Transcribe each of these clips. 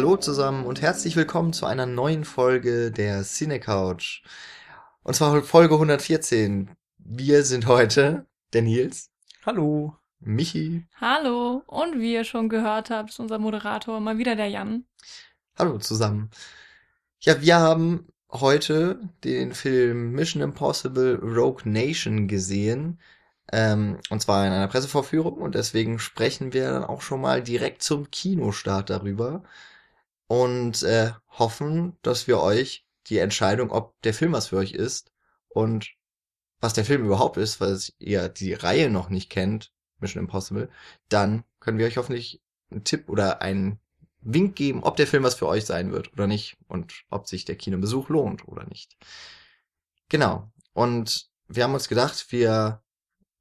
Hallo zusammen und herzlich willkommen zu einer neuen Folge der Cine Couch. Und zwar Folge 114. Wir sind heute der Nils. Hallo. Michi. Hallo. Und wie ihr schon gehört habt, ist unser Moderator mal wieder der Jan. Hallo zusammen. Ja, wir haben heute den Film Mission Impossible Rogue Nation gesehen. Ähm, und zwar in einer Pressevorführung und deswegen sprechen wir dann auch schon mal direkt zum Kinostart darüber und äh, hoffen, dass wir euch die Entscheidung, ob der Film was für euch ist und was der Film überhaupt ist, weil ihr die Reihe noch nicht kennt, Mission Impossible, dann können wir euch hoffentlich einen Tipp oder einen Wink geben, ob der Film was für euch sein wird oder nicht und ob sich der Kinobesuch lohnt oder nicht. Genau. Und wir haben uns gedacht, wir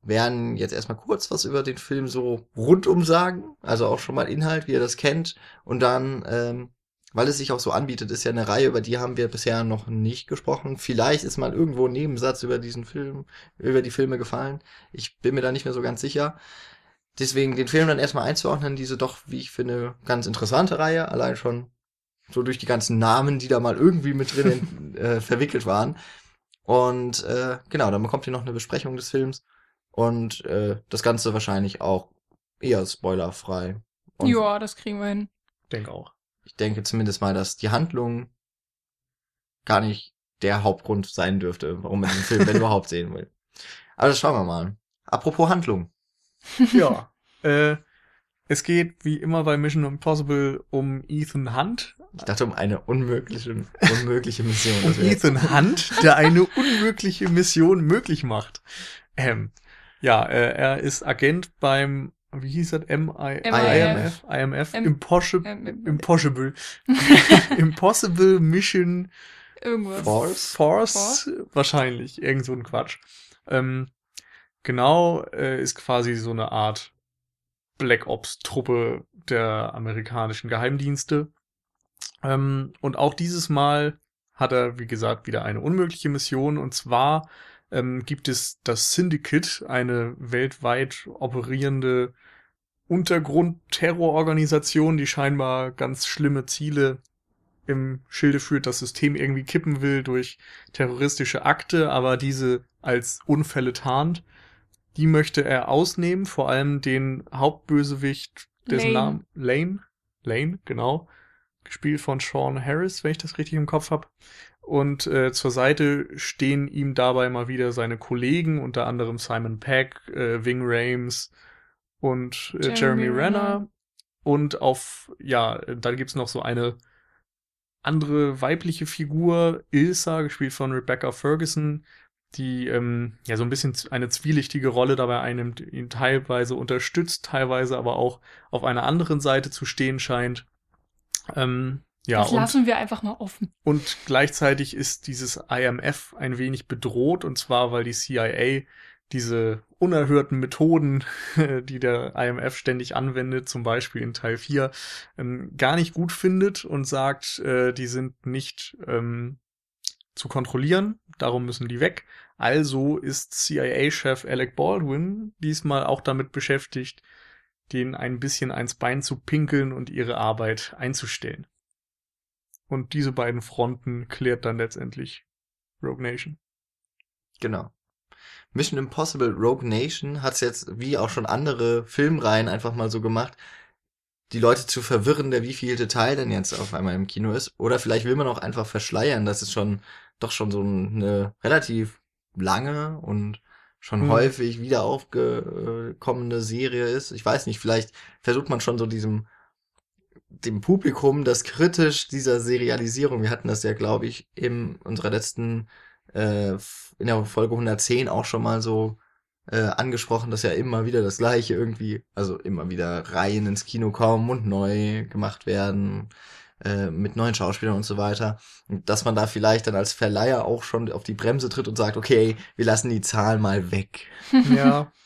werden jetzt erstmal kurz was über den Film so rundum sagen, also auch schon mal Inhalt, wie ihr das kennt, und dann, ähm, weil es sich auch so anbietet, ist ja eine Reihe, über die haben wir bisher noch nicht gesprochen. Vielleicht ist mal irgendwo ein Nebensatz über diesen Film, über die Filme gefallen. Ich bin mir da nicht mehr so ganz sicher. Deswegen den Film dann erstmal einzuordnen, diese doch, wie ich finde, ganz interessante Reihe, allein schon so durch die ganzen Namen, die da mal irgendwie mit drin äh, verwickelt waren. Und äh, genau, dann bekommt ihr noch eine Besprechung des Films und äh, das Ganze wahrscheinlich auch eher spoilerfrei. Und Ja, das kriegen wir hin. Denke auch. Ich denke zumindest mal, dass die Handlung gar nicht der Hauptgrund sein dürfte, warum man den Film wenn überhaupt sehen will. Aber das schauen wir mal. Apropos Handlung. Ja. äh, es geht wie immer bei Mission Impossible um Ethan Hunt. Ich dachte um eine unmögliche, unmögliche Mission. Um Ethan Hunt, der eine unmögliche Mission möglich macht. Ähm, ja, äh, er ist Agent beim, wie hieß das? MI MIF. IMF? Impossible. Impossible. Impossible Mission Irgendwas. Force? Force, wahrscheinlich, irgend so ein Quatsch. Ähm, genau, äh, ist quasi so eine Art Black Ops Truppe der amerikanischen Geheimdienste. Ähm, und auch dieses Mal hat er, wie gesagt, wieder eine unmögliche Mission. Und zwar ähm, gibt es das Syndicate, eine weltweit operierende Untergrundterrororganisation, die scheinbar ganz schlimme Ziele im Schilde führt, das System irgendwie kippen will durch terroristische Akte, aber diese als Unfälle tarnt. Die möchte er ausnehmen, vor allem den Hauptbösewicht, dessen. Namen Lane, Lane, genau, gespielt von Sean Harris, wenn ich das richtig im Kopf habe. Und äh, zur Seite stehen ihm dabei mal wieder seine Kollegen, unter anderem Simon Peck, äh, Ving Rames und äh, Jeremy, Jeremy Renner. Renner. Und auf, ja, dann gibt's noch so eine andere weibliche Figur, Ilsa, gespielt von Rebecca Ferguson, die ähm, ja so ein bisschen eine zwielichtige Rolle dabei einnimmt, ihn teilweise unterstützt, teilweise aber auch auf einer anderen Seite zu stehen scheint. Ähm, ja, das und, lassen wir einfach mal offen. und gleichzeitig ist dieses IMF ein wenig bedroht, und zwar, weil die CIA diese unerhörten Methoden, die der IMF ständig anwendet, zum Beispiel in Teil 4, ähm, gar nicht gut findet und sagt, äh, die sind nicht ähm, zu kontrollieren, darum müssen die weg. Also ist CIA-Chef Alec Baldwin diesmal auch damit beschäftigt, denen ein bisschen ans Bein zu pinkeln und ihre Arbeit einzustellen. Und diese beiden Fronten klärt dann letztendlich Rogue Nation. Genau. Mission Impossible Rogue Nation hat's jetzt, wie auch schon andere Filmreihen, einfach mal so gemacht, die Leute zu verwirren, der wievielte Teil denn jetzt auf einmal im Kino ist. Oder vielleicht will man auch einfach verschleiern, dass es schon doch schon so eine relativ lange und schon Hm. häufig wieder aufgekommene Serie ist. Ich weiß nicht, vielleicht versucht man schon so diesem dem Publikum, das kritisch dieser Serialisierung, wir hatten das ja, glaube ich, in unserer letzten äh, in der Folge 110 auch schon mal so äh, angesprochen, dass ja immer wieder das Gleiche irgendwie, also immer wieder Reihen ins Kino kommen und neu gemacht werden äh, mit neuen Schauspielern und so weiter. Und dass man da vielleicht dann als Verleiher auch schon auf die Bremse tritt und sagt, okay, wir lassen die Zahl mal weg. Ja.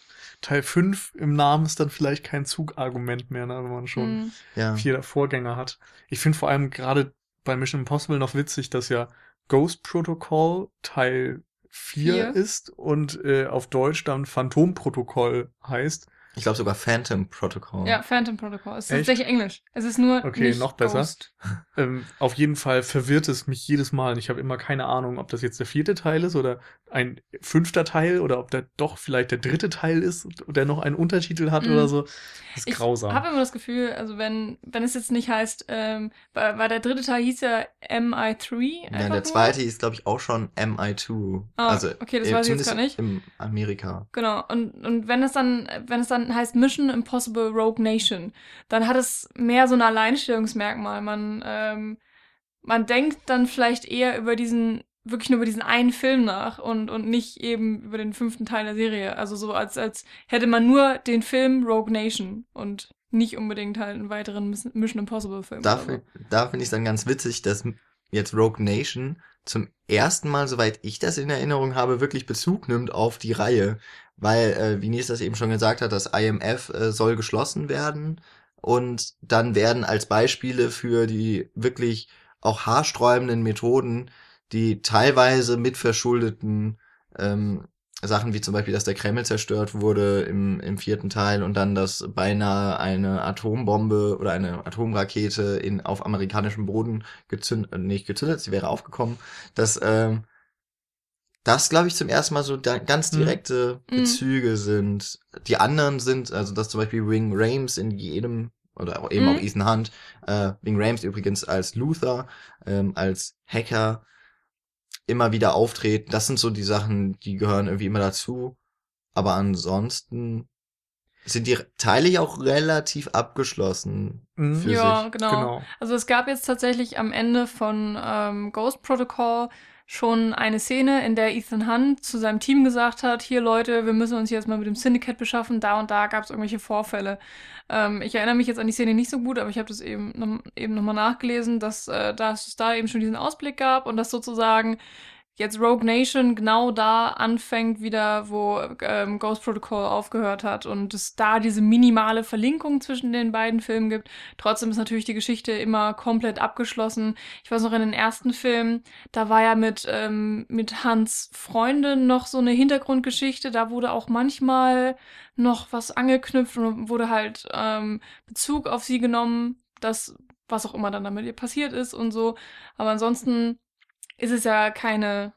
Teil 5 im Namen ist dann vielleicht kein Zugargument mehr, ne, wenn man schon Hm. Ja. vier Vorgänger hat. Ich finde vor allem gerade bei Mission Impossible noch witzig, dass ja Ghost Protocol Teil 4 Vier. ist und äh, auf Deutsch dann Phantomprotokoll heißt. Ich glaube sogar Phantom Protocol. Ja, Phantom Protocol. Es ist Echt? tatsächlich Englisch. Es ist nur Okay, nicht noch besser. Ghost. Ähm, auf jeden Fall verwirrt es mich jedes Mal. Und ich habe immer keine Ahnung, ob das jetzt der vierte Teil ist oder ein fünfter Teil oder ob der doch vielleicht der dritte Teil ist, der noch einen Untertitel hat Mhm. oder so. Das ist Ich grausam. habe immer das Gefühl, also wenn, wenn es jetzt nicht heißt, ähm, weil, weil der dritte Teil hieß ja MI3. Ja, der nur. zweite ist, glaube ich, auch schon MI2. Ah, also, okay, das äh, weiß ich jetzt gar nicht. Im Amerika. Genau, und, und wenn es dann, wenn es dann heißt Mission Impossible Rogue Nation, dann hat es mehr so ein Alleinstellungsmerkmal. Man, ähm, man denkt dann vielleicht eher über diesen, wirklich nur über diesen einen Film nach und, und nicht eben über den fünften Teil der Serie. Also so als, als hätte man nur den Film Rogue Nation und nicht unbedingt halt einen weiteren Miss- Mission Impossible Film. Da, da finde ich es dann ganz witzig, dass jetzt Rogue Nation zum ersten Mal, soweit ich das in Erinnerung habe, wirklich Bezug nimmt auf die Reihe. Weil, äh, wie Nils das eben schon gesagt hat, das IMF äh, soll geschlossen werden. Und dann werden als Beispiele für die wirklich auch haarsträubenden Methoden die teilweise mitverschuldeten ähm, Sachen wie zum Beispiel, dass der Kreml zerstört wurde im, im vierten Teil und dann, dass beinahe eine Atombombe oder eine Atomrakete in, auf amerikanischem Boden gezündet, äh, nicht gezündet, sie wäre aufgekommen, dass ähm, das, glaube ich, zum ersten Mal so da, ganz Mhm. direkte Mhm. Bezüge sind. Die anderen sind, also dass zum Beispiel Wing Rames in jedem oder auch eben Mhm. auch Ethan Hunt, äh, Wing Rames übrigens als Luther, ähm, als Hacker immer wieder auftreten. Das sind so die Sachen, die gehören irgendwie immer dazu. Aber ansonsten sind die Teile ja auch relativ abgeschlossen. Mhm. für Ja, sich. genau. Genau. Also es gab jetzt tatsächlich am Ende von ähm, Ghost Protocol schon eine Szene, in der Ethan Hunt zu seinem Team gesagt hat, hier Leute, wir müssen uns jetzt mal mit dem Syndicate beschaffen, da und da gab es irgendwelche Vorfälle. Ähm, ich erinnere mich jetzt an die Szene nicht so gut, aber ich habe das eben eben nochmal nachgelesen, dass, äh, dass es da eben schon diesen Ausblick gab und dass sozusagen jetzt Rogue Nation genau da anfängt wieder, wo ähm, Ghost Protocol aufgehört hat und es da diese minimale Verlinkung zwischen den beiden Filmen gibt. Trotzdem ist natürlich die Geschichte immer komplett abgeschlossen. Ich weiß noch, in den ersten Filmen, da war ja mit, ähm, mit Hans Freundin noch so eine Hintergrundgeschichte. Da wurde auch manchmal noch was angeknüpft und wurde halt ähm, Bezug auf sie genommen, das, was auch immer dann damit ihr passiert ist und so. Aber ansonsten ist es ja keine,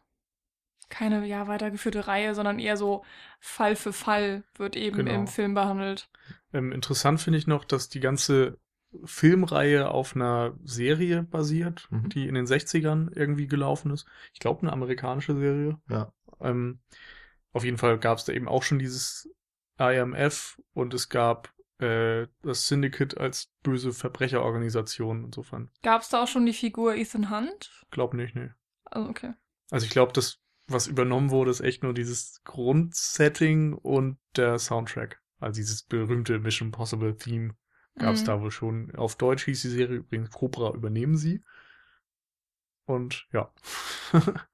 keine ja, weitergeführte Reihe, sondern eher so Fall für Fall wird eben Genau. im Film behandelt. Ähm, interessant finde ich noch, dass die ganze Filmreihe auf einer Serie basiert, Mhm. die in den 60ern irgendwie gelaufen ist. Ich glaube, eine amerikanische Serie. Ja. Ähm, auf jeden Fall gab es da eben auch schon dieses IMF und es gab äh, das Syndicate als böse Verbrecherorganisation. Insofern, Gab es da auch schon die Figur Ethan Hunt? glaub nicht, nee. Also, okay. Also ich glaube, das, was übernommen wurde, ist echt nur dieses Grundsetting und der Soundtrack. Also dieses berühmte Mission Impossible Theme gab es Mhm. da wohl schon. Auf Deutsch hieß die Serie übrigens Cobra übernehmen sie. Und ja,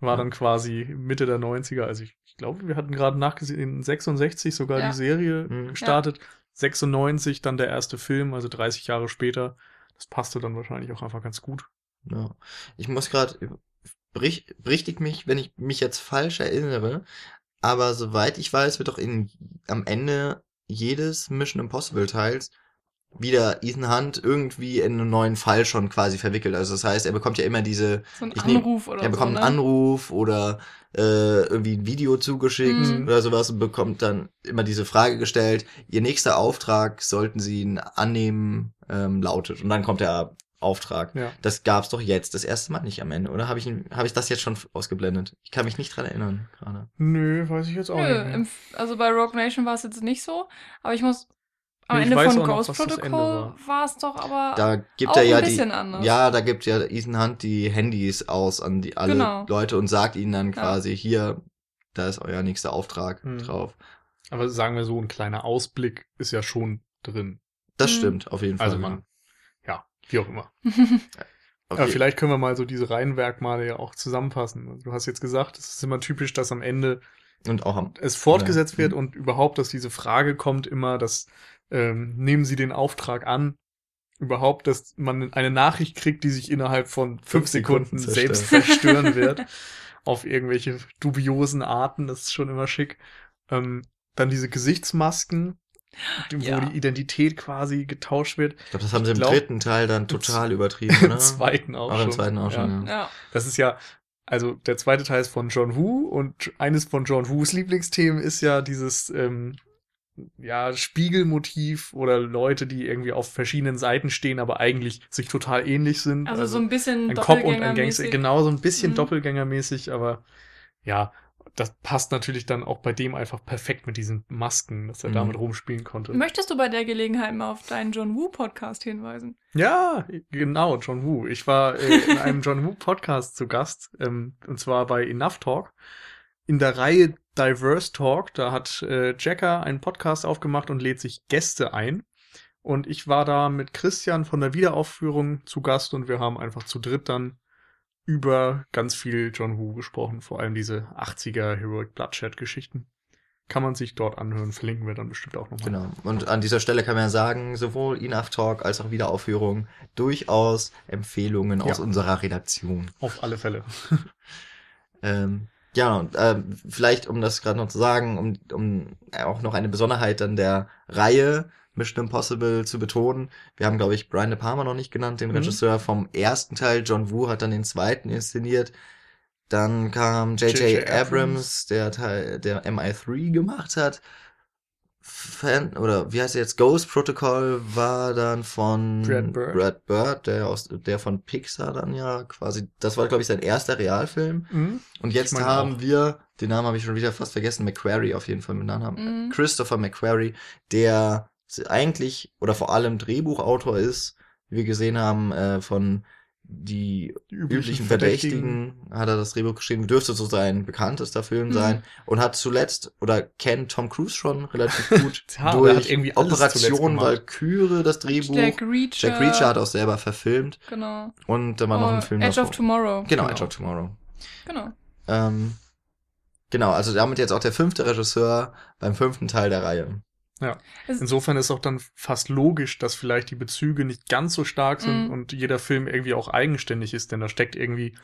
war dann quasi Mitte der 90er. Also ich, ich glaube, wir hatten gerade nachgesehen, in 66 sogar Ja. die Serie Mhm. gestartet. 96 dann der erste Film, also 30 Jahre später. Das passte dann wahrscheinlich auch einfach ganz gut. Ja. Ich muss gerade, berichtigt mich, wenn ich mich jetzt falsch erinnere, aber soweit ich weiß, wird doch in, am Ende jedes Mission Impossible Teils wieder Ethan Hunt irgendwie in einen neuen Fall schon quasi verwickelt. Also das heißt, er bekommt ja immer diese, So ein Ich nehm- Anruf oder er bekommt so. einen Ne? Anruf oder äh, irgendwie ein Video zugeschickt Mhm. oder sowas und bekommt dann immer diese Frage gestellt, ihr nächster Auftrag, sollten sie ihn annehmen, ähm, lautet. Und dann kommt der Auftrag. Ja. Das gab's doch jetzt das erste Mal nicht am Ende, oder? Habe ich, hab ich das jetzt schon ausgeblendet? Ich kann mich nicht dran erinnern gerade. Nö, weiß ich jetzt auch Nö, nicht. mehr. im, also bei Rogue Nation war es jetzt nicht so, aber ich muss am Nee, ich Ende von noch, Ghost Protocol war es doch aber Da gibt auch er ja ein die, bisschen anders. ja, da gibt ja Ethan Hunt die Handys aus an die alle Genau. Leute und sagt ihnen dann Ja. quasi hier, da ist euer nächster Auftrag Mhm. drauf. Aber sagen wir so, ein kleiner Ausblick ist ja schon drin. Das Mhm. stimmt, auf jeden Fall. Also man, ja, wie auch immer. Okay. Aber vielleicht können wir mal so diese Reihenwerkmale ja auch zusammenfassen. Du hast jetzt gesagt, es ist immer typisch, dass am Ende Und auch am, es fortgesetzt Ja. wird und überhaupt, dass diese Frage kommt immer, dass ähm, nehmen Sie den Auftrag an, überhaupt, dass man eine Nachricht kriegt, die sich innerhalb von fünf Fünf Sekunden Sekunden selbst zerstören wird, auf irgendwelche dubiosen Arten, das ist schon immer schick. Ähm, dann diese Gesichtsmasken, wo Ja. die Identität quasi getauscht wird. Ich glaube, das haben sie im glaub- dritten Teil dann total übertrieben, Im oder? zweiten auch Auch schon. im zweiten auch schon, ja. Ja. Das ist ja, also der zweite Teil ist von John Woo und eines von John Woos Lieblingsthemen ist ja dieses ähm, ja, Spiegelmotiv oder Leute, die irgendwie auf verschiedenen Seiten stehen, aber eigentlich sich total ähnlich sind. Also, so ein bisschen ein Cop und ein Gangster, genau, so ein bisschen Mhm. Doppelgängermäßig, aber ja, das passt natürlich dann auch bei dem einfach perfekt mit diesen Masken, dass er Mhm. damit rumspielen konnte. Möchtest du bei der Gelegenheit mal auf deinen John Woo Podcast hinweisen? Ja, genau, John Woo. Ich war äh, in einem John Woo Podcast zu Gast, ähm, und zwar bei Enough Talk. In der Reihe Diverse Talk, da hat äh, Jacker einen Podcast aufgemacht und lädt sich Gäste ein. Und ich war da mit Christian von der Wiederaufführung zu Gast und wir haben einfach zu dritt dann über ganz viel John Woo gesprochen, vor allem diese 80er Heroic Bloodshed Geschichten. Kann man sich dort anhören, verlinken wir dann bestimmt auch nochmal. Genau. Und an dieser Stelle kann man ja sagen, sowohl Enough Talk als auch Wiederaufführung durchaus Empfehlungen aus Ja. unserer Redaktion. Auf alle Fälle. Ähm, ja, und ähm, vielleicht, um das gerade noch zu sagen, um, um auch noch eine Besonderheit dann der Reihe Mission Impossible zu betonen. Wir haben, glaube ich, Brian De Palma noch nicht genannt, den Mhm. Regisseur vom ersten Teil. John Woo hat dann den zweiten inszeniert. Dann kam J.J. Abrams, der Teil, der MI3 gemacht hat. Fan, oder wie heißt er jetzt? Ghost Protocol war dann von Brad Bird. Brad Bird, der aus, der von Pixar dann ja quasi, das war glaube ich sein erster Realfilm. Mhm. Und jetzt Ich meine haben auch. wir, den Namen habe ich schon wieder fast vergessen, McQuarrie auf jeden Fall mit Nachnamen. Mhm. Christopher McQuarrie, der eigentlich oder vor allem Drehbuchautor ist, wie wir gesehen haben, äh, von die Die üblichen Verdächtigen hat er das Drehbuch geschrieben, dürfte so sein bekanntester Film Mhm. sein und hat zuletzt oder kennt Tom Cruise schon relativ gut der durch hat irgendwie Operation. Valkyrie das Drehbuch. Jack Reacher. Jack Reacher hat auch selber verfilmt Genau. und da war noch Oh, ein Film Edge of davor. Tomorrow. Genau, Genau. Edge of Tomorrow. Genau. Ähm, genau, also damit jetzt auch der fünfte Regisseur beim fünften Teil der Reihe. Insofern ist auch dann fast logisch, dass vielleicht die Bezüge nicht ganz so stark sind Mhm. und jeder Film irgendwie auch eigenständig ist, denn da steckt irgendwie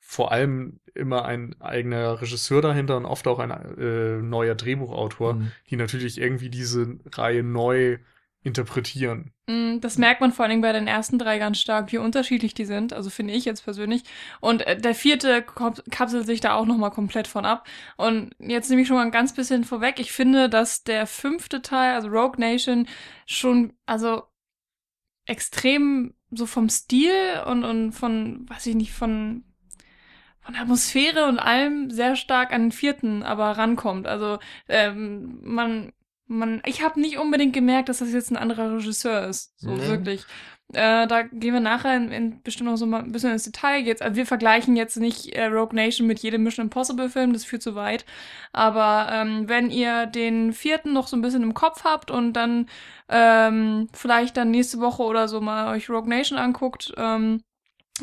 vor allem immer ein eigener Regisseur dahinter und oft auch ein äh, neuer Drehbuchautor, Mhm. die natürlich irgendwie diese Reihe neu interpretieren. Mm, Das merkt man vor allen Dingen bei den ersten drei ganz stark, wie unterschiedlich die sind. Also finde ich jetzt persönlich. Und äh, der vierte kapselt sich da auch nochmal komplett von ab. Und jetzt nehme ich schon mal ein ganz bisschen vorweg. Ich finde, dass der fünfte Teil, also Rogue Nation, schon, also extrem so vom Stil und, und von, weiß ich nicht, von von Atmosphäre und allem sehr stark an den vierten aber rankommt. Also ähm, man, man, ich habe nicht unbedingt gemerkt, dass das jetzt ein anderer Regisseur ist. So Nee. wirklich. Äh, da gehen wir nachher in, in bestimmt noch so mal ein bisschen ins Detail. Jetzt, also wir vergleichen jetzt nicht äh, Rogue Nation mit jedem Mission Impossible Film, das führt zu weit. Aber ähm, wenn ihr den vierten noch so ein bisschen im Kopf habt und dann ähm, vielleicht dann nächste Woche oder so mal euch Rogue Nation anguckt, ähm,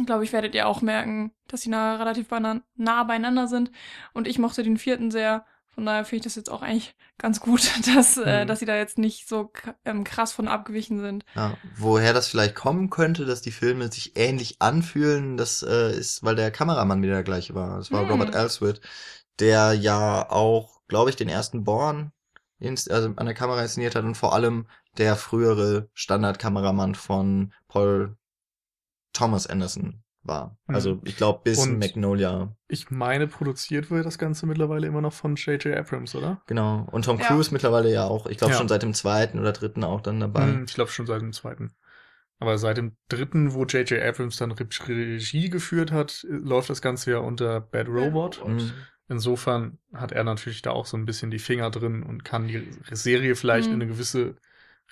glaube ich, werdet ihr auch merken, dass die nah, relativ beina nah beieinander sind. Und ich mochte den vierten sehr. Von daher finde ich das jetzt auch eigentlich ganz gut, dass, äh, Mhm. dass sie da jetzt nicht so ähm, krass von abgewichen sind. Ja, woher das vielleicht kommen könnte, dass die Filme sich ähnlich anfühlen, das äh, ist, weil der Kameramann wieder der gleiche war. Das war Hm. Robert Elswit, der ja auch, glaube ich, den ersten Born also an der Kamera inszeniert hat und vor allem der frühere Standardkameramann von Paul Thomas Anderson war. Mhm. Also ich glaube bis Und- Magnolia. Ich meine, produziert wird das Ganze mittlerweile immer noch von J.J. Abrams, oder? Genau. Und Tom Ja. Cruise mittlerweile ja auch. Ich glaube Ja. schon seit dem zweiten oder dritten auch dann dabei. Hm, ich glaube schon seit dem zweiten. Aber seit dem dritten, wo J.J. Abrams dann Re- Regie geführt hat, äh, läuft das Ganze ja unter Bad Robot. Mhm. Insofern hat er natürlich da auch so ein bisschen die Finger drin und kann die Serie vielleicht Mhm. in eine gewisse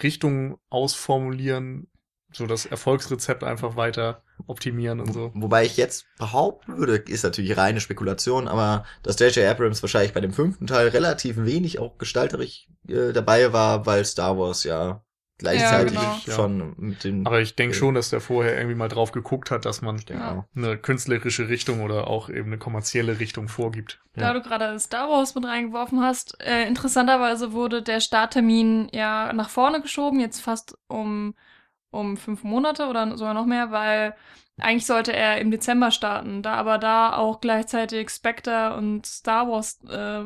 Richtung ausformulieren, so das Erfolgsrezept einfach weiter optimieren und so. Wobei ich jetzt behaupten würde, ist natürlich reine Spekulation, aber dass J.J. Abrams wahrscheinlich bei dem fünften Teil relativ wenig auch gestalterisch äh, dabei war, weil Star Wars ja gleichzeitig genau. Ja. schon mit den Aber ich denke Ja. schon, dass der vorher irgendwie mal drauf geguckt hat, dass man ja. eine künstlerische Richtung oder auch eben eine kommerzielle Richtung vorgibt. Da du gerade Star Wars mit reingeworfen hast, äh, interessanterweise wurde der Starttermin ja nach vorne geschoben, jetzt fast um, um fünf Monate oder sogar noch mehr, weil eigentlich sollte er im Dezember starten, da aber da auch gleichzeitig Spectre und Star Wars äh,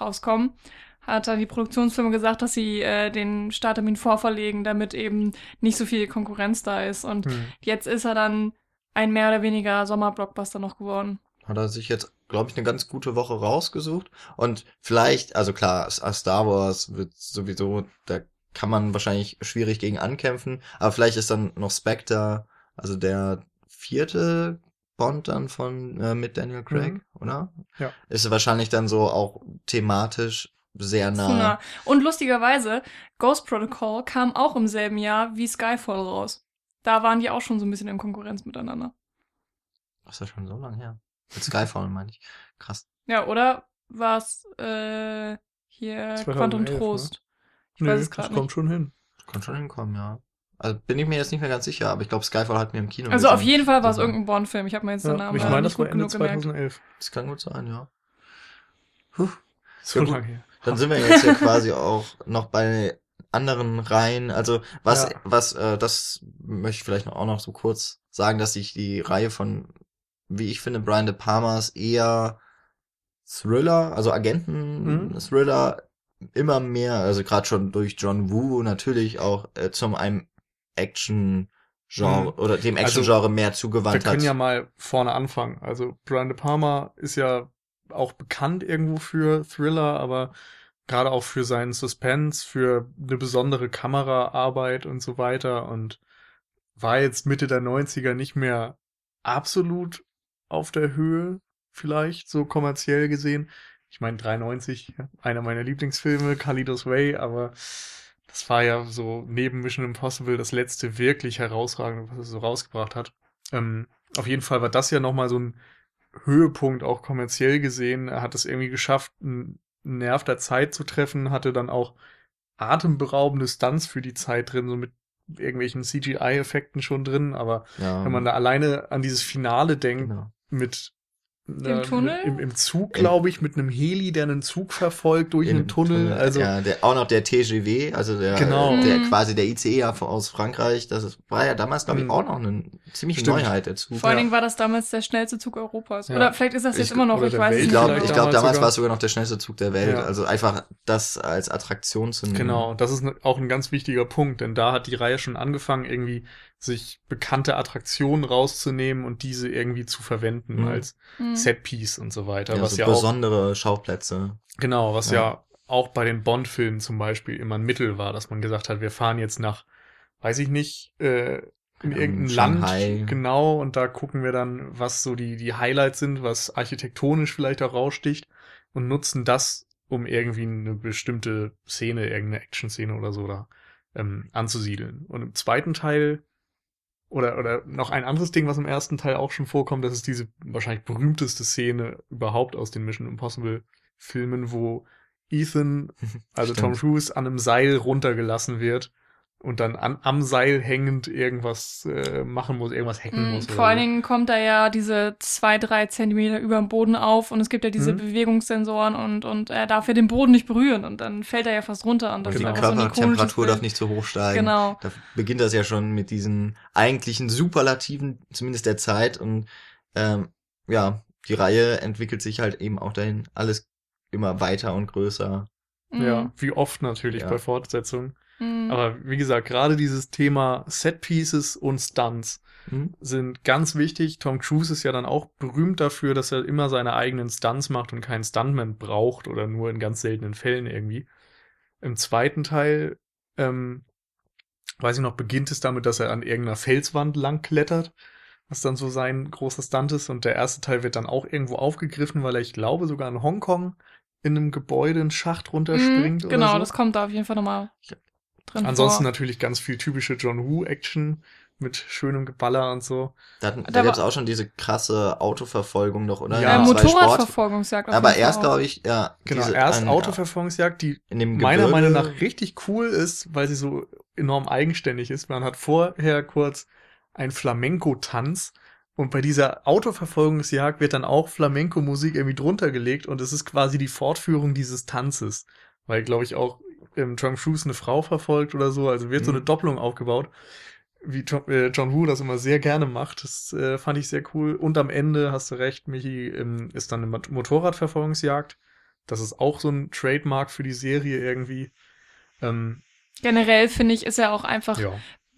rauskommen, hat dann die Produktionsfirma gesagt, dass sie äh, den Starttermin vorverlegen, damit eben nicht so viel Konkurrenz da ist. Und Hm. jetzt ist er dann ein mehr oder weniger Sommerblockbuster noch geworden. Hat er sich jetzt, glaube ich, eine ganz gute Woche rausgesucht. Und vielleicht, also klar, Star Wars wird sowieso, da kann man wahrscheinlich schwierig gegen ankämpfen. Aber vielleicht ist dann noch Spectre, also der vierte Bond dann von äh, mit Daniel Craig, Mhm. oder? Ja. Ist wahrscheinlich dann so auch thematisch sehr nah. nah. Und lustigerweise, Ghost Protocol kam auch im selben Jahr wie Skyfall raus. Da waren die auch schon so ein bisschen in Konkurrenz miteinander. Das ist ja schon so lange her. Mit Skyfall meine ich. Krass. Ja, oder was äh, hier 2011, Quantum ne? Trost? Ich weiß es das gerade kommt nicht. schon hin. Kann schon hinkommen, ja. Also bin ich mir jetzt nicht mehr ganz sicher, aber ich glaube, Skyfall hat mir im Kino Also auf gesehen. jeden Fall war es irgendein Bond-Film. Ich habe mir jetzt den Ja, Namen ich meine, nicht das war gut Ende genug gemerkt. 2011. Das kann gut sein, ja. Puh. So Ja, lange her. Dann sind wir jetzt ja quasi auch noch bei anderen Reihen. Also was, Ja. was, äh, das möchte ich vielleicht noch, auch noch so kurz sagen, dass sich die Reihe von, wie ich finde, Brian De Palmas eher Thriller, also Mhm. Agenten-Thriller immer mehr, also gerade schon durch John Woo natürlich auch äh, zum einem Action-Genre Mhm. oder dem Also, Action-Genre mehr Wir zugewandt können hat. ja mal vorne anfangen. Also Brian De Palma ist ja auch bekannt irgendwo für Thriller, aber gerade auch für seinen Suspense, für eine besondere Kameraarbeit und so weiter und war jetzt Mitte der 90er nicht mehr absolut auf der Höhe, vielleicht so kommerziell gesehen. Ich meine 93, ja, einer meiner Lieblingsfilme, Kalidos Way, aber das war ja so neben Mission Impossible das letzte wirklich herausragende, was es so rausgebracht hat. Ähm, auf jeden Fall war das ja nochmal so ein Höhepunkt, auch kommerziell gesehen. Er hat es irgendwie geschafft, einen Nerv der Zeit zu treffen, hatte dann auch atemberaubende Stunts für die Zeit drin, so mit irgendwelchen CGI-Effekten schon drin, aber ja, wenn man da alleine an dieses Finale denkt, genau. mit Im Tunnel? Im, im Zug, glaube ich, mit einem Heli, der einen Zug verfolgt durch In einen dem Tunnel. Also ja, der, auch noch der TGV, also der, Genau. der Mhm. quasi der ICE aus Frankreich, das ist, war ja damals, glaube ich, Mhm. auch noch eine ziemliche Stimmt. Neuheit, der Zug. Vor allen Ja. Dingen war das damals der schnellste Zug Europas. Ja. Oder vielleicht ist das jetzt Ich- immer noch, ich weiß Welt Ich nicht. glaube, vielleicht ich glaube, damals damals sogar. war es sogar noch der schnellste Zug der Welt. Ja. Also einfach das als Attraktion zu nehmen. Genau, das ist ne- auch ein ganz wichtiger Punkt, denn da hat die Reihe schon angefangen, irgendwie sich bekannte Attraktionen rauszunehmen und diese irgendwie zu verwenden Mhm. als Mhm. Setpiece und so weiter. Ja, was so ja auch, besondere Schauplätze. genau, was Ja. ja. auch bei den Bond-Filmen zum Beispiel immer ein Mittel war, dass man gesagt hat, wir fahren jetzt nach, weiß ich nicht, äh, in Ja, irgendein Shanghai. Land, genau, und da gucken wir dann, was so die, die Highlights sind, was architektonisch vielleicht auch raussticht und nutzen das, um irgendwie eine bestimmte Szene, irgendeine Action-Szene oder so da ähm, anzusiedeln. Und im zweiten Teil oder, oder noch ein anderes Ding, was im ersten Teil auch schon vorkommt, das ist diese wahrscheinlich berühmteste Szene überhaupt aus den Mission Impossible Filmen, wo Ethan, also Tom Stimmt. Cruise, an einem Seil runtergelassen wird und dann an, am Seil hängend irgendwas äh, machen muss, irgendwas hacken Mhm. muss. Vor allen Dingen kommt da ja diese zwei, drei Zentimeter über dem Boden auf und es gibt ja diese Mhm. Bewegungssensoren und, und er darf ja den Boden nicht berühren und dann fällt er ja fast runter und das Und die ist so ikonisches Körpertemperatur darf Bild. nicht zu hoch steigen. Genau. Da beginnt das ja schon mit diesen eigentlichen Superlativen, zumindest der Zeit. Und ähm, ja, die Reihe entwickelt sich halt eben auch dahin, alles immer weiter und größer. Mhm. Ja, wie oft natürlich Ja. bei Fortsetzungen. Mhm. Aber wie gesagt, gerade dieses Thema Set Pieces und Stunts Hm? sind ganz wichtig. Tom Cruise ist ja dann auch berühmt dafür, dass er immer seine eigenen Stunts macht und keinen Stuntman braucht oder nur in ganz seltenen Fällen irgendwie. Im zweiten Teil, ähm, weiß ich noch, beginnt es damit, dass er an irgendeiner Felswand lang klettert, was dann so sein großer Stunt ist. Und der erste Teil wird dann auch irgendwo aufgegriffen, weil er, ich glaube, sogar in Hongkong in einem Gebäude einen Schacht runterspringt. Mhm, oder genau, so. das kommt da auf jeden Fall nochmal drin Ansonsten vor. natürlich ganz viel typische John Woo-Action mit schönem Geballer und so. Da, da, Da gab es auch schon diese krasse Autoverfolgung noch, oder? Ja. äh, Motorradverfolgungsjagd. auf Aber erst, glaube ich, ja. Genau, diese- erst ein- Autoverfolgungsjagd, die in dem meiner Meinung nach richtig cool ist, weil sie so enorm eigenständig ist. Man hat vorher kurz einen Flamenco-Tanz und bei dieser Autoverfolgungsjagd wird dann auch Flamenco-Musik irgendwie drunter gelegt und es ist quasi die Fortführung dieses Tanzes. Weil, glaube ich, auch ähm, Tom Cruise eine Frau verfolgt oder so, also wird so Mhm. eine Doppelung aufgebaut. Wie Tom, äh, John Woo das immer sehr gerne macht. Das äh, fand ich sehr cool. Und am Ende, hast du recht, Michi, ähm, ist dann eine Mot- Motorradverfolgungsjagd das ist auch so ein Trademark für die Serie irgendwie. Ähm, Generell finde ich, ist ja auch einfach ja.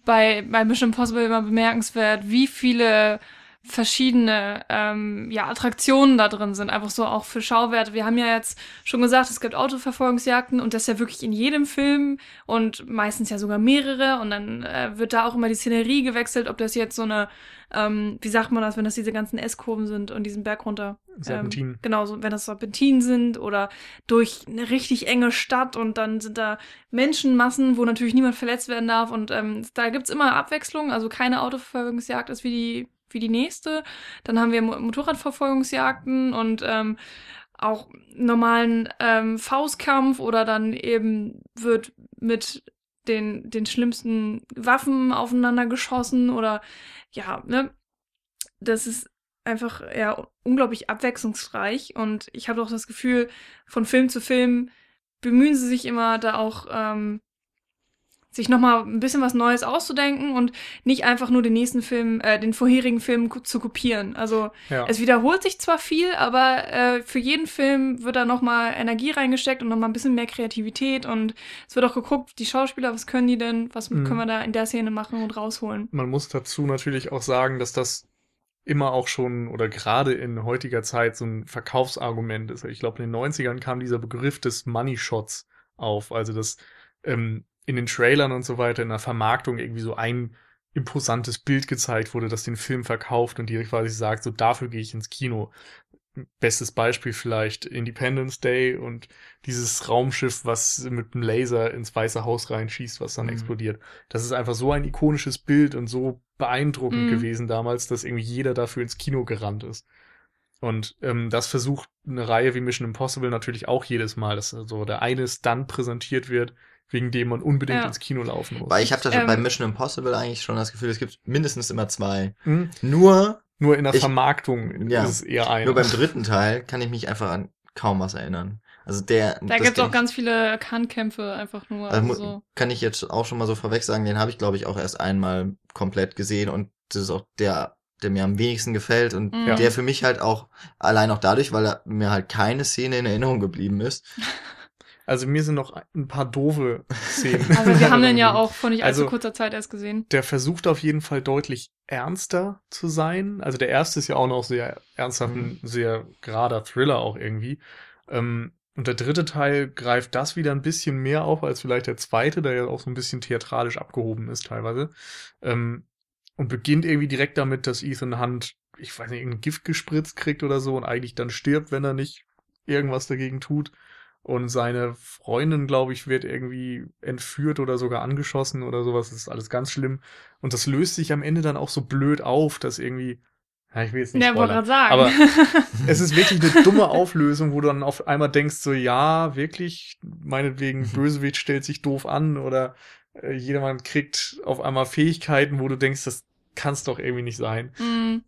bei, bei Mission Impossible immer bemerkenswert, wie viele verschiedene ähm, ja, Attraktionen da drin sind, einfach so auch für Schauwerte. Wir haben ja jetzt schon gesagt, es gibt Autoverfolgungsjagden und das ja wirklich in jedem Film und meistens ja sogar mehrere und dann äh, wird da auch immer die Szenerie gewechselt, ob das jetzt so eine, ähm, wie sagt man das, wenn das diese ganzen S-Kurven sind und diesen Berg runter. Serpentinen. Ähm, genau, so, wenn das Serpentinen sind oder durch eine richtig enge Stadt und dann sind da Menschenmassen, wo natürlich niemand verletzt werden darf und ähm, da gibt's immer Abwechslung, also keine Autoverfolgungsjagd ist wie die wie die nächste. Dann haben wir Mo- Motorradverfolgungsjagden und ähm, auch normalen ähm, Faustkampf oder dann eben wird mit den, den schlimmsten Waffen aufeinander geschossen oder ja, ne? Das ist einfach ja unglaublich abwechslungsreich und ich habe auch das Gefühl, von Film zu Film bemühen sie sich immer da auch ähm, sich nochmal ein bisschen was Neues auszudenken und nicht einfach nur den nächsten Film, äh, den vorherigen Film zu kopieren. Also Ja. es wiederholt sich zwar viel, aber äh, für jeden Film wird da nochmal Energie reingesteckt und nochmal ein bisschen mehr Kreativität und es wird auch geguckt, die Schauspieler, was können die denn, was Mhm. können wir da in der Szene machen und rausholen. Man muss dazu natürlich auch sagen, dass das immer auch schon oder gerade in heutiger Zeit so ein Verkaufsargument ist. Ich glaube, in den 90ern kam dieser Begriff des Money Shots auf. Also, dass ähm, in den Trailern und so weiter, in der Vermarktung irgendwie so ein imposantes Bild gezeigt wurde, das den Film verkauft und die quasi sagt, so dafür gehe ich ins Kino. Bestes Beispiel vielleicht Independence Day und dieses Raumschiff, was mit einem Laser ins Weiße Haus reinschießt, was dann Mhm. explodiert. Das ist einfach so ein ikonisches Bild und so beeindruckend Mhm. gewesen damals, dass irgendwie jeder dafür ins Kino gerannt ist. Und ähm, das versucht eine Reihe wie Mission Impossible natürlich auch jedes Mal, dass so der eine Stunt präsentiert wird, wegen dem man unbedingt Ja. ins Kino laufen muss. Weil ich habe da schon Ähm, bei Mission Impossible eigentlich schon das Gefühl, es gibt mindestens immer zwei. Hm? Nur, Nur in der Ich- Vermarktung Ja. ist es eher einer. nur beim dritten Teil kann ich mich einfach an kaum was erinnern. Also der. Da gibt's auch ganz viele Kannkämpfe einfach nur. Also, Also kann ich jetzt auch schon mal so vorweg sagen, den habe ich, glaube ich, auch erst einmal komplett gesehen und das ist auch der, der mir am wenigsten gefällt und Mhm. der für mich halt auch, allein auch dadurch, weil er mir halt keine Szene in Erinnerung geblieben ist. Also mir sind noch ein paar doofe Szenen. Also wir haben den ja auch vor nicht allzu Also- kurzer Zeit erst gesehen. Der versucht auf jeden Fall deutlich ernster zu sein. Also der erste ist ja auch noch sehr ernsthaft, ein sehr gerader Thriller auch irgendwie. Ähm, und der dritte Teil greift das wieder ein bisschen mehr auf als vielleicht der zweite, der ja auch so ein bisschen theatralisch abgehoben ist teilweise. Ähm, und beginnt irgendwie direkt damit, dass Ethan Hunt, ich weiß nicht, irgendein Gift gespritzt kriegt oder so und eigentlich dann stirbt, wenn er nicht irgendwas dagegen tut. Und seine Freundin, glaube ich, wird irgendwie entführt oder sogar angeschossen oder sowas. Das ist alles ganz schlimm. Und das löst sich am Ende dann auch so blöd auf, dass irgendwie. Ja, ich will jetzt nicht Ja, wollte spoilern. gerade sagen. Aber es ist wirklich eine dumme Auflösung, wo du dann auf einmal denkst, so, ja, wirklich, meinetwegen, Bösewicht stellt sich doof an oder äh, jedermann kriegt auf einmal Fähigkeiten, wo du denkst, das kann's doch irgendwie nicht sein. Mm.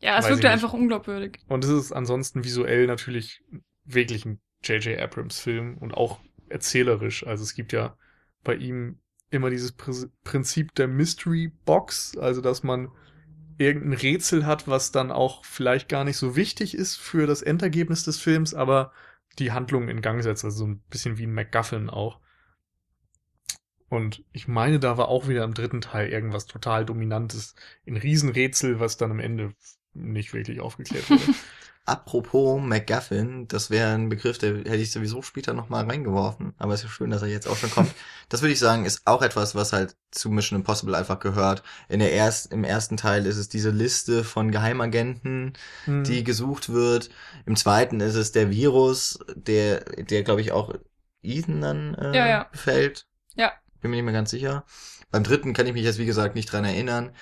Ja, es Weiß nicht. einfach unglaubwürdig. Und es ist ansonsten visuell natürlich wirklich ein J.J. Abrams-Film und auch erzählerisch. Also es gibt ja bei ihm immer dieses Pr Prinzip der Mystery Box, also dass man irgendein Rätsel hat, was dann auch vielleicht gar nicht so wichtig ist für das Endergebnis des Films, aber die Handlung in Gang setzt, also so ein bisschen wie ein MacGuffin auch. Und ich meine, da war auch wieder im dritten Teil irgendwas total Dominantes, ein Riesenrätsel, was dann am Ende nicht wirklich aufgeklärt wurde. Apropos MacGuffin, das wäre ein Begriff, der hätte ich sowieso später nochmal reingeworfen, aber es ist ja schön, dass er jetzt auch schon kommt. Das würde ich sagen, ist auch etwas, was halt zu Mission Impossible einfach gehört. In der erst, Im ersten Teil ist es diese Liste von Geheimagenten, Hm. die gesucht wird. Im zweiten ist es der Virus, der, der glaube ich auch Ethan dann äh, Ja, ja. befällt. Ja. Bin mir nicht mehr ganz sicher. Beim dritten kann ich mich jetzt, wie gesagt, nicht dran erinnern.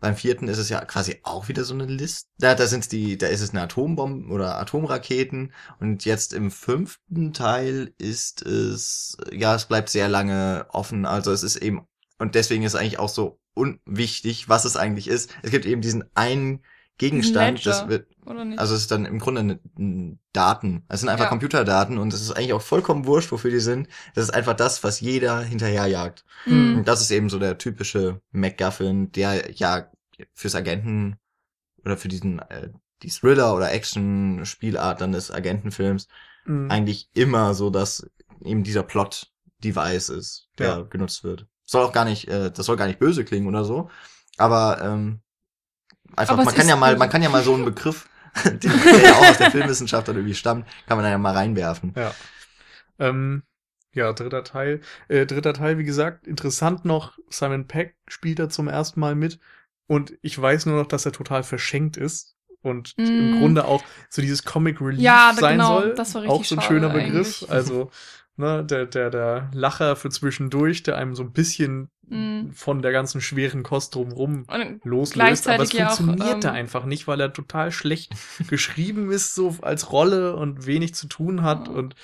Beim vierten ist es ja quasi auch wieder so eine Liste. Da, da sind's die, da ist es eine Atombomben oder Atomraketen. Und jetzt im fünften Teil ist es, ja, es bleibt sehr lange offen. Also es ist eben, und deswegen ist eigentlich auch so unwichtig, was es eigentlich ist. Es gibt eben diesen einen Gegenstand, Ledger. das wird, Oder nicht? also es ist dann im Grunde eine, ein Daten. Es sind einfach Ja. Computerdaten und es ist eigentlich auch vollkommen wurscht, wofür die sind. Das ist einfach das, was jeder hinterherjagt. Mm. Und das ist eben so der typische MacGuffin, der ja fürs Agenten oder für diesen äh, die Thriller oder Action Spielart dann des Agentenfilms Mhm. eigentlich immer so, dass eben dieser Plot-Device ist, der Ja. genutzt wird. Soll auch gar nicht, äh, das soll gar nicht böse klingen oder so, aber ähm, einfach, Aber man kann ja mal, man kann ja mal so einen Begriff, der ja auch aus der Filmwissenschaft dann irgendwie stammt, kann man da ja mal reinwerfen. Ja. Ähm, ja, dritter Teil. Äh, dritter Teil, wie gesagt, interessant noch, Simon Peck spielt da zum ersten Mal mit und ich weiß nur noch, dass er total verschenkt ist und im Mm. Grunde auch so dieses Comic Relief Ja, sein genau, soll. das war richtig auch so ein schöner Begriff. eigentlich. Also, ne, der, der, der Lacher für zwischendurch, der einem so ein bisschen Mhm. von der ganzen schweren Kost drumrum Und loslöst, aber es auch, funktionierte ähm, einfach nicht, weil er total schlecht geschrieben ist, so als Rolle und wenig zu tun hat und,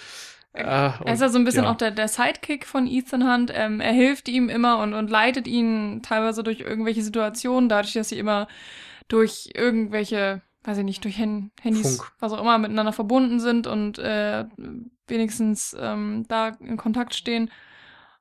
äh, Er ist ja so ein bisschen ja. auch der, der Sidekick von Ethan Hunt. Ähm, er hilft ihm immer und, und leitet ihn teilweise durch irgendwelche Situationen, dadurch, dass sie immer durch irgendwelche, weiß ich nicht, durch Hand Handys, Funk. was auch immer, miteinander verbunden sind und äh, wenigstens ähm, da in Kontakt stehen.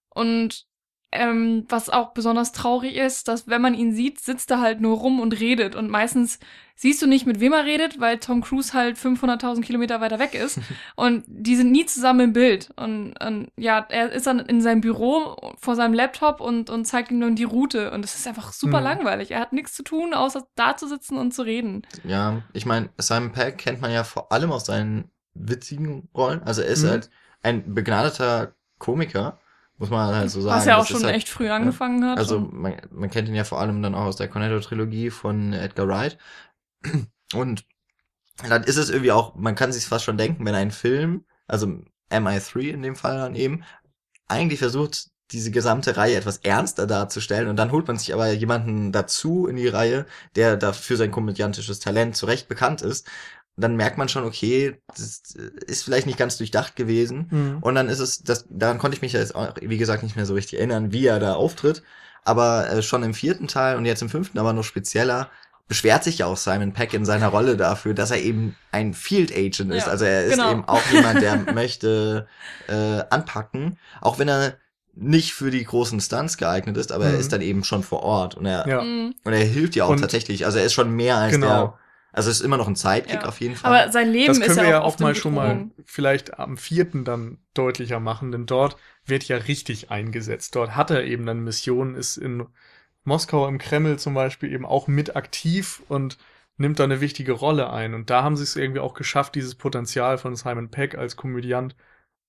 Und ähm, was auch besonders traurig ist, dass wenn man ihn sieht, sitzt er halt nur rum und redet. Und meistens siehst du nicht, mit wem er redet, weil Tom Cruise halt 500.000 Kilometer weiter weg ist. und die sind nie zusammen im Bild. Und, und ja, er ist dann in seinem Büro vor seinem Laptop und, und zeigt ihm nun die Route. Und es ist einfach super Mhm. langweilig. Er hat nichts zu tun, außer da zu sitzen und zu reden. Ja, ich meine, Simon Peck kennt man ja vor allem aus seinen witzigen Rollen. Also er ist Mhm. halt ein begnadeter Komiker, muss man halt so sagen. was ja auch schon halt, echt früh angefangen hat. Also man, man kennt ihn ja vor allem dann auch aus der Cornetto-Trilogie von Edgar Wright. Und dann ist es irgendwie auch, man kann sich fast schon denken, wenn ein Film, also MI3 in dem Fall dann eben, eigentlich versucht, diese gesamte Reihe etwas ernster darzustellen und dann holt man sich aber jemanden dazu in die Reihe, der dafür sein komödiantisches Talent zu Recht bekannt ist. Dann merkt man schon, okay, das ist vielleicht nicht ganz durchdacht gewesen. Mhm. Und dann ist es, das, daran konnte ich mich jetzt auch, wie gesagt, nicht mehr so richtig erinnern, wie er da auftritt. Aber äh, schon im vierten Teil und jetzt im fünften aber noch spezieller, beschwert sich ja auch Simon Peck in seiner Rolle dafür, dass er eben ein Field Agent ist. Ja, also er ist genau. eben auch jemand, der möchte äh, anpacken, auch wenn er nicht für die großen Stunts geeignet ist, aber er Mhm. ist dann eben schon vor Ort und er, Ja. Mm. und er hilft ja auch Und- tatsächlich. Also er ist schon mehr als Genau. der, also ist immer noch ein Sidekick Ja. auf jeden Fall. Aber sein Leben Das ist können ja wir ja auch, auch mal schon mal vielleicht am vierten dann deutlicher machen, denn dort wird ja richtig eingesetzt. Dort hat er eben dann Missionen, ist in Moskau im Kreml zum Beispiel eben auch mit aktiv und nimmt da eine wichtige Rolle ein. Und da haben sie es irgendwie auch geschafft, dieses Potenzial von Simon Peck als Komödiant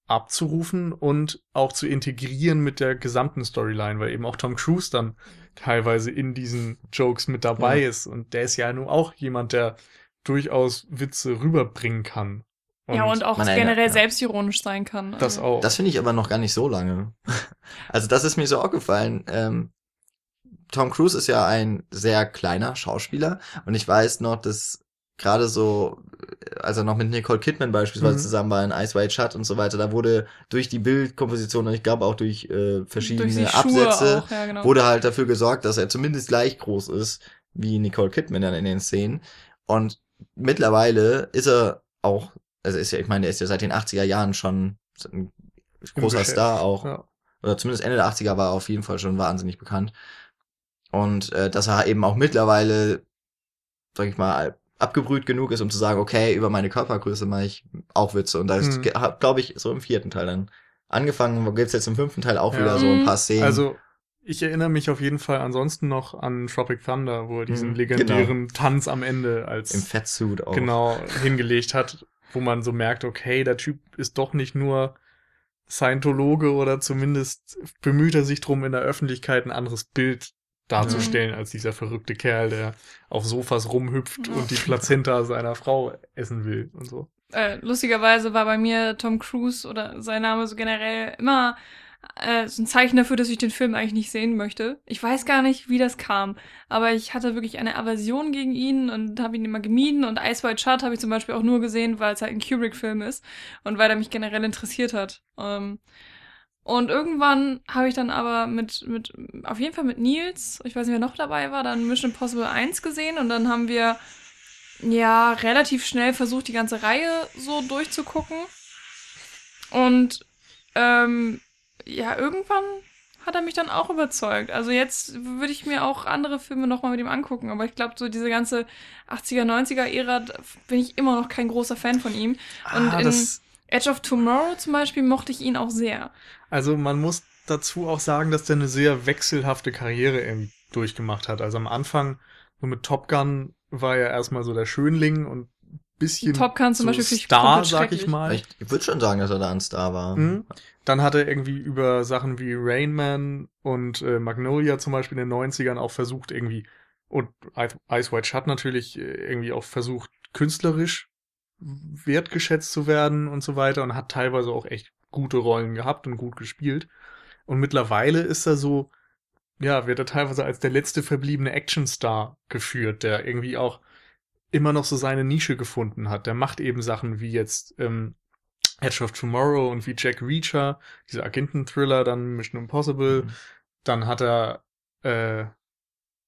abzurufen und auch zu integrieren mit der gesamten Storyline, weil eben auch Tom Cruise dann teilweise in diesen Jokes mit dabei Ja. ist. Und der ist ja nun auch jemand, der durchaus Witze rüberbringen kann. ja, und auch generell ja. selbstironisch sein kann. das Also, auch. Das finde ich aber noch gar nicht so lange. Also das ist mir so aufgefallen. Ähm, Tom Cruise ist ja ein sehr kleiner Schauspieler und ich weiß noch, dass gerade so, als er noch mit Nicole Kidman beispielsweise Mhm. zusammen war in Ice White Shut und so weiter, da wurde durch die Bildkomposition und ich glaube auch durch äh, verschiedene durch Absätze auch, ja, genau. wurde halt dafür gesorgt, dass er zumindest gleich groß ist wie Nicole Kidman dann in den Szenen. Und mittlerweile ist er auch, also ist ja, ich meine, der ist ja seit den 80er Jahren schon ein großer Geschäft, Star auch. Ja. Oder zumindest Ende der 80er war er auf jeden Fall schon wahnsinnig bekannt. Und äh, dass er eben auch mittlerweile, sag ich mal, abgebrüht genug ist, um zu sagen, okay, über meine Körpergröße mache ich auch Witze. Und da ist, Mhm. glaube ich, so im vierten Teil dann angefangen. Gibt's jetzt im fünften Teil auch Ja. wieder so ein paar Szenen. Also, ich erinnere mich auf jeden Fall ansonsten noch an Tropic Thunder, wo er diesen Mhm, legendären Tanz am Ende als im Fettsuit auch. genau hingelegt hat, wo man so merkt, okay, der Typ ist doch nicht nur Scientologe oder zumindest bemüht er sich drum, in der Öffentlichkeit ein anderes Bild darzustellen als dieser verrückte Kerl, der auf Sofas rumhüpft Ja. und die Plazenta seiner Frau essen will und so. äh, lustigerweise war bei mir Tom Cruise oder sein Name so generell immer äh, so ein Zeichen dafür, dass ich den Film eigentlich nicht sehen möchte. Ich weiß gar nicht, wie das kam, aber ich hatte wirklich eine Aversion gegen ihn und habe ihn immer gemieden und Ice White Shut habe ich zum Beispiel auch nur gesehen, weil es halt ein Kubrick-Film ist und weil er mich generell interessiert hat. Ähm, und irgendwann habe ich dann aber mit, mit, auf jeden Fall mit Nils, ich weiß nicht, wer noch dabei war, dann Mission Impossible 1 gesehen und dann haben wir ja relativ schnell versucht, die ganze Reihe so durchzugucken. Und ähm, ja, irgendwann hat er mich dann auch überzeugt. Also jetzt würde ich mir auch andere Filme nochmal mit ihm angucken, aber ich glaube, so diese ganze 80er, 90er Ära da bin ich immer noch kein großer Fan von ihm. Und ah, in- das, Edge of Tomorrow zum Beispiel mochte ich ihn auch sehr. Also man muss dazu auch sagen, dass der eine sehr wechselhafte Karriere irgendwie durchgemacht hat. Also am Anfang, so mit Top Gun, war er erstmal so der Schönling und bisschen Top Gun zum so Beispiel Star, sag ich mal. Ich, ich würde schon sagen, dass er da ein Star war. Mhm. Dann hat er irgendwie über Sachen wie Rain Man und äh, Magnolia zum Beispiel in den 90ern auch versucht, irgendwie, und Ice Ice White Shut natürlich äh, irgendwie auch versucht, künstlerisch wertgeschätzt zu werden und so weiter und hat teilweise auch echt gute Rollen gehabt und gut gespielt. Und mittlerweile ist er so, ja, wird er teilweise als der letzte verbliebene Actionstar geführt, der irgendwie auch immer noch so seine Nische gefunden hat. Der macht eben Sachen wie jetzt ähm, Edge of Tomorrow und wie Jack Reacher, diese Agenten-Thriller, dann Mission Impossible. Mhm. Dann hat er, äh,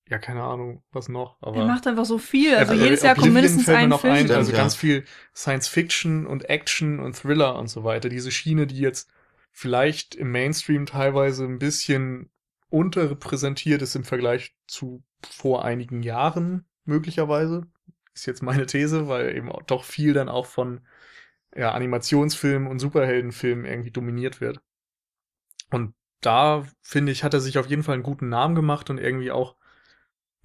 ja, keine Ahnung, was noch, aber. Er macht einfach so viel. Also Ja, jedes äh, Jahr kommt mindestens ein noch Film. Ein, also ja. ganz viel Science Fiction und Action und Thriller und so weiter. Diese Schiene, die jetzt vielleicht im Mainstream teilweise ein bisschen unterrepräsentiert ist im Vergleich zu vor einigen Jahren, möglicherweise. Ist jetzt meine These, weil eben auch doch viel dann auch von ja, Animationsfilmen und Superheldenfilmen irgendwie dominiert wird. Und da, finde ich, hat er sich auf jeden Fall einen guten Namen gemacht und irgendwie auch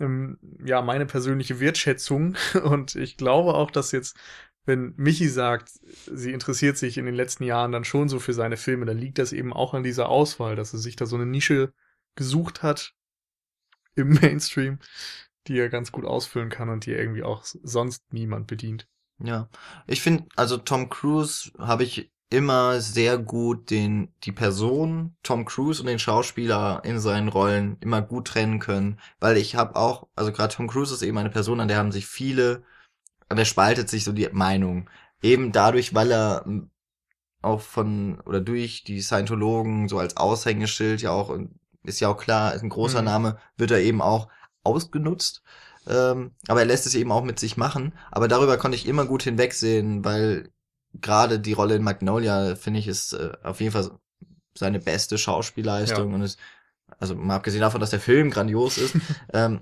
ähm, ja, meine persönliche Wertschätzung. Und ich glaube auch, dass jetzt, wenn Michi sagt, sie interessiert sich in den letzten Jahren dann schon so für seine Filme, dann liegt das eben auch an dieser Auswahl, dass er sich da so eine Nische gesucht hat im Mainstream, die er ganz gut ausfüllen kann und die irgendwie auch sonst niemand bedient. Ja, ich finde, also Tom Cruise habe ich immer sehr gut den die Person Tom Cruise und den Schauspieler in seinen Rollen immer gut trennen können, weil ich habe auch, also gerade Tom Cruise ist eben eine Person, an der haben sich viele, an der spaltet sich so die Meinung, eben dadurch, weil er m, auch von oder durch die Scientologen so als Aushängeschild ja auch ist ja auch klar, ist ein großer Mhm. Name, wird er eben auch ausgenutzt. Ähm, aber er lässt es eben auch mit sich machen. Aber darüber konnte ich immer gut hinwegsehen, weil gerade die Rolle in Magnolia, finde ich, ist äh, auf jeden Fall seine beste Schauspielleistung und ist, also mal abgesehen davon, dass der Film grandios ist, ähm,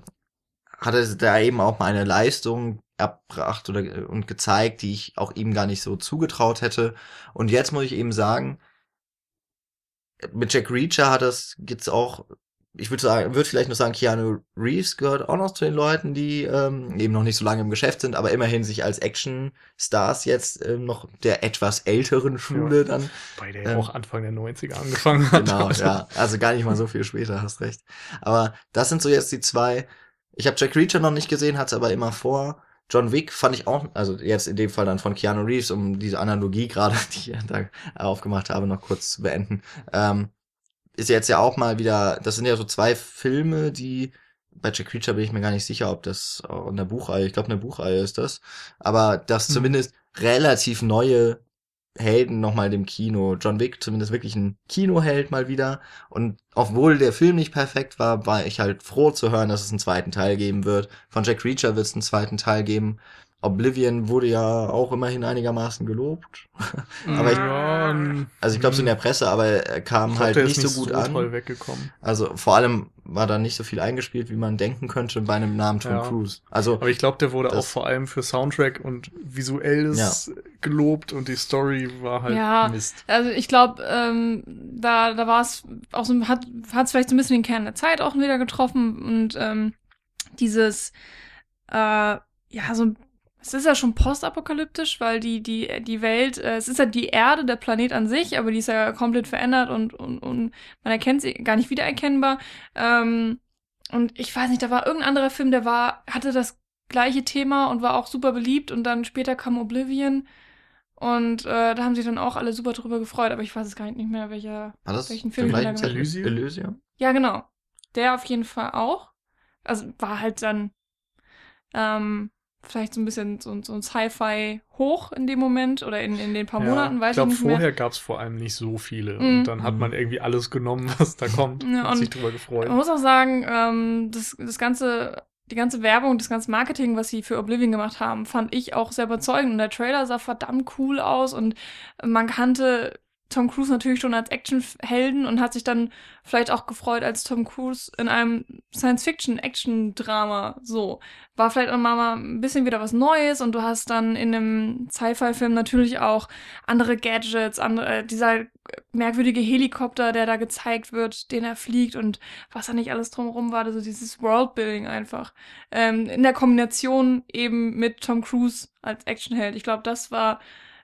hat er da eben auch mal eine Leistung erbracht oder äh, und gezeigt, die ich auch ihm gar nicht so zugetraut hätte. Und jetzt muss ich eben sagen, mit Jack Reacher hat das jetzt auch, ich würde sagen, würde vielleicht noch sagen, Keanu Reeves gehört auch noch zu den Leuten, die ähm, eben noch nicht so lange im Geschäft sind, aber immerhin sich als Action-Stars jetzt ähm, noch der etwas älteren Schule Ja. dann Bei der Ähm. auch Anfang der 90er angefangen hat. Genau, Also, ja. Also gar nicht mal so viel später, hast recht. Aber das sind so jetzt die zwei. Ich habe Jack Reacher noch nicht gesehen, hatte aber immer vor. John Wick fand ich auch, also jetzt in dem Fall dann von Keanu Reeves, um diese Analogie gerade, die ich da aufgemacht habe, noch kurz zu beenden. Ähm, ist jetzt ja auch mal wieder, das sind ja so zwei Filme, die bei Jack Reacher bin ich mir gar nicht sicher, ob das auch in der Buchreihe, ich glaube in der Buchreihe ist das, aber das Hm. zumindest relativ neue Helden nochmal dem Kino. John Wick zumindest wirklich ein Kinoheld mal wieder. Und obwohl der Film nicht perfekt war, war ich halt froh zu hören, dass es einen zweiten Teil geben wird. Von Jack Reacher wird es einen zweiten Teil geben. Oblivion wurde ja auch immerhin einigermaßen gelobt. aber ich- ja, Also ich glaube so in der Presse, aber er kam glaub, halt nicht ist so nicht gut so an. toll weggekommen. Also vor allem war da nicht so viel eingespielt, wie man denken könnte bei einem Namen Tom Ja. Cruise. Also Aber ich glaube, der wurde Das- auch vor allem für Soundtrack und visuelles gelobt und die Story war halt Ja. Mist. Also ich glaube, ähm, da, da war es auch so, hat es vielleicht so ein bisschen den Kern der Zeit auch wieder getroffen und ähm, dieses, äh, ja, so ein es ist ja schon postapokalyptisch, weil die, die, die Welt, äh, es ist ja die Erde, der Planet an sich, aber die ist ja komplett verändert und, und, und man erkennt sie gar nicht wiedererkennbar. Ähm, und ich weiß nicht, da war irgendein anderer Film, der war, hatte das gleiche Thema und war auch super beliebt und dann später kam Oblivion. Und äh, da haben sich dann auch alle super drüber gefreut, aber ich weiß es gar nicht mehr, welcher. war das welchen Film er gemacht? Elysium? Elysium? Ja, genau. Der auf jeden Fall auch. Also war halt dann ähm, vielleicht so ein bisschen so, so ein Sci-Fi hoch in dem Moment oder in, in den paar Monaten, weiß ich glaube, ich nicht mehr. vorher gab es vor allem nicht so viele. Mhm. Und dann hat man irgendwie alles genommen, was da kommt. Ja, hat und- sich drüber gefreut. Man muss auch sagen, ähm, das, das ganze, die ganze Werbung, das ganze Marketing, was sie für Oblivion gemacht haben, fand ich auch sehr überzeugend. Und der Trailer sah verdammt cool aus und man kannte Tom Cruise natürlich schon als Actionhelden und hat sich dann vielleicht auch gefreut, als Tom Cruise in einem Science-Fiction-Action-Drama so. War vielleicht auch mal ein bisschen wieder was Neues und du hast dann in einem Sci-Fi-Film natürlich auch andere Gadgets, andere, äh, dieser merkwürdige Helikopter, der da gezeigt wird, den er fliegt und was da nicht alles drumherum war, also dieses Worldbuilding einfach. Ähm, in der Kombination eben mit Tom Cruise als Actionheld. Ich glaube, das war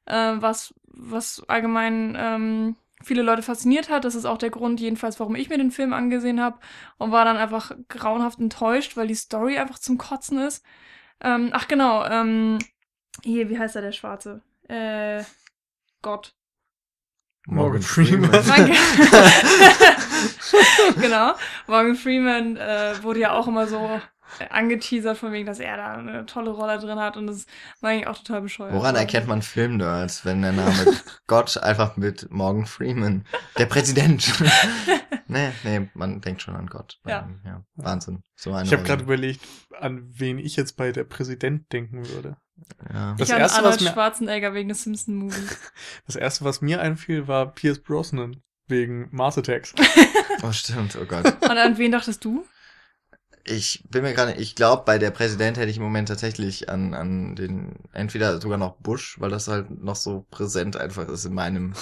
äh, was, was allgemein ähm, viele Leute fasziniert hat. Das ist auch der Grund, jedenfalls, warum ich mir den Film angesehen habe und war dann einfach grauenhaft enttäuscht, weil die Story einfach zum Kotzen ist. Ähm, ach genau, ähm, hier, wie heißt er, der Schwarze? Äh, Gott. Morgan Freeman. Danke. genau. Morgan Freeman äh, wurde ja auch immer so angeteasert, von wegen, dass er da eine tolle Rolle drin hat und das war eigentlich auch total bescheuert. Woran erkennt man Filmnerds, wenn der Name Gott einfach mit Morgan Freeman, der Präsident. nee, nee, man denkt schon an Gott. Ja. ja Wahnsinn. So eine Ich habe gerade überlegt, an wen ich jetzt bei der Präsident denken würde. ja. Das ich erste, was Arnold mir- Schwarzenegger wegen des Simpson-Movie. Das erste, was mir einfiel, war Pierce Brosnan wegen Mars Attacks. Oh, stimmt, oh Gott. Und an wen dachtest du? Ich bin mir gerade, ich glaube, bei der Präsident hätte ich im Moment tatsächlich an, an den, entweder sogar noch Bush, weil das halt noch so präsent einfach ist in meinem.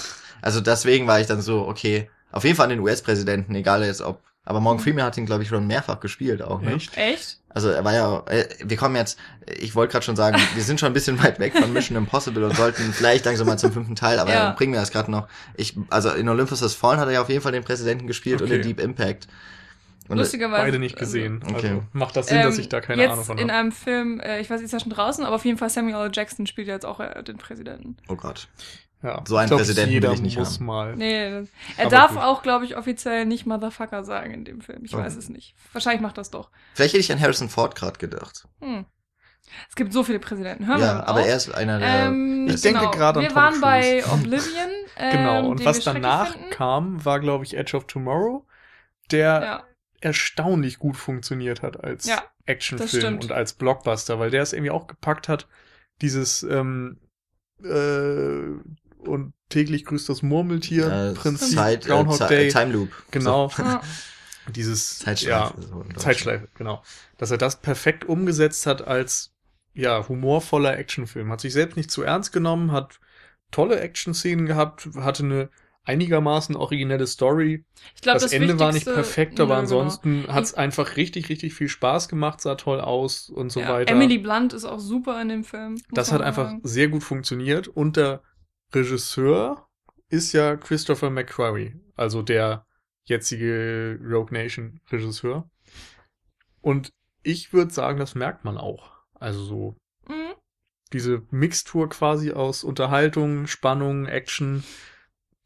Also deswegen war ich dann so, okay, auf jeden Fall an den US-Präsidenten, egal jetzt ob. Aber Morgan Freeman hat ihn, glaube ich, schon mehrfach gespielt auch, ne? Echt? Echt? Also er war ja, äh, wir kommen jetzt, ich wollte gerade schon sagen, wir sind schon ein bisschen weit weg von Mission Impossible und sollten vielleicht langsam mal zum fünften Teil, aber Ja. dann bringen wir das gerade noch. Ich, also in Olympus Has Fallen hat er ja auf jeden Fall den Präsidenten gespielt und Okay. in Deep Impact. Und Lustigerweise. Beide nicht gesehen. Okay. Also macht das Sinn, dass Ähm, ich da keine jetzt Ahnung von in habe. einem Film, äh, ich weiß, ist ja schon draußen, aber auf jeden Fall Samuel L. Jackson spielt ja jetzt auch äh, den Präsidenten. oh Gott. Ja. so einen glaub, Präsidenten will jeder ich nicht muss haben. mal. Nee, das- er Aber darf gut. auch, glaube ich, offiziell nicht Motherfucker sagen in dem Film. Ich Okay. weiß es nicht. Wahrscheinlich macht das doch. Vielleicht hätte ich an Harrison Ford gerade gedacht. Hm. Es gibt so viele Präsidenten. Hören wir ja, aber auf. er ist einer der. Ähm, Ich denke genau. gerade an Wir Tom waren bei Cruise. Oblivion. Ähm, Genau, und was danach finden. kam, war, glaube ich, Edge of Tomorrow, der Ja, erstaunlich gut funktioniert hat als Ja, Actionfilm und als Blockbuster, weil der es irgendwie auch gepackt hat, dieses ähm, äh, und täglich grüßt das Murmeltier äh, Prinzip Zeit, äh, Groundhog Zeit, Day, Time Loop. genau, ja. dieses Zeitschleife. ja, so. Zeitschleife, genau, dass er das perfekt umgesetzt hat als ja humorvoller Actionfilm, hat sich selbst nicht zu ernst genommen, hat tolle Action-Szenen gehabt, hatte eine einigermaßen originelle Story, Ich glaube, das, Ende war nicht perfekt, aber genau. ansonsten hat es einfach richtig, richtig viel Spaß gemacht, sah toll aus und so ja, weiter. Emily Blunt ist auch super in dem Film. das hat einfach sagen. sehr gut funktioniert und der Regisseur ist ja Christopher McQuarrie, also der jetzige Rogue Nation Regisseur. Und ich würde sagen, das merkt man auch. Also so Mhm. diese Mixtur quasi aus Unterhaltung, Spannung, Action,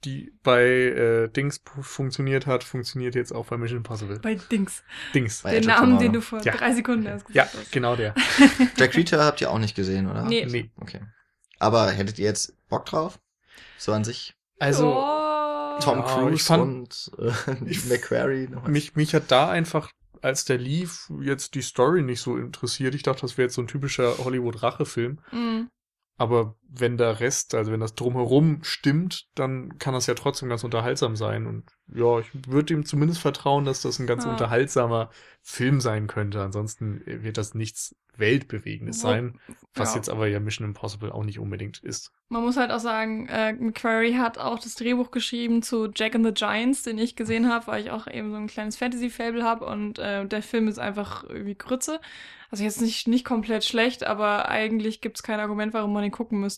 die bei äh, Dings funktioniert hat, funktioniert jetzt auch bei Mission Impossible. Bei Dings. Dings. Bei Den Namen, den du vor Ja. drei Sekunden erst Ja, gesagt hast. genau der. Jack Reacher habt ihr auch nicht gesehen, oder? Nee. Nee. Okay. Aber hättet ihr jetzt Bock drauf? So an sich? Also, Oh. Tom Ja, Cruise ich fand- und äh, Ich- McQuarrie. mich, mich hat da einfach, als der lief, jetzt die Story nicht so interessiert. Ich dachte, das wäre jetzt so ein typischer Hollywood-Rache-Film. Mhm. Aber wenn der Rest, also wenn das drumherum stimmt, dann kann das ja trotzdem ganz unterhaltsam sein. Und ja, ich würde ihm zumindest vertrauen, dass das ein ganz Ja. unterhaltsamer Film sein könnte. Ansonsten wird das nichts Weltbewegendes sein, was ja. jetzt aber ja Mission Impossible auch nicht unbedingt ist. Man muss halt auch sagen, äh, McQuarrie hat auch das Drehbuch geschrieben zu Jack and the Giants, den ich gesehen habe, weil ich auch eben so ein kleines Fantasy-Fable habe und äh, der Film ist einfach irgendwie Grütze. Also jetzt nicht, nicht komplett schlecht, aber eigentlich gibt es kein Argument, warum man ihn gucken müsste.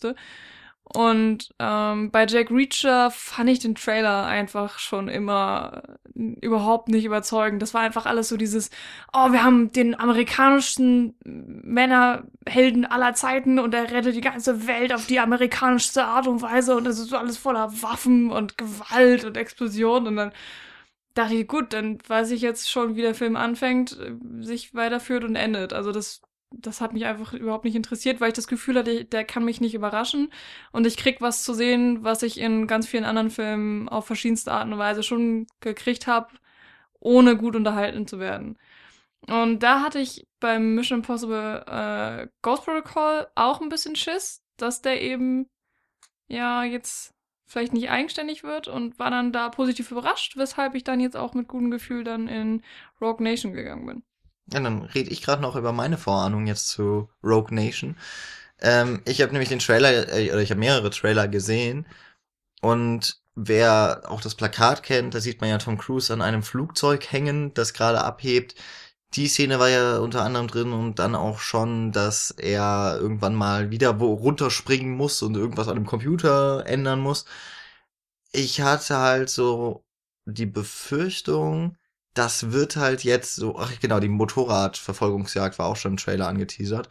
Und ähm, bei Jack Reacher fand ich den Trailer einfach schon immer äh, überhaupt nicht überzeugend. Das war einfach alles so dieses, oh, wir haben den amerikanischen Männerhelden aller Zeiten und er rettet die ganze Welt auf die amerikanischste Art und Weise und es ist so alles voller Waffen und Gewalt und Explosionen und dann dachte ich, gut, dann weiß ich jetzt schon, wie der Film anfängt, äh, sich weiterführt und endet. Also das, das hat mich einfach überhaupt nicht interessiert, weil ich das Gefühl hatte, der kann mich nicht überraschen und ich krieg was zu sehen, was ich in ganz vielen anderen Filmen auf verschiedenste Art und Weise schon gekriegt habe, ohne gut unterhalten zu werden. Und da hatte ich beim Mission Impossible äh, Ghost Protocol auch ein bisschen Schiss, dass der eben ja jetzt vielleicht nicht eigenständig wird und war dann da positiv überrascht, weshalb ich dann jetzt auch mit gutem Gefühl dann in Rogue Nation gegangen bin. Ja, dann rede ich gerade noch über meine Vorahnung jetzt zu Rogue Nation. Ähm, ich habe nämlich den Trailer, äh, oder ich habe mehrere Trailer gesehen und wer auch das Plakat kennt, da sieht man ja Tom Cruise an einem Flugzeug hängen, das gerade abhebt. Die Szene war ja unter anderem drin und dann auch schon, dass er irgendwann mal wieder wo runterspringen muss und irgendwas an dem Computer ändern muss. Ich hatte halt so die Befürchtung, das wird halt jetzt so, ach genau, die Motorradverfolgungsjagd war auch schon im Trailer angeteasert.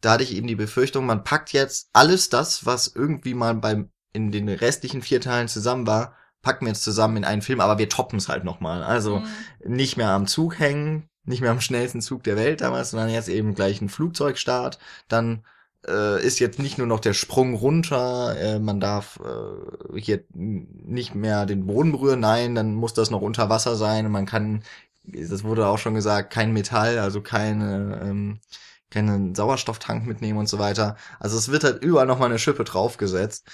Da hatte ich eben die Befürchtung, man packt jetzt alles das, was irgendwie mal beim in den restlichen vier Teilen zusammen war, packen wir jetzt zusammen in einen Film, aber wir toppen es halt nochmal. Also Mhm. nicht mehr am Zug hängen, nicht mehr am schnellsten Zug der Welt damals, sondern jetzt eben gleich ein Flugzeugstart. Dann äh, ist jetzt nicht nur noch der Sprung runter, äh, man darf äh, hier nicht mehr den Boden berühren, nein, dann muss das noch unter Wasser sein man kann, das wurde auch schon gesagt, kein Metall, also keine, ähm, keinen Sauerstofftank mitnehmen und so weiter. Also es wird halt überall nochmal eine Schippe draufgesetzt.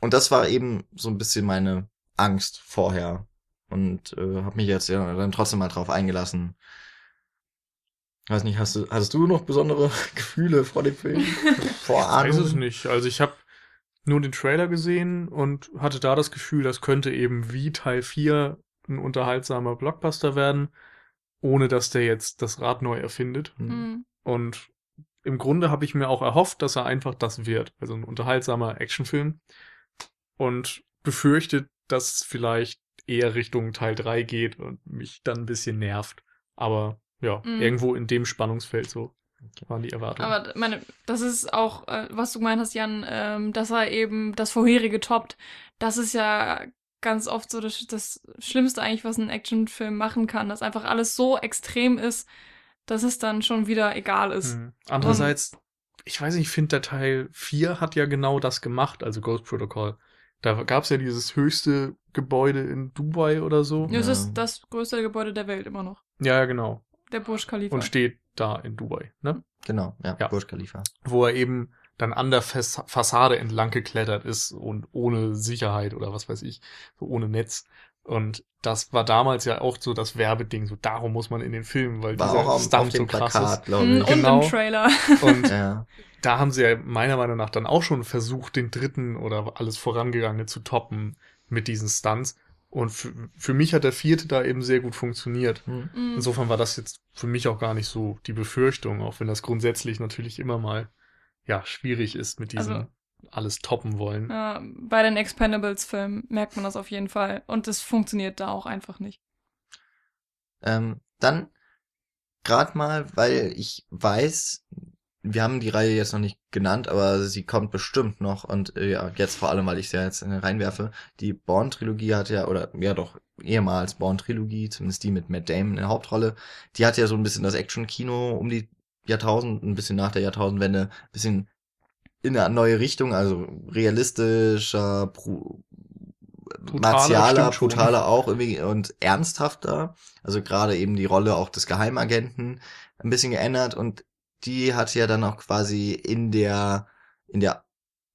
Und das war eben so ein bisschen meine Angst vorher. Und äh, habe mich jetzt ja dann trotzdem mal drauf eingelassen. Weiß nicht, hast du, hattest du noch besondere Gefühle vor dem Film? Vorahnung? Ich weiß es nicht. Also ich habe nur den Trailer gesehen und hatte da das Gefühl, das könnte eben wie Teil 4 ein unterhaltsamer Blockbuster werden, ohne dass der jetzt das Rad neu erfindet. Hm. Mhm. Und im Grunde habe ich mir auch erhofft, dass er einfach das wird. Also ein unterhaltsamer Actionfilm. Und befürchtet, dass es vielleicht eher Richtung Teil 3 geht und mich dann ein bisschen nervt. Aber ja, Mhm. irgendwo in dem Spannungsfeld so waren die Erwartungen. Aber meine, das ist auch, äh, was du gemeint hast, Jan, ähm, dass er eben das vorherige toppt. Das ist ja ganz oft so das, das Schlimmste eigentlich, was ein Actionfilm machen kann, dass einfach alles so extrem ist, dass es dann schon wieder egal ist. Mhm. Andererseits, ich weiß nicht, ich finde, der Teil 4 hat ja genau das gemacht, also Ghost Protocol. Da gab es ja dieses höchste Gebäude in Dubai oder so. Ja. Es ist das größte Gebäude der Welt immer noch. Ja, ja, genau. Der Burj Khalifa. Und steht da in Dubai, ne? Genau, ja, Ja. Burj Khalifa. Wo er eben dann an der Fas Fassade entlang geklettert ist und ohne Sicherheit oder was weiß ich, so ohne Netz. Und das war damals ja auch so das Werbeding, so darum muss man in den Film, weil War dieser auch auf, auf Stunt so dem krass Plakat, ist. glaube Mhm, ich. Und Genau. im Trailer. Und Ja. da haben sie ja meiner Meinung nach dann auch schon versucht, den dritten oder alles vorangegangene zu toppen mit diesen Stunts. Und für, für mich hat der vierte da eben sehr gut funktioniert. Hm. Mhm. Insofern war das jetzt für mich auch gar nicht so die Befürchtung, auch wenn das grundsätzlich natürlich immer mal ja schwierig ist mit diesem Also- alles toppen wollen. Ja, bei den Expendables-Filmen merkt man das auf jeden Fall. Und das funktioniert da auch einfach nicht. Ähm, dann gerade mal, weil ich weiß, wir haben die Reihe jetzt noch nicht genannt, aber sie kommt bestimmt noch und äh, ja, jetzt vor allem, weil ich sie ja jetzt äh, reinwerfe, die Bourne-Trilogie hat ja, oder ja doch, ehemals Bourne-Trilogie, zumindest die mit Matt Damon in der Hauptrolle, die hat ja so ein bisschen das Action-Kino um die Jahrtausend, ein bisschen nach der Jahrtausendwende, ein bisschen in eine neue Richtung, also realistischer, bru Brutaler, martialer, brutaler auch irgendwie und ernsthafter. Also gerade eben die Rolle auch des Geheimagenten ein bisschen geändert und die hat ja dann auch quasi in der in der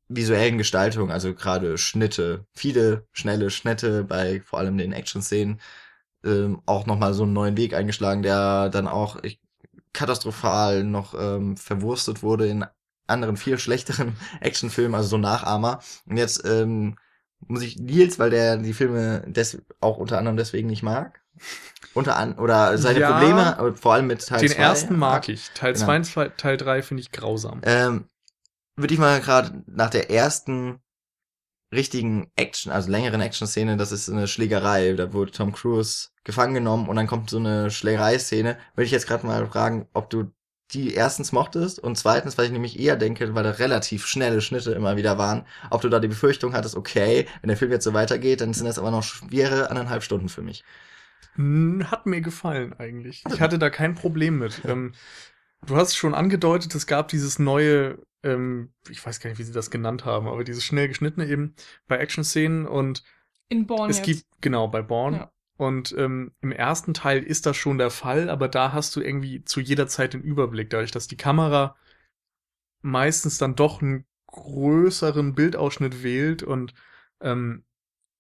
visuellen Gestaltung, also gerade Schnitte, viele schnelle Schnitte bei vor allem den Action-Szenen, ähm, auch nochmal so einen neuen Weg eingeschlagen, der dann auch ich, katastrophal noch ähm, verwurstet wurde in anderen viel schlechteren Actionfilmen, also so Nachahmer. Und jetzt ähm, muss ich Nils, weil der die Filme des, auch unter anderem deswegen nicht mag, unter an oder seine Ja. Probleme, vor allem mit Teil Den zwei ersten mag ich. Teil Genau. 2 und zwei- Teil 3 finde ich grausam. Ähm, würde ich mal gerade nach der ersten richtigen Action, also längeren Action-Szene, das ist eine Schlägerei, da wurde Tom Cruise gefangen genommen und dann kommt so eine Schlägerei-Szene, würde ich jetzt gerade mal fragen, ob du die erstens mochtest und zweitens, weil ich nämlich eher denke, weil da relativ schnelle Schnitte immer wieder waren, ob du da die Befürchtung hattest, okay, wenn der Film jetzt so weitergeht, dann sind das aber noch schwere anderthalb Stunden für mich. Hm, Hat mir gefallen eigentlich. Ich hatte da kein Problem mit. Ähm, du hast schon angedeutet, es gab dieses neue, ähm, ich weiß gar nicht, wie sie das genannt haben, aber dieses schnell geschnittene eben bei Action-Szenen und In Born es jetzt. gibt, genau, bei Born. Ja. Und ähm, im ersten Teil ist das schon der Fall, aber da hast du irgendwie zu jeder Zeit den Überblick, dadurch, dass die Kamera meistens dann doch einen größeren Bildausschnitt wählt und ähm,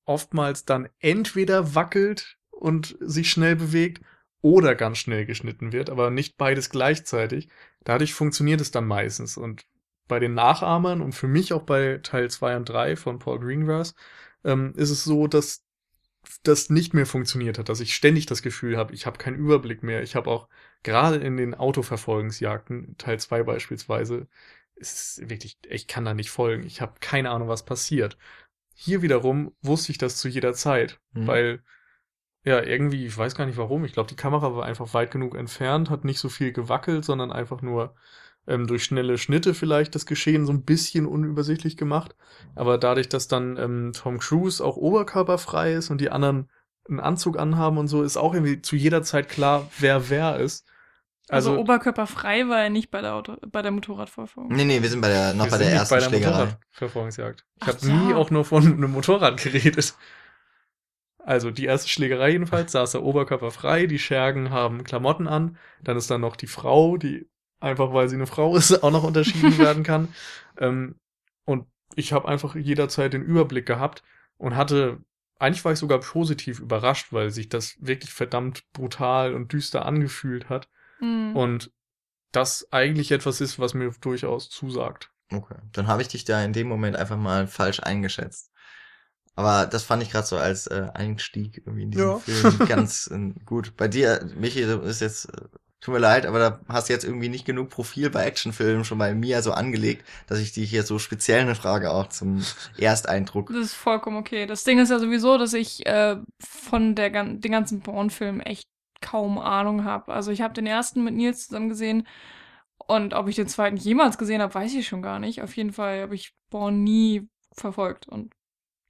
oftmals dann entweder wackelt und sich schnell bewegt oder ganz schnell geschnitten wird, aber nicht beides gleichzeitig. Dadurch funktioniert es dann meistens. Und bei den Nachahmern und für mich auch bei Teil 2 und 3 von Paul Greengrass ähm, ist es so, dass das nicht mehr funktioniert hat, dass ich ständig das Gefühl habe, ich habe keinen Überblick mehr. Ich habe auch gerade in den Autoverfolgungsjagden, Teil 2 beispielsweise, ist es wirklich, ich kann da nicht folgen. Ich habe keine Ahnung, was passiert. Hier wiederum wusste ich das zu jeder Zeit, mhm. weil ja, irgendwie, ich weiß gar nicht warum. Ich glaube, die Kamera war einfach weit genug entfernt, hat nicht so viel gewackelt, sondern einfach nur ähm, durch schnelle Schnitte vielleicht das Geschehen so ein bisschen unübersichtlich gemacht. Aber dadurch, dass dann ähm, Tom Cruise auch oberkörperfrei ist und die anderen einen Anzug anhaben und so, ist auch irgendwie zu jeder Zeit klar, wer wer ist. Also, also oberkörperfrei war er nicht bei der, Auto, bei der Motorradverfolgung. Nee, nee, wir sind bei der, noch wir bei der ersten bei der Schlägerei. Motorradverfolgungsjagd. Ich habe ja. nie auch nur von einem Motorrad geredet. Also die erste Schlägerei jedenfalls saß er oberkörperfrei, die Schergen haben Klamotten an, dann ist da noch die Frau, die einfach weil sie eine Frau ist, auch noch unterschieden werden kann. Ähm, und ich habe einfach jederzeit den Überblick gehabt und hatte, eigentlich war ich sogar positiv überrascht, weil sich das wirklich verdammt brutal und düster angefühlt hat. Mhm. Und das eigentlich etwas ist, was mir durchaus zusagt. Okay, dann habe ich dich da in dem Moment einfach mal falsch eingeschätzt. Aber das fand ich gerade so als äh, Einstieg irgendwie in diesen ja. Film ganz äh, gut. Bei dir, Michi, ist jetzt, äh, tut mir leid, aber da hast du jetzt irgendwie nicht genug Profil bei Actionfilmen schon bei mir so angelegt, dass ich dir hier so speziell eine Frage auch zum Ersteindruck. Das ist vollkommen okay. Das Ding ist ja sowieso, dass ich äh, von der, den ganzen Bourne-Filmen echt kaum Ahnung habe. Also ich habe den ersten mit Nils zusammen gesehen und ob ich den zweiten jemals gesehen habe, weiß ich schon gar nicht. Auf jeden Fall habe ich Bourne nie verfolgt und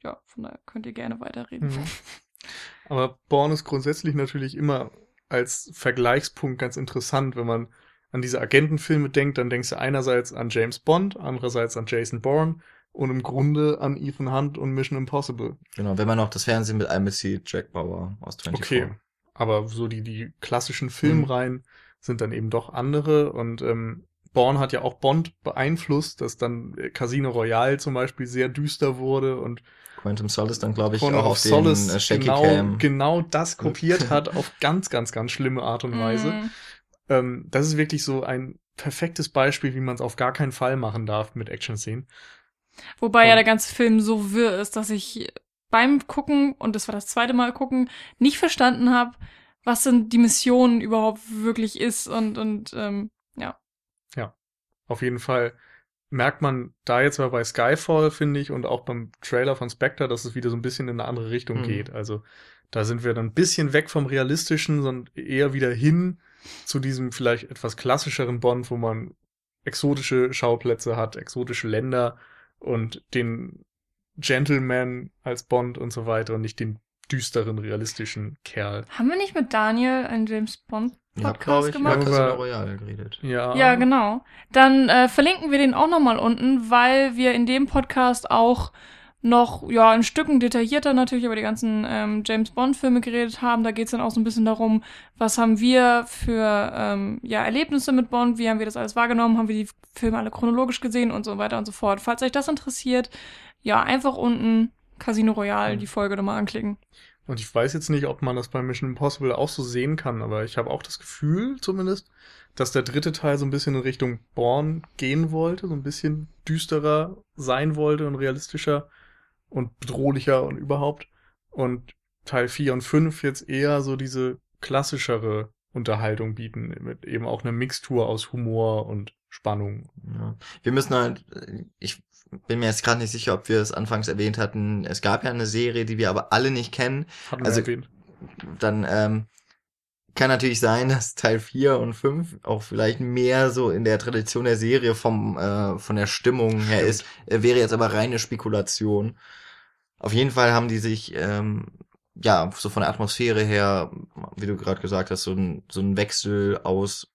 ja, von daher könnt ihr gerne weiterreden. Mhm. Aber Bourne ist grundsätzlich natürlich immer als Vergleichspunkt ganz interessant, wenn man an diese Agentenfilme denkt, dann denkst du einerseits an James Bond, andererseits an Jason Bourne und im Grunde an Ethan Hunt und Mission Impossible. Genau, wenn man noch das Fernsehen mit einbezieht, Jack Bauer aus 24. Okay, aber so die, die klassischen Filmreihen mhm. sind dann eben doch andere und ähm, Bourne hat ja auch Bond beeinflusst, dass dann Casino Royale zum Beispiel sehr düster wurde und Quantum Solace dann, glaube ich, Quantum auch auf Solace den äh, Shaky genau, Cam. genau das kopiert hat auf ganz, ganz, ganz schlimme Art und Weise. Mm. Ähm, das ist wirklich so ein perfektes Beispiel, wie man es auf gar keinen Fall machen darf mit Action-Szenen. Wobei und, ja der ganze Film so wirr ist, dass ich beim Gucken, und das war das zweite Mal gucken, nicht verstanden habe, was denn die Mission überhaupt wirklich ist und, und ähm, ja. Ja, auf jeden Fall merkt man da jetzt mal bei Skyfall, finde ich, und auch beim Trailer von Spectre, dass es wieder so ein bisschen in eine andere Richtung mhm. geht. Also da sind wir dann ein bisschen weg vom Realistischen, sondern eher wieder hin zu diesem vielleicht etwas klassischeren Bond, wo man exotische Schauplätze hat, exotische Länder und den Gentleman als Bond und so weiter und nicht den düsteren, realistischen Kerl. Haben wir nicht mit Daniel einen James Bond Podcast ich, gemacht? Über Royale geredet. Ja. Ja, genau. Dann äh, verlinken wir den auch nochmal unten, weil wir in dem Podcast auch noch ja ein Stücken detaillierter natürlich über die ganzen ähm, James Bond Filme geredet haben. Da geht's dann auch so ein bisschen darum, was haben wir für ähm, ja Erlebnisse mit Bond, wie haben wir das alles wahrgenommen, haben wir die Filme alle chronologisch gesehen und so weiter und so fort. Falls euch das interessiert, ja einfach unten Casino Royale mhm. die Folge nochmal anklicken. Und ich weiß jetzt nicht, ob man das bei Mission Impossible auch so sehen kann, aber ich habe auch das Gefühl zumindest, dass der dritte Teil so ein bisschen in Richtung Born gehen wollte, so ein bisschen düsterer sein wollte und realistischer und bedrohlicher und überhaupt. Und Teil 4 und 5 jetzt eher so diese klassischere Unterhaltung bieten, mit eben auch einer Mixtur aus Humor und Spannung. Ja. Wir müssen halt, ich bin mir jetzt gerade nicht sicher, ob wir es anfangs erwähnt hatten. Es gab ja eine Serie, die wir aber alle nicht kennen. Hatten also, wir erwähnt. Dann ähm, kann natürlich sein, dass Teil 4 und 5 auch vielleicht mehr so in der Tradition der Serie vom äh, von der Stimmung her Stimmt. ist. Äh, wäre jetzt aber reine Spekulation. Auf jeden Fall haben die sich ähm, ja so von der Atmosphäre her, wie du gerade gesagt hast, so ein, so ein Wechsel aus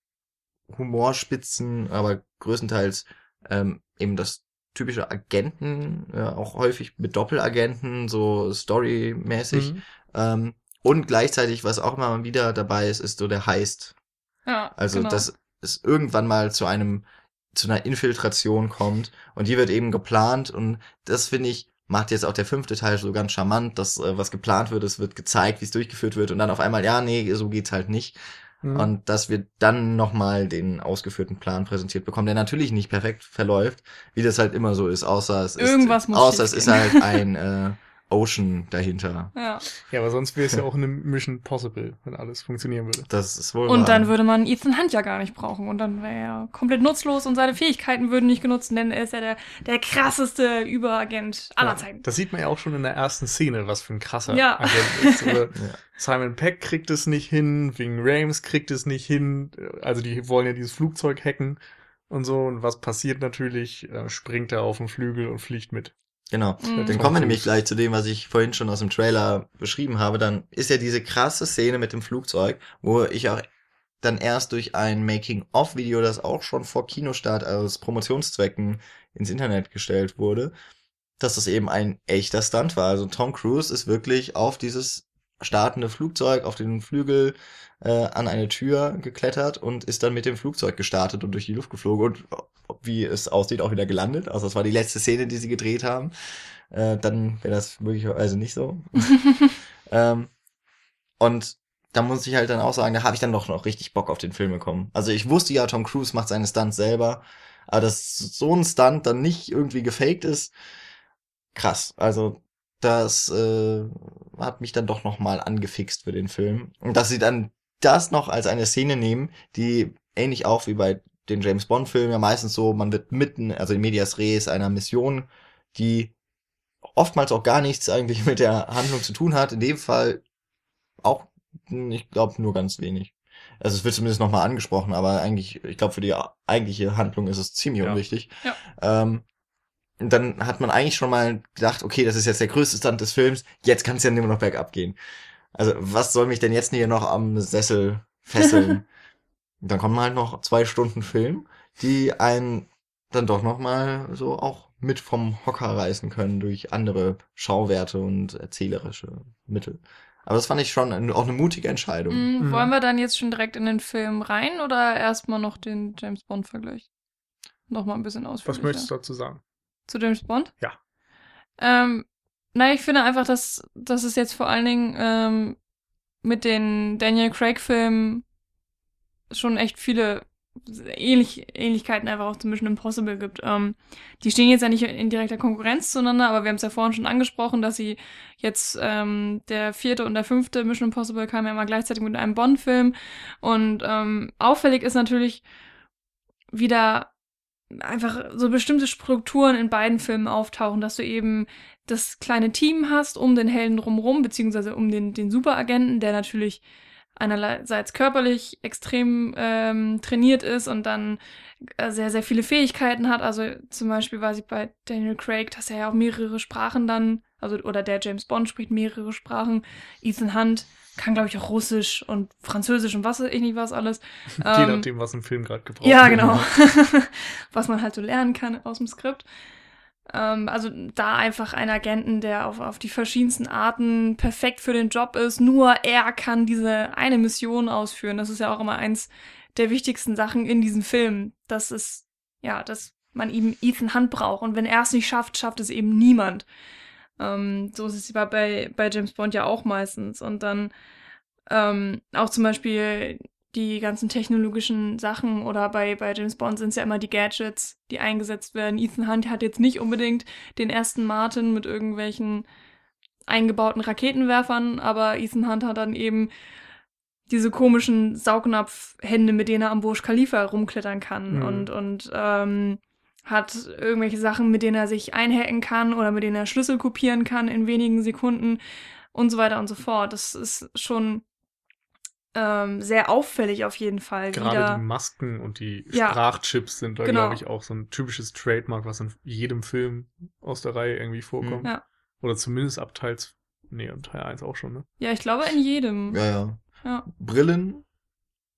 Humorspitzen, aber größtenteils ähm, eben das typische Agenten, ja, auch häufig mit Doppelagenten, so storymäßig. Mhm. Ähm, und gleichzeitig, was auch immer wieder dabei ist, ist so der Heist. Ja, also, genau. dass es irgendwann mal zu einem, zu einer Infiltration kommt und die wird eben geplant und das finde ich macht jetzt auch der fünfte Teil so ganz charmant, dass äh, was geplant wird, es wird gezeigt, wie es durchgeführt wird und dann auf einmal, ja, nee, so geht's halt nicht. Mhm. Und dass wir dann nochmal den ausgeführten Plan präsentiert bekommen, der natürlich nicht perfekt verläuft, wie das halt immer so ist, außer es ist, Irgendwas muss außer es ist halt ein äh, Ocean dahinter. Ja. ja, aber sonst wäre es ja auch eine Mission Possible, wenn alles funktionieren würde. Das ist wohl Und wahr. dann würde man Ethan Hunt ja gar nicht brauchen und dann wäre er komplett nutzlos und seine Fähigkeiten würden nicht genutzt, denn er ist ja der, der krasseste Überagent aller Ja, Zeiten. Das sieht man ja auch schon in der ersten Szene, was für ein krasser Ja. Agent ist. Ja. Simon Peck kriegt es nicht hin, wegen Rames kriegt es nicht hin. Also die wollen ja dieses Flugzeug hacken und so. Und was passiert natürlich? Äh, springt er auf den Flügel und fliegt mit. Genau. Mhm. Dann kommen wir nämlich gleich zu dem, was ich vorhin schon aus dem Trailer beschrieben habe. Dann ist ja diese krasse Szene mit dem Flugzeug, wo ich auch dann erst durch ein Making-of-Video, das auch schon vor Kinostart aus Promotionszwecken ins Internet gestellt wurde, dass das eben ein echter Stunt war. Also Tom Cruise ist wirklich auf dieses startende Flugzeug, auf den Flügel äh, an eine Tür geklettert und ist dann mit dem Flugzeug gestartet und durch die Luft geflogen und wie es aussieht, auch wieder gelandet. Also das war die letzte Szene, die sie gedreht haben. Äh, dann wäre das möglicherweise nicht so. ähm, und da muss ich halt dann auch sagen, da habe ich dann doch noch richtig Bock auf den Film bekommen. Also ich wusste ja, Tom Cruise macht seine Stunts selber, aber dass so ein Stunt dann nicht irgendwie gefaked ist, krass. Also das äh, hat mich dann doch noch mal angefixt für den Film. Und dass sie dann das noch als eine Szene nehmen, die ähnlich auch wie bei den James Bond Filmen ja meistens so, man wird mitten, also in Medias Res einer Mission, die oftmals auch gar nichts eigentlich mit der Handlung zu tun hat. In dem Fall auch, hm, ich glaube, nur ganz wenig. Also es wird zumindest nochmal angesprochen, aber eigentlich, ich glaube, für die eigentliche Handlung ist es ziemlich Ja. unwichtig. Ja. Ähm, dann hat man eigentlich schon mal gedacht, okay, das ist jetzt der größte Stunt des Films, jetzt kann es ja nur noch bergab gehen. Also was soll mich denn jetzt hier noch am Sessel fesseln? Dann kommen halt noch zwei Stunden Film, die einen dann doch noch mal so auch mit vom Hocker reißen können durch andere Schauwerte und erzählerische Mittel. Aber das fand ich schon eine- auch eine mutige Entscheidung. Mhm. Mhm. Wollen wir dann jetzt schon direkt in den Film rein oder erstmal noch den James Bond-Vergleich? Nochmal ein bisschen Was ausführlicher. möchtest du dazu sagen? Zu James Bond? Ja. Ähm, na, ich finde einfach, dass, dass es jetzt vor allen Dingen ähm, mit den Daniel Craig-Filmen schon echt viele Ähnlich Ähnlichkeiten einfach auch zu Mission Impossible gibt. Ähm, die stehen jetzt ja nicht in direkter Konkurrenz zueinander, aber wir haben es ja vorhin schon angesprochen, dass sie jetzt ähm, der vierte und der fünfte Mission Impossible kamen ja immer gleichzeitig mit einem Bond-Film. Und ähm, auffällig ist natürlich wieder einfach so bestimmte Strukturen in beiden Filmen auftauchen, dass du eben das kleine Team hast um den Helden drumherum, beziehungsweise um den, den Superagenten, der natürlich einerseits körperlich extrem ähm, trainiert ist und dann äh, sehr, sehr viele Fähigkeiten hat. Also zum Beispiel weiß ich bei Daniel Craig, dass er ja auch mehrere Sprachen dann, also oder der James Bond spricht mehrere Sprachen. Ethan Hunt kann, glaube ich, auch Russisch und Französisch und was weiß ich nicht was alles. Je Ähm, nachdem, was im Film gerade gebraucht ja, wird. genau. Was man halt so lernen kann aus dem Skript. Ähm, also da einfach ein Agenten, der auf, auf die verschiedensten Arten perfekt für den Job ist. Nur er kann diese eine Mission ausführen. Das ist ja auch immer eins der wichtigsten Sachen in diesem Film. Das ist, ja, dass man eben Ethan Hunt braucht. Und wenn er es nicht schafft, schafft es eben niemand. Ähm, so ist es bei, bei, bei James Bond ja auch meistens. Und dann ähm, auch zum Beispiel die ganzen technologischen Sachen oder bei, bei James Bond sind es ja immer die Gadgets, die eingesetzt werden. Ethan Hunt hat jetzt nicht unbedingt den ersten Martin mit irgendwelchen eingebauten Raketenwerfern, aber Ethan Hunt hat dann eben diese komischen Saugnapfhände, mit denen er am Burj Khalifa rumklettern kann Mhm. und, und ähm, hat irgendwelche Sachen, mit denen er sich einhacken kann oder mit denen er Schlüssel kopieren kann in wenigen Sekunden und so weiter und so fort. Das ist schon ähm, sehr auffällig auf jeden Fall. Gerade wieder. die Masken und die Ja. Sprachchips sind da, Genau. glaube ich, auch so ein typisches Trademark, was in jedem Film aus der Reihe irgendwie vorkommt. Ja. Oder zumindest ab Teil, nee, ab Teil 1 auch schon, ne? Ja, ich glaube in jedem. Ja, ja. Ja. Brillen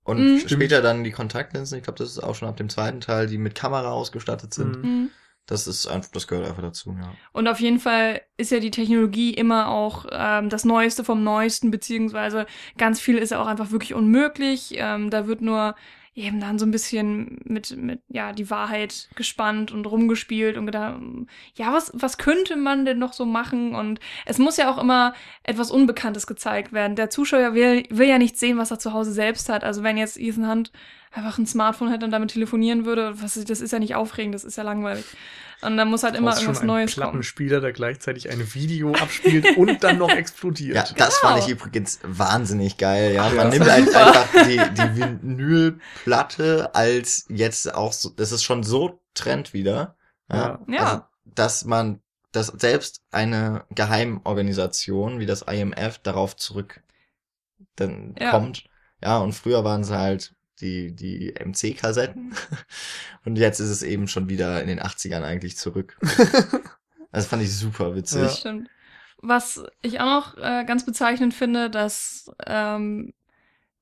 und Mhm. später dann die Kontaktlinsen. Ich glaube, das ist auch schon ab dem zweiten Teil, die mit Kamera ausgestattet sind. Mhm. Mhm. Das ist einfach, das gehört einfach dazu, ja. Und auf jeden Fall ist ja die Technologie immer auch ähm, das Neueste vom Neuesten, beziehungsweise ganz viel ist ja auch einfach wirklich unmöglich. Ähm, da wird nur eben dann so ein bisschen mit, mit, ja, die Wahrheit gespannt und rumgespielt und gedacht, ja, was, was könnte man denn noch so machen? Und es muss ja auch immer etwas Unbekanntes gezeigt werden. Der Zuschauer will, will ja nicht sehen, was er zu Hause selbst hat. Also wenn jetzt Ethan Hunt einfach ein Smartphone hätte und damit telefonieren würde, was, das ist ja nicht aufregend, das ist ja langweilig. Und dann muss halt immer irgendwas schon einen Neues kommen. Plattenspieler, der gleichzeitig ein Video abspielt und dann noch explodiert. Ja, das fand Genau. ich übrigens wahnsinnig geil. Ja, Ja. man Das nimmt halt einfach die, die Vinylplatte als jetzt auch so, das ist schon so Trend wieder. Ja. Ja. Also, dass man, dass selbst eine Geheimorganisation wie das IMF darauf zurück dann Ja. kommt. Ja, und früher waren es halt die, die MC-Kassetten. Und jetzt ist es eben schon wieder in den 80ern eigentlich zurück. Das fand ich super witzig. Ja. Stimmt. Was ich auch noch äh, ganz bezeichnend finde, dass ähm,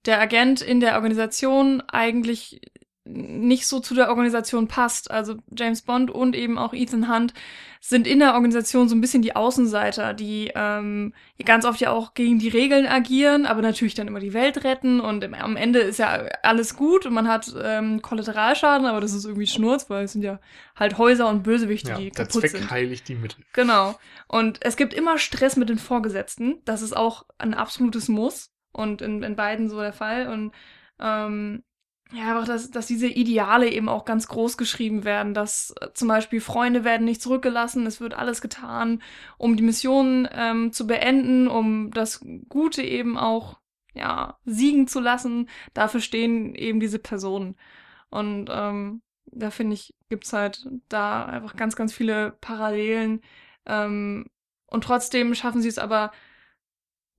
der Agent in der Organisation eigentlich nicht so zu der Organisation passt. Also James Bond und eben auch Ethan Hunt sind in der Organisation so ein bisschen die Außenseiter, die ähm, ganz oft ja auch gegen die Regeln agieren, aber natürlich dann immer die Welt retten und im, am Ende ist ja alles gut und man hat ähm, Kollateralschaden, aber das ist irgendwie Schnurz, weil es sind ja halt Häuser und Bösewichte, Ja, die der kaputt Zweck sind. heiligt die Mittel. Genau. Und es gibt immer Stress mit den Vorgesetzten. Das ist auch ein absolutes Muss. Und in, in beiden so der Fall. Und ähm, ja, einfach, dass, dass diese Ideale eben auch ganz groß geschrieben werden, dass äh, zum Beispiel Freunde werden nicht zurückgelassen, es wird alles getan, um die Mission ähm, zu beenden, um das Gute eben auch ja siegen zu lassen. Dafür stehen eben diese Personen. Und ähm, da finde ich, gibt's halt da einfach ganz, ganz viele Parallelen. Ähm, und trotzdem schaffen sie es aber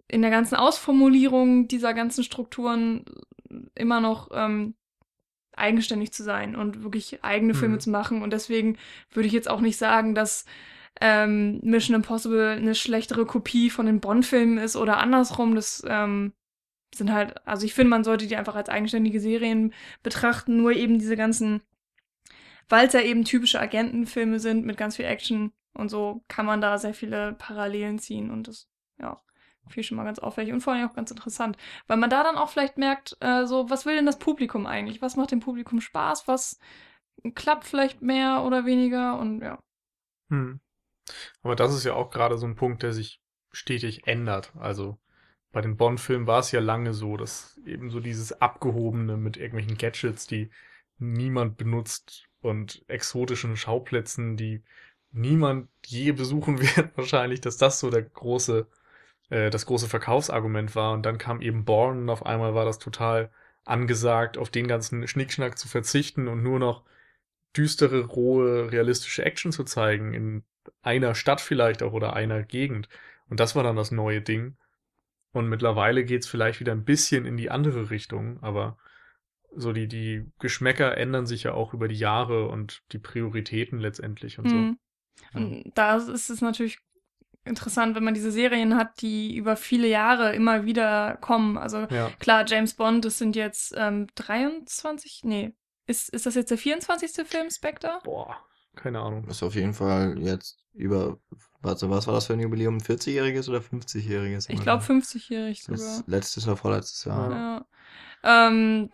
in der ganzen Ausformulierung dieser ganzen Strukturen immer noch ähm, eigenständig zu sein und wirklich eigene Filme Mhm. zu machen. Und deswegen würde ich jetzt auch nicht sagen, dass ähm, Mission Impossible eine schlechtere Kopie von den Bond-Filmen ist oder andersrum. Das ähm, sind halt, also ich finde, man sollte die einfach als eigenständige Serien betrachten, nur eben diese ganzen, weil es ja eben typische Agentenfilme sind mit ganz viel Action und so, kann man da sehr viele Parallelen ziehen und das, ja, viel schon mal ganz auffällig und vor allem auch ganz interessant, weil man da dann auch vielleicht merkt, äh, so, was will denn das Publikum eigentlich? Was macht dem Publikum Spaß? Was klappt vielleicht mehr oder weniger und ja. Hm. Aber das ist ja auch gerade so ein Punkt, der sich stetig ändert. Also bei den Bond-Filmen war es ja lange so, dass eben so dieses Abgehobene mit irgendwelchen Gadgets, die niemand benutzt und exotischen Schauplätzen, die niemand je besuchen wird, wahrscheinlich, dass das so der große, äh, das große Verkaufsargument war. Und dann kam eben Bourne und auf einmal war das total angesagt, auf den ganzen Schnickschnack zu verzichten und nur noch düstere, rohe, realistische Action zu zeigen, in einer Stadt vielleicht auch oder einer Gegend. Und das war dann das neue Ding. Und mittlerweile geht's vielleicht wieder ein bisschen in die andere Richtung, aber so die, die Geschmäcker ändern sich ja auch über die Jahre und die Prioritäten letztendlich und so. Mhm. Ja. Und da ist es natürlich interessant, wenn man diese Serien hat, die über viele Jahre immer wieder kommen. Also Ja. klar, James Bond, das sind jetzt ähm, 23, nee, ist, ist das jetzt der 24. Film, Spectre? Boah, keine Ahnung. Ist auf jeden Fall jetzt über, warte, was war das für ein Jubiläum? Ein 40-jähriges oder 50-jähriges? Ich glaube 50-jährig sogar. Das letztes oder vorletztes Jahr. Ja. Ähm,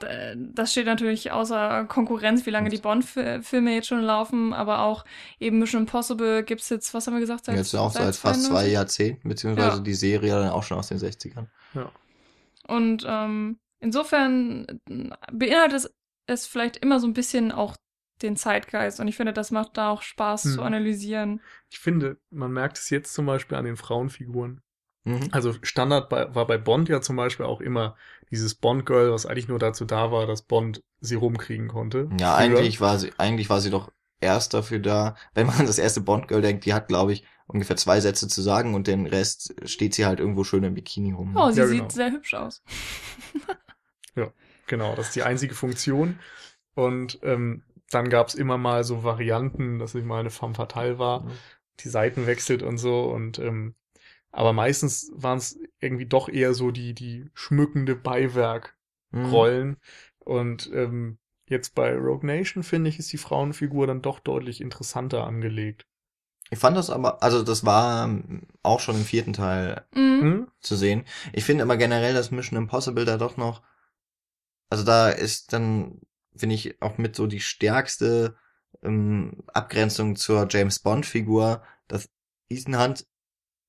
das steht natürlich außer Konkurrenz, wie lange die Bond-Filme jetzt schon laufen, aber auch eben Mission Impossible gibt's jetzt, was haben wir gesagt? Jetzt auch seit seit fast zwei 92? Jahrzehnten, beziehungsweise Ja. die Serie dann auch schon aus den 60ern. Und ähm, insofern beinhaltet es, es vielleicht immer so ein bisschen auch den Zeitgeist. Und ich finde, das macht da auch Spaß zu Hm. analysieren. Ich finde, man merkt es jetzt zum Beispiel an den Frauenfiguren. Mhm. Also Standard bei, war bei Bond ja zum Beispiel auch immer dieses Bond-Girl, was eigentlich nur dazu da war, dass Bond sie rumkriegen konnte. Ja, Früher. eigentlich war sie, eigentlich war sie doch erst dafür da, wenn man an das erste Bond-Girl denkt, die hat, glaube ich, ungefähr zwei Sätze zu sagen und den Rest steht sie halt irgendwo schön im Bikini rum. Oh, sie Ja, sieht genau. sehr hübsch aus. Genau, das ist die einzige Funktion. Und ähm, dann gab's immer mal so Varianten, dass ich mal eine femme fatale war, Mhm. die Seiten wechselt und so. Und ähm, aber meistens waren es irgendwie doch eher so die, die schmückende Beiwerk-Rollen. Mhm. Und ähm, jetzt bei Rogue Nation, finde ich, ist die Frauenfigur dann doch deutlich interessanter angelegt. Ich fand das aber, also das war ähm, auch schon im vierten Teil Mhm. Hm? zu sehen. Ich finde aber generell, dass Mission Impossible da doch noch also da ist dann, finde ich, auch mit so die stärkste ähm, Abgrenzung zur James Bond-Figur, dass Ethan Hunt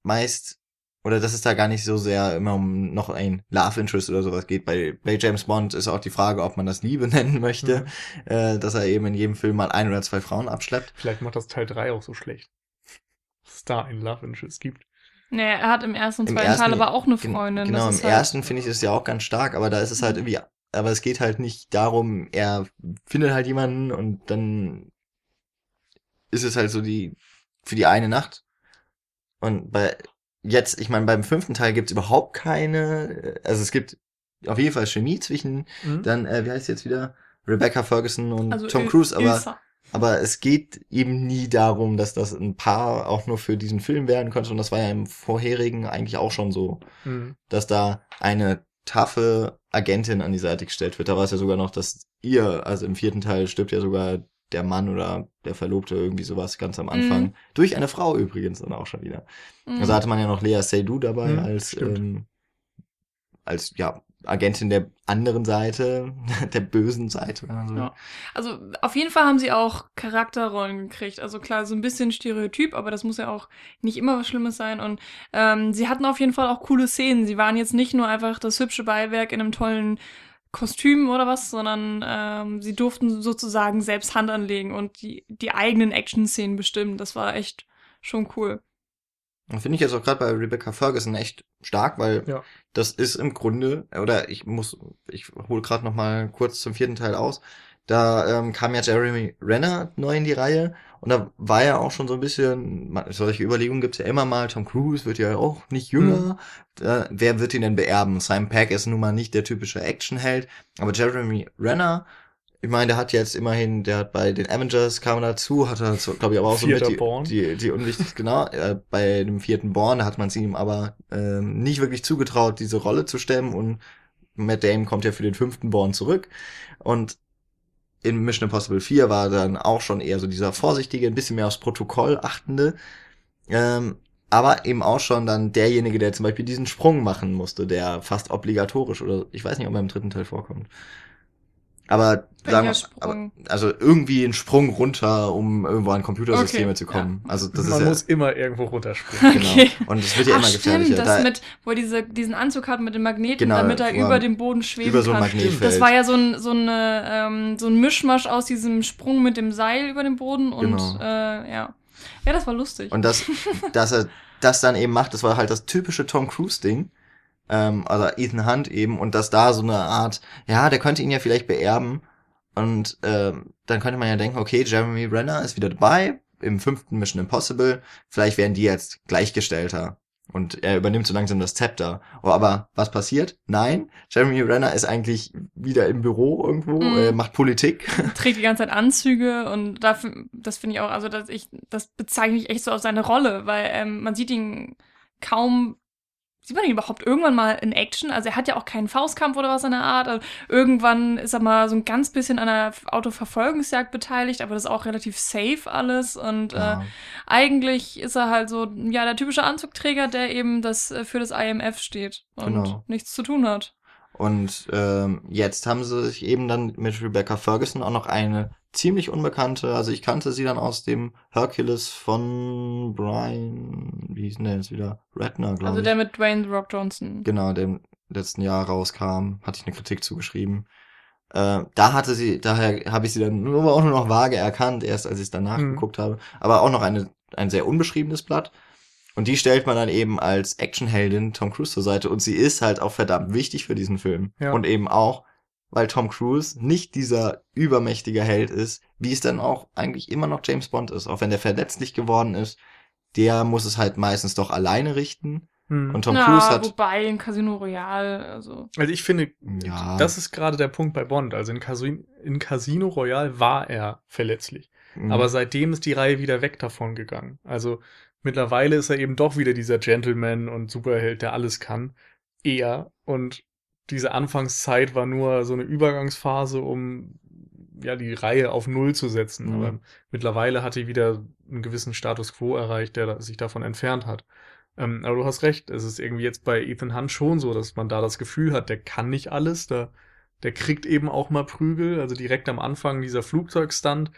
meist oder dass es da gar nicht so sehr immer um noch ein Love Interest oder sowas geht. Bei, bei James Bond ist auch die Frage, ob man das Liebe nennen möchte, mhm. äh, dass er eben in jedem Film mal ein oder zwei Frauen abschleppt. Vielleicht macht das Teil 3 auch so schlecht. Dass es da ein Love Interest gibt. Nee, er hat im ersten und zweiten Teil aber auch eine Freundin. Genau, im halt ersten finde ich es ja auch ganz stark, aber da ist es halt mhm. irgendwie, aber es geht halt nicht darum, er findet halt jemanden und dann ist es halt so die, für die eine Nacht. Und bei jetzt, ich meine, beim fünften Teil gibt's überhaupt keine, also es gibt auf jeden Fall Chemie zwischen, mhm. dann, äh, wie heißt jetzt wieder, Rebecca Ferguson und also Tom Cruise, aber, aber es geht eben nie darum, dass das ein Paar auch nur für diesen Film werden konnte und das war ja im vorherigen eigentlich auch schon so, mhm. dass da eine taffe Agentin an die Seite gestellt wird. Da war es ja sogar noch, dass ihr, also im vierten Teil stirbt ja sogar der Mann oder der Verlobte, irgendwie sowas ganz am Anfang. Mhm. Durch eine Frau übrigens dann auch schon wieder. Mhm. Also hatte man ja noch Lea Seydoux dabei mhm, als, ähm, als, ja, Agentin der anderen Seite, der bösen Seite. Also. Ja. also auf jeden Fall haben sie auch Charakterrollen gekriegt. Also klar, so ein bisschen Stereotyp, aber das muss ja auch nicht immer was Schlimmes sein. Und ähm, sie hatten auf jeden Fall auch coole Szenen. Sie waren jetzt nicht nur einfach das hübsche Beiwerk in einem tollen Kostüm oder was, sondern ähm, sie durften sozusagen selbst Hand anlegen und die, die eigenen Action-Szenen bestimmen. Das war echt schon cool. Finde ich jetzt auch gerade bei Rebecca Ferguson echt stark, weil ja. das ist im Grunde, oder ich muss, ich hole gerade noch mal kurz zum vierten Teil aus. Da ähm, kam ja Jeremy Renner neu in die Reihe und da war ja auch schon so ein bisschen, solche Überlegungen gibt's ja immer mal, Tom Cruise wird ja auch nicht jünger, mhm. äh, wer wird ihn denn beerben? Simon Peck ist nun mal nicht der typische Actionheld, aber Jeremy Renner, ich meine, der hat jetzt immerhin, der hat bei den Avengers kam dazu, hat er, glaube ich, aber auch so mit die, die, die unwichtig, genau, äh, bei dem vierten Born, da hat man es ihm aber ähm, nicht wirklich zugetraut, diese Rolle zu stemmen. Und Matt Damon kommt ja für den fünften Born zurück. Und in Mission Impossible 4 war dann auch schon eher so dieser vorsichtige, ein bisschen mehr aufs Protokoll achtende. Ähm, aber eben auch schon dann derjenige, der zum Beispiel diesen Sprung machen musste, der fast obligatorisch oder ich weiß nicht, ob er im dritten Teil vorkommt. Aber sagen wir, also irgendwie einen Sprung runter, um irgendwo an Computersysteme okay, zu kommen. Ja. Also das Man ist muss ja, immer irgendwo runterspringen. Genau. Okay. Und es wird ja Ach, immer gefährlicher. Stimmt, das da, mit, wo er diese, diesen Anzug hat mit dem Magneten, genau, damit er über dem Boden schweben über so ein kann. Das war ja so ein, so, eine, ähm, so ein Mischmasch aus diesem Sprung mit dem Seil über dem Boden und genau. äh, ja. Ja, das war lustig. Und das, dass er das dann eben macht, das war halt das typische Tom Cruise-Ding ähm, also Ethan Hunt eben, und dass da so eine Art, ja, der könnte ihn ja vielleicht beerben. Und ähm, dann könnte man ja denken, okay, Jeremy Renner ist wieder dabei im fünften Mission Impossible. Vielleicht werden die jetzt gleichgestellter. Und er übernimmt so langsam das Zepter. Oh, aber was passiert? Nein, Jeremy Renner ist eigentlich wieder im Büro irgendwo, mm. äh, macht Politik. Trägt die ganze Zeit Anzüge und dafür, das finde ich auch, also dass ich, das bezeichne ich echt so auf seine Rolle, weil ähm, man sieht ihn kaum Sieht man ihn überhaupt irgendwann mal in Action? Also er hat ja auch keinen Faustkampf oder was in der Art. Also irgendwann ist er mal so ein ganz bisschen an einer Autoverfolgungsjagd beteiligt, aber das ist auch relativ safe alles. Und äh, ja. äh, eigentlich ist er halt so, ja, der typische Anzugträger, der eben das äh, für das IMF steht und genau. nichts zu tun hat. Und ähm, jetzt haben sie sich eben dann mit Rebecca Ferguson auch noch eine ziemlich unbekannte, also ich kannte sie dann aus dem Hercules von Brian, wie hieß denn der jetzt wieder? Redner, glaube also ich. Also der mit Dwayne Rock Johnson. Genau, der im letzten Jahr rauskam, hatte ich eine Kritik zugeschrieben. Äh, da hatte sie, daher habe ich sie dann nur, auch nur noch vage erkannt, erst als ich es danach mhm. geguckt habe. Aber auch noch eine, ein sehr unbeschriebenes Blatt. Und die stellt man dann eben als Actionheldin Tom Cruise zur Seite und sie ist halt auch verdammt wichtig für diesen Film. Ja. Und eben auch, weil Tom Cruise nicht dieser übermächtige Held ist, wie es dann auch eigentlich immer noch James Bond ist. Auch wenn der verletzlich geworden ist, der muss es halt meistens doch alleine richten. Hm. Und Tom ja, Cruise hat. Wobei in Casino Royale, also. Also ich finde, ja. das ist gerade der Punkt bei Bond. Also in, Casino, in Casino Royale war er verletzlich. Mhm. Aber seitdem ist die Reihe wieder weg davon gegangen. Also Mittlerweile ist er eben doch wieder dieser Gentleman und Superheld, der alles kann. Eher. Und diese Anfangszeit war nur so eine Übergangsphase, um ja die Reihe auf Null zu setzen. Mhm. Aber mittlerweile hat er wieder einen gewissen Status quo erreicht, der sich davon entfernt hat. Ähm, aber du hast recht, es ist irgendwie jetzt bei Ethan Hunt schon so, dass man da das Gefühl hat, der kann nicht alles, da der kriegt eben auch mal Prügel, also direkt am Anfang dieser Flugzeugstand,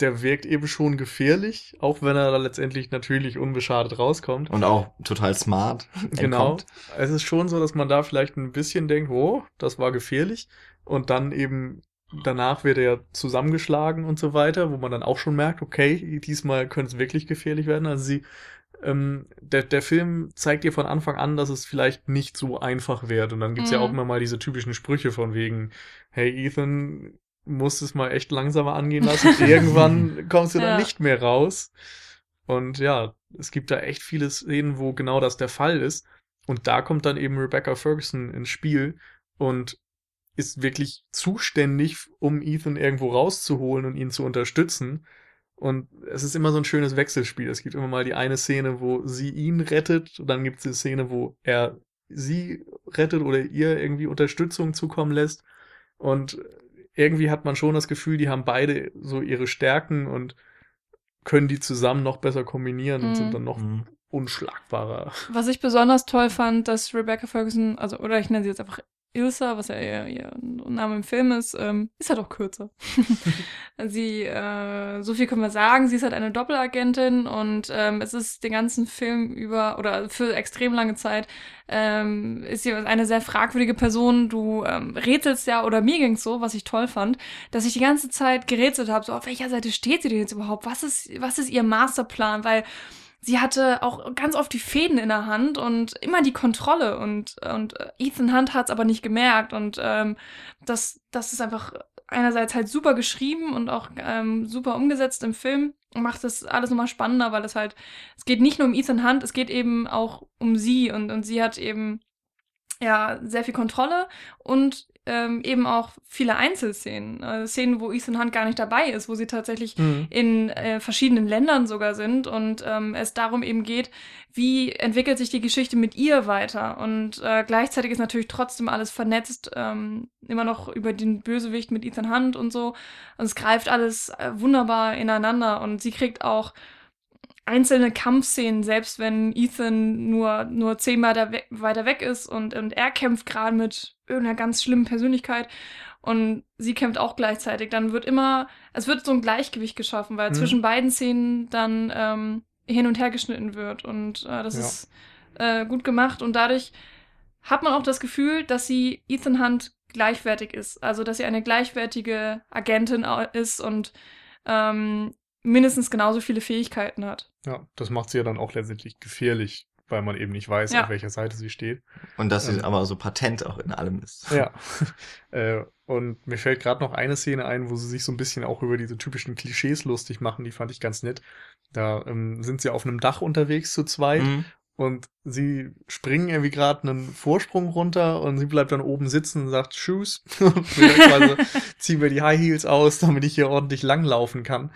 der wirkt eben schon gefährlich, auch wenn er da letztendlich natürlich unbeschadet rauskommt. Und auch total smart. Genau. entkommt. Es ist schon so, dass man da vielleicht ein bisschen denkt, oh, das war gefährlich. Und dann eben danach wird er ja zusammengeschlagen und so weiter, wo man dann auch schon merkt, okay, diesmal könnte es wirklich gefährlich werden. Also sie, ähm, der, der Film zeigt dir von Anfang an, dass es vielleicht nicht so einfach wird. Und dann gibt's ja Mhm. auch immer mal diese typischen Sprüche von wegen, hey Ethan, musst es mal echt langsamer angehen lassen. Irgendwann kommst du Ja. dann nicht mehr raus. Und ja, es gibt da echt viele Szenen, wo genau das der Fall ist. Und da kommt dann eben Rebecca Ferguson ins Spiel und ist wirklich zuständig, um Ethan irgendwo rauszuholen und ihn zu unterstützen. Und es ist immer so ein schönes Wechselspiel. Es gibt immer mal die eine Szene, wo sie ihn rettet, und dann gibt es die Szene, wo er sie rettet oder ihr irgendwie Unterstützung zukommen lässt. Und irgendwie hat man schon das Gefühl, die haben beide so ihre Stärken und können die zusammen noch besser kombinieren und Mhm. sind dann noch Mhm. unschlagbarer. Was ich besonders toll fand, dass Rebecca Ferguson, also, oder ich nenne sie jetzt einfach Ilsa, was ja ihr, ihr Name im Film ist, ähm, ist halt auch kürzer. sie, äh, so viel können wir sagen, sie ist halt eine Doppelagentin und ähm, es ist den ganzen Film über, oder für extrem lange Zeit, ähm, ist sie eine sehr fragwürdige Person. Du ähm, rätselst ja, oder mir ging's so, was ich toll fand, dass ich die ganze Zeit gerätselt habe, so auf welcher Seite steht sie denn jetzt überhaupt? Was ist, was ist ihr Masterplan? Weil sie hatte auch ganz oft die Fäden in der Hand und immer die Kontrolle und, und äh, Ethan Hunt hat's aber nicht gemerkt und ähm, das, das ist einfach einerseits halt super geschrieben und auch ähm, super umgesetzt im Film und macht das alles nochmal spannender, weil es halt, es geht nicht nur um Ethan Hunt, es geht eben auch um sie und, und sie hat eben ja sehr viel Kontrolle und ähm, eben auch viele Einzelszenen, äh, Szenen, wo Ethan Hunt gar nicht dabei ist, wo sie tatsächlich in äh, verschiedenen Ländern sogar sind und ähm, es darum eben geht, wie entwickelt sich die Geschichte mit ihr weiter? Und äh, gleichzeitig ist natürlich trotzdem alles vernetzt, ähm, immer noch über den Bösewicht mit Ethan Hunt und so. Und es greift alles äh, wunderbar ineinander und sie kriegt auch einzelne Kampfszenen, selbst wenn Ethan nur, nur zehn Meter we weiter weg ist und, und er kämpft gerade mit irgendeiner ganz schlimmen Persönlichkeit und sie kämpft auch gleichzeitig, dann wird immer, es wird so ein Gleichgewicht geschaffen, weil Mhm. zwischen beiden Szenen dann ähm, hin und her geschnitten wird und äh, das Ja. ist äh, gut gemacht und dadurch hat man auch das Gefühl, dass sie Ethan Hunt gleichwertig ist, also dass sie eine gleichwertige Agentin ist und ähm, mindestens genauso viele Fähigkeiten hat. Ja, das macht sie ja dann auch letztendlich gefährlich, weil man eben nicht weiß, Ja. auf welcher Seite sie steht. Und dass sie Ähm. aber so patent auch in allem ist. Ja. äh, und mir fällt gerade noch eine Szene ein, wo sie sich so ein bisschen auch über diese typischen Klischees lustig machen, die fand ich ganz nett. Da ähm, sind sie auf einem Dach unterwegs zu zweit Mhm. und sie springen irgendwie gerade einen Vorsprung runter und sie bleibt dann oben sitzen und sagt Shoes. und quasi ziehen wir die High Heels aus, damit ich hier ordentlich langlaufen kann.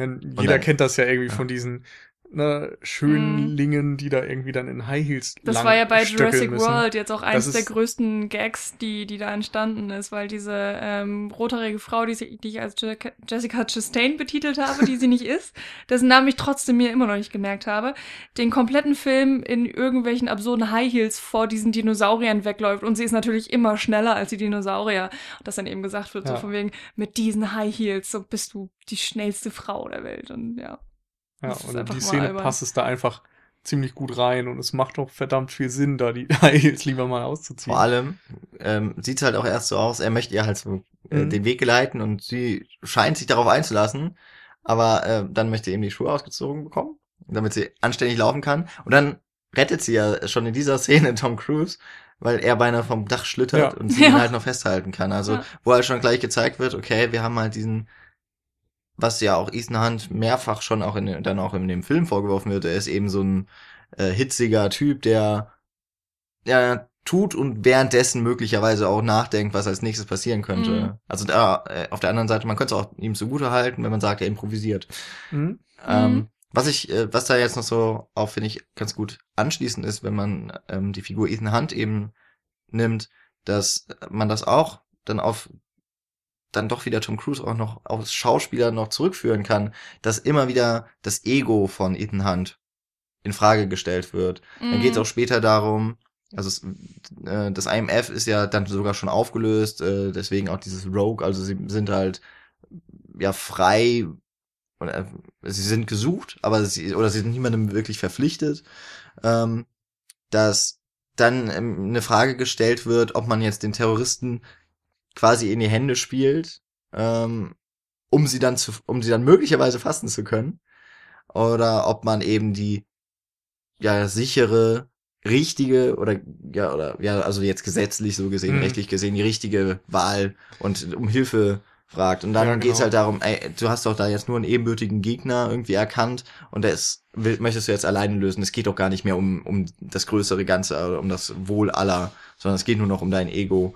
Denn jeder kennt das ja irgendwie von diesen ne, Schönlingen, die da irgendwie dann in High Heels Das war ja bei Jurassic müssen. World jetzt auch eins der größten Gags, die, die da entstanden ist, weil diese ähm, rothaarige Frau, die, sie- die ich als Je Jessica Chastain betitelt habe, die sie nicht ist, dessen Namen ich trotzdem mir immer noch nicht gemerkt habe, den kompletten Film in irgendwelchen absurden High Heels vor diesen Dinosauriern wegläuft und sie ist natürlich immer schneller als die Dinosaurier. Und das dann eben gesagt wird, so Ja. von wegen, mit diesen High Heels, so bist du die schnellste Frau der Welt und ja. Ja, und in die Szene albern. passt es da einfach ziemlich gut rein und es macht auch verdammt viel Sinn, da die Heels lieber mal auszuziehen. Vor allem ähm, sieht halt auch erst so aus, er möchte ihr halt so äh, Mhm. den Weg geleiten und sie scheint sich darauf einzulassen, aber äh, dann möchte eben die Schuhe ausgezogen bekommen, damit sie anständig laufen kann. Und dann rettet sie ja schon in dieser Szene Tom Cruise, weil er beinahe vom Dach schlittert Ja. und sie ihn Ja. halt noch festhalten kann. Also Ja. wo halt schon gleich gezeigt wird, okay, wir haben halt diesen was ja auch Ethan Hunt mehrfach schon auch in, dann auch in dem Film vorgeworfen wird, er ist eben so ein äh, hitziger Typ, der ja tut und währenddessen möglicherweise auch nachdenkt, was als nächstes passieren könnte. Mhm. Also da äh, auf der anderen Seite, man könnte es auch ihm zugute halten, wenn man sagt, er improvisiert. Mhm. Ähm, was ich, äh, was da jetzt noch so auch finde ich ganz gut anschließend ist, wenn man ähm, die Figur Ethan Hunt eben nimmt, dass man das auch dann auf dann doch wieder Tom Cruise auch noch aufs Schauspieler noch zurückführen kann, dass immer wieder das Ego von Ethan Hunt in Frage gestellt wird. Dann Mhm. geht es auch später darum, also es, äh, das IMF ist ja dann sogar schon aufgelöst, äh, deswegen auch dieses Rogue, also sie sind halt ja frei oder äh, sie sind gesucht, aber sie oder sie sind niemandem wirklich verpflichtet, ähm, dass dann ähm, eine Frage gestellt wird, ob man jetzt den Terroristen quasi in die Hände spielt, ähm, um sie dann zu, um sie dann möglicherweise fassen zu können, oder ob man eben die ja sichere richtige oder ja oder ja also jetzt gesetzlich so gesehen Mhm. rechtlich gesehen die richtige Wahl und um Hilfe fragt und dann Ja, geht's genau. halt darum ey, du hast doch da jetzt nur einen ebenbürtigen Gegner irgendwie erkannt und das will, möchtest du jetzt alleine lösen es geht doch gar nicht mehr um um das größere Ganze äh, um das Wohl aller sondern es geht nur noch um dein Ego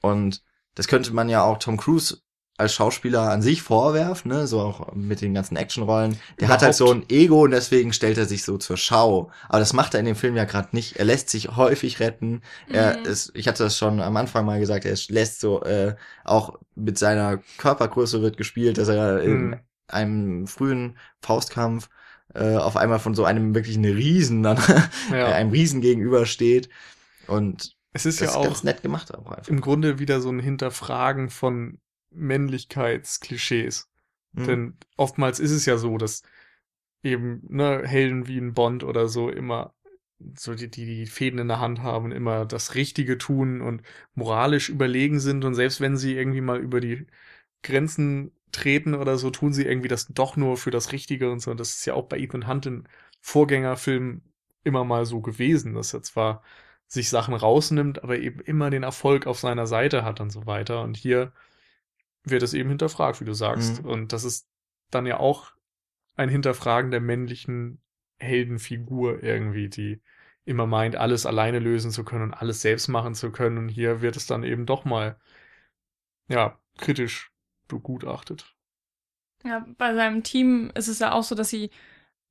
und das könnte man ja auch Tom Cruise als Schauspieler an sich vorwerfen, ne, so auch mit den ganzen Actionrollen. Der hat halt so ein Ego und deswegen stellt er sich so zur Schau. Aber das macht er in dem Film ja gerade nicht. Er lässt sich häufig retten. Er Mhm. ist, ich hatte das schon am Anfang mal gesagt, er lässt so äh, auch mit seiner Körpergröße wird gespielt, dass er in Mhm. einem frühen Faustkampf äh, auf einmal von so einem wirklichen Riesen dann Ja. einem Riesen gegenübersteht. Und Es ist das ja auch ganz nett gemacht auch einfach. im Grunde wieder so ein Hinterfragen von Männlichkeitsklischees. Mhm. Denn oftmals ist es ja so, dass eben ne, Helden wie ein Bond oder so immer so die, die, die Fäden in der Hand haben und immer das Richtige tun und moralisch überlegen sind und selbst wenn sie irgendwie mal über die Grenzen treten oder so, tun sie irgendwie das doch nur für das Richtige und so. Und das ist ja auch bei Ethan Hunt in Vorgängerfilmen immer mal so gewesen, dass er zwar sich Sachen rausnimmt, aber eben immer den Erfolg auf seiner Seite hat und so weiter. Und hier wird es eben hinterfragt, wie du sagst. Mhm. Und das ist dann ja auch ein Hinterfragen der männlichen Heldenfigur irgendwie, die immer meint, alles alleine lösen zu können und alles selbst machen zu können. Und hier wird es dann eben doch mal, ja, kritisch begutachtet. Ja, bei seinem Team ist es ja auch so, dass sie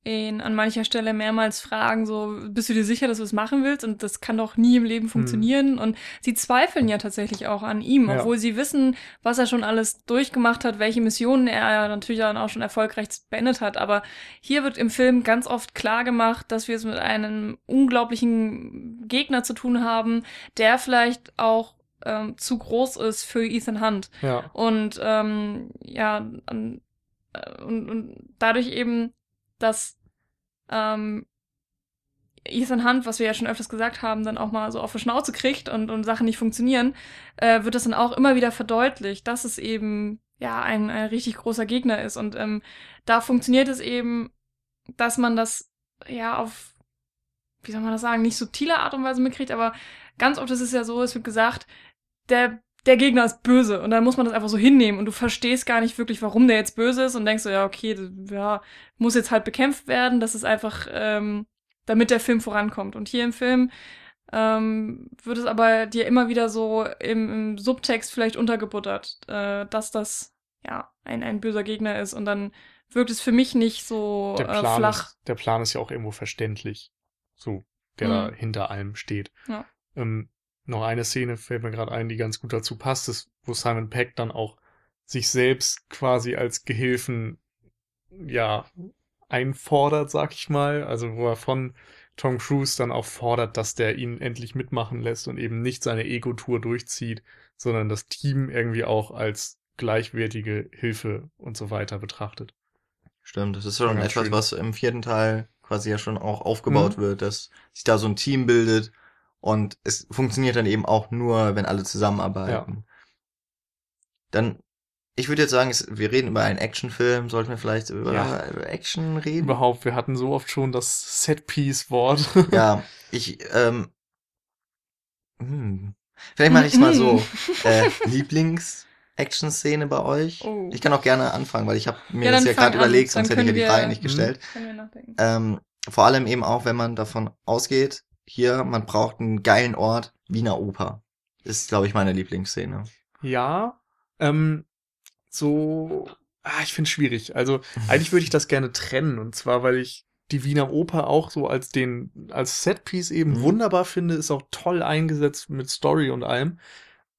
ihn an mancher Stelle mehrmals fragen, so, bist du dir sicher, dass du es machen willst? Und das kann doch nie im Leben funktionieren. Und sie zweifeln ja tatsächlich auch an ihm, Ja. obwohl sie wissen, was er schon alles durchgemacht hat, welche Missionen er ja natürlich dann auch schon erfolgreich beendet hat. Aber hier wird im Film ganz oft klar gemacht, dass wir es mit einem unglaublichen Gegner zu tun haben, der vielleicht auch ähm, zu groß ist für Ethan Hunt. Ja. Und ähm, ja, äh, und, und dadurch eben, dass ähm, Ethan Hunt, was wir ja schon öfters gesagt haben, dann auch mal so auf die Schnauze kriegt und, und Sachen nicht funktionieren, äh, wird das dann auch immer wieder verdeutlicht, dass es eben ja ein, ein richtig großer Gegner ist. Und ähm, da funktioniert es eben, dass man das ja auf, wie soll man das sagen, nicht subtile Art und Weise mitkriegt, aber ganz oft ist es ja so, es wird gesagt, der, der Gegner ist böse und dann muss man das einfach so hinnehmen und du verstehst gar nicht wirklich, warum der jetzt böse ist und denkst so, ja, okay, das, ja, muss jetzt halt bekämpft werden, das ist einfach, ähm, damit der Film vorankommt. Und hier im Film ähm, wird es aber dir immer wieder so im, im Subtext vielleicht untergebuttert, äh, dass das ja ein, ein böser Gegner ist und dann wirkt es für mich nicht so Der äh, flach. ist, der Plan ist ja auch irgendwo verständlich. So, der Mhm. da hinter allem steht. Ja. Ähm, noch eine Szene fällt mir gerade ein, die ganz gut dazu passt, ist, wo Simon Peck dann auch sich selbst quasi als Gehilfen, ja, einfordert, sag ich mal. Also, wo er von Tom Cruise dann auch fordert, dass der ihn endlich mitmachen lässt und eben nicht seine Ego-Tour durchzieht, sondern das Team irgendwie auch als gleichwertige Hilfe und so weiter betrachtet. Stimmt, das ist schon etwas, schön. was im vierten Teil quasi ja schon auch aufgebaut Mhm. wird, dass sich da so ein Team bildet und es funktioniert dann eben auch nur, wenn alle zusammenarbeiten. Dann, ich würde jetzt sagen, es, wir reden über einen Actionfilm, sollten wir vielleicht über, Ja. über Action reden? Überhaupt, wir hatten so oft schon das Set-Piece-Wort. Ja, ich, ähm, hm, vielleicht mache ich es mal so. äh, Lieblings-Action-Szene bei euch? Oh. Ich kann auch gerne anfangen, weil ich habe mir Ja, das ja gerade überlegt, sonst hätte ich ja die Frage nicht Mhm. gestellt. Ähm, vor allem eben auch, wenn man davon ausgeht, hier, man braucht einen geilen Ort, Wiener Oper. Ist, glaube ich, meine Lieblingsszene. Ja, ähm, so, ah, ich finde schwierig. Also, eigentlich würde ich das gerne trennen. Und zwar, weil ich die Wiener Oper auch so als den, als Setpiece eben Mhm. wunderbar finde, ist auch toll eingesetzt mit Story und allem.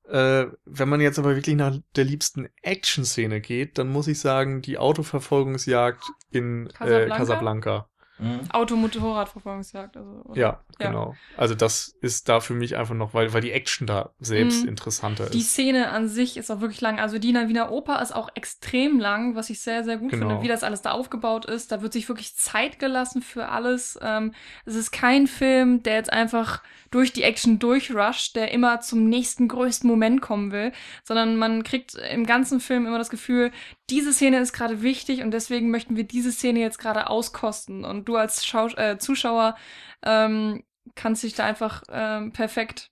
Äh, wenn man jetzt aber wirklich nach der liebsten Action-Szene geht, dann muss ich sagen, die Autoverfolgungsjagd in. Casablanca? Äh, Casablanca. Mhm. Auto-Motorrad-Verfolgungsjagd. Also? Ja, Ja. genau. Also das ist da für mich einfach noch, weil, weil die Action da selbst Mhm. interessanter Die ist. Szene an sich ist auch wirklich lang. Also die Wiener Oper ist auch extrem lang, was ich sehr, sehr gut Genau. finde, wie das alles da aufgebaut ist. Da wird sich wirklich Zeit gelassen für alles. Ähm, es ist kein Film, der jetzt einfach durch die Action durchrusht, der immer zum nächsten größten Moment kommen will, sondern man kriegt im ganzen Film immer das Gefühl, diese Szene ist gerade wichtig und deswegen möchten wir diese Szene jetzt gerade auskosten. Und du als Schau äh, Zuschauer ähm, kannst dich da einfach ähm, perfekt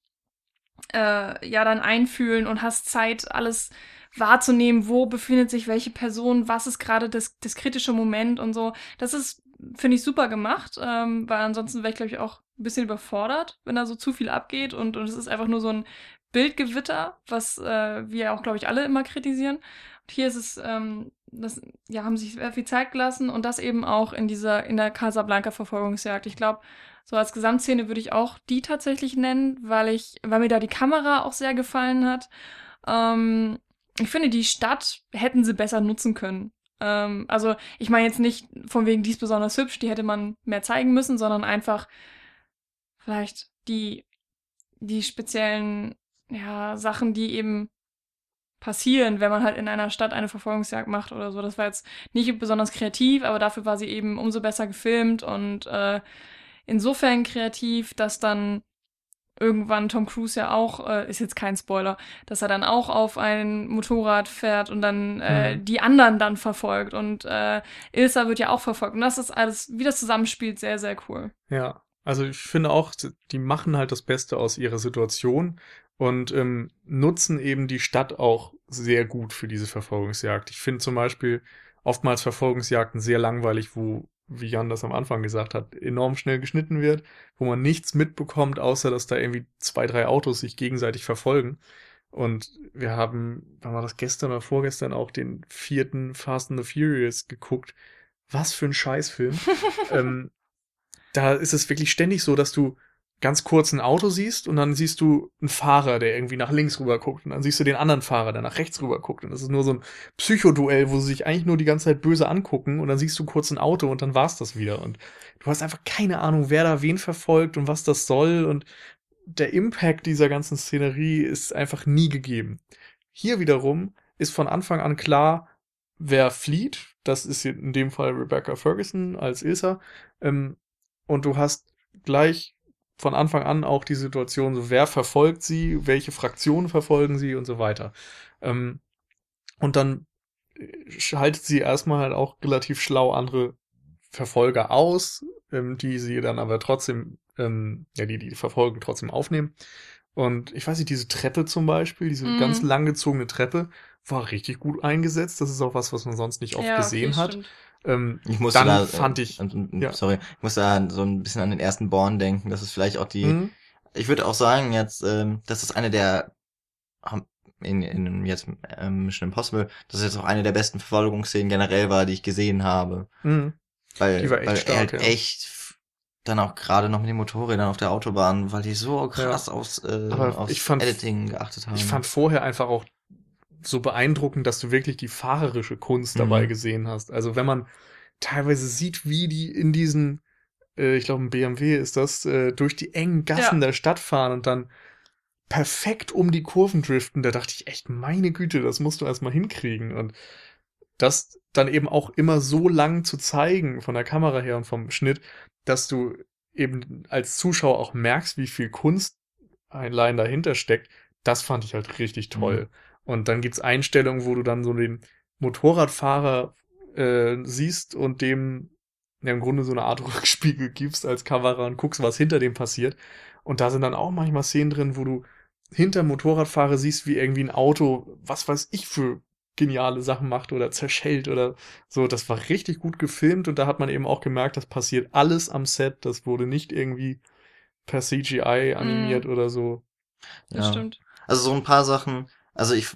äh, ja dann einfühlen und hast Zeit, alles wahrzunehmen, wo befindet sich welche Person, was ist gerade das, das kritische Moment und so. Das ist, finde ich, super gemacht, ähm, weil ansonsten wäre ich, glaube ich, auch ein bisschen überfordert, wenn da so zu viel abgeht und, und es ist einfach nur so ein Bildgewitter, was äh, wir auch, glaube ich, alle immer kritisieren. Und hier ist es, ähm, das, ja, haben sich sehr viel Zeit gelassen und das eben auch in dieser, in der Casablanca-Verfolgungsjagd. Ich glaube, so als Gesamtszene würde ich auch die tatsächlich nennen, weil ich, weil mir da die Kamera auch sehr gefallen hat. Ähm, ich finde, die Stadt hätten sie besser nutzen können. Ähm, also, ich meine jetzt nicht von wegen, die ist besonders hübsch, die hätte man mehr zeigen müssen, sondern einfach vielleicht die, die speziellen, ja, Sachen, die eben passieren, wenn man halt in einer Stadt eine Verfolgungsjagd macht oder so. Das war jetzt nicht besonders kreativ, aber dafür war sie eben umso besser gefilmt und äh, insofern kreativ, dass dann irgendwann Tom Cruise ja auch, äh, ist jetzt kein Spoiler, dass er dann auch auf ein Motorrad fährt und dann äh, Mhm. die anderen dann verfolgt und äh, Ilsa wird ja auch verfolgt und das ist alles, wie das zusammenspielt, sehr, sehr cool. Ja, also ich finde auch, die machen halt das Beste aus ihrer Situation und ähm, nutzen eben die Stadt auch sehr gut für diese Verfolgungsjagd. Ich finde zum Beispiel oftmals Verfolgungsjagden sehr langweilig, wo, wie Jan das am Anfang gesagt hat, enorm schnell geschnitten wird, wo man nichts mitbekommt, außer dass da irgendwie zwei, drei Autos sich gegenseitig verfolgen. Und wir haben, wann war das gestern oder vorgestern auch den vierten Fast and the Furious geguckt. Was für ein Scheißfilm. ähm, da ist es wirklich ständig so, dass du ganz kurz ein Auto siehst und dann siehst du einen Fahrer, der irgendwie nach links rüber guckt und dann siehst du den anderen Fahrer, der nach rechts rüber guckt und das ist nur so ein Psychoduell, wo sie sich eigentlich nur die ganze Zeit böse angucken und dann siehst du kurz ein Auto und dann war's das wieder und du hast einfach keine Ahnung, wer da wen verfolgt und was das soll und der Impact dieser ganzen Szenerie ist einfach nie gegeben. Hier wiederum ist von Anfang an klar, wer flieht. Das ist in dem Fall Rebecca Ferguson als Ilsa. Ähm, und du hast gleich von Anfang an auch die Situation, so wer verfolgt sie, welche Fraktionen verfolgen sie und so weiter. Ähm, und dann äh, schaltet sie erstmal halt auch relativ schlau andere Verfolger aus, ähm, die sie dann aber trotzdem, ähm, ja, die die Verfolgung trotzdem aufnehmen. Und ich weiß nicht, diese Treppe zum Beispiel, diese Mhm. ganz langgezogene Treppe, war richtig gut eingesetzt. Das ist auch was, was man sonst nicht oft Ja, okay, gesehen hat. stimmt. Ähm, Ich musste Dann da, fand äh, ich- und- und- ja. sorry, ich musste da so ein bisschen an den ersten Born denken. Das ist vielleicht auch die, mhm. ich würde auch sagen jetzt, ähm, das ist eine der, in, in jetzt ähm, Mission Impossible, das ist jetzt auch eine der besten Verfolgungsszenen generell war, die ich gesehen habe. Mhm. Weil, Die war echt weil stark, er halt ja. echt dann auch gerade noch mit den Motorrädern auf der Autobahn, weil die so krass aufs, äh, aufs ich fand- Editing geachtet haben. Ich fand vorher einfach auch so beeindruckend, dass du wirklich die fahrerische Kunst dabei Mhm. gesehen hast. Also wenn man teilweise sieht, wie die in diesen, äh, ich glaube ein BMW ist das, äh, durch die engen Gassen der Stadt fahren und dann perfekt um die Kurven driften, da dachte ich echt, meine Güte, das musst du erstmal hinkriegen. Und das dann eben auch immer so lang zu zeigen von der Kamera her und vom Schnitt, dass du eben als Zuschauer auch merkst, wie viel Kunst allein dahinter steckt, das fand ich halt richtig toll. Und dann gibt's Einstellungen, wo du dann so den Motorradfahrer äh, siehst und dem ja, im Grunde so eine Art Rückspiegel gibst als Kamera und guckst, was hinter dem passiert. Und da sind dann auch manchmal Szenen drin, wo du hinter Motorradfahrer siehst, wie irgendwie ein Auto, was weiß ich für geniale Sachen macht oder zerschellt oder so. Das war richtig gut gefilmt und da hat man eben auch gemerkt, das passiert alles am Set. Das wurde nicht irgendwie per CGI animiert oder so. Das Ja. stimmt. Also so ein paar Sachen, also ich,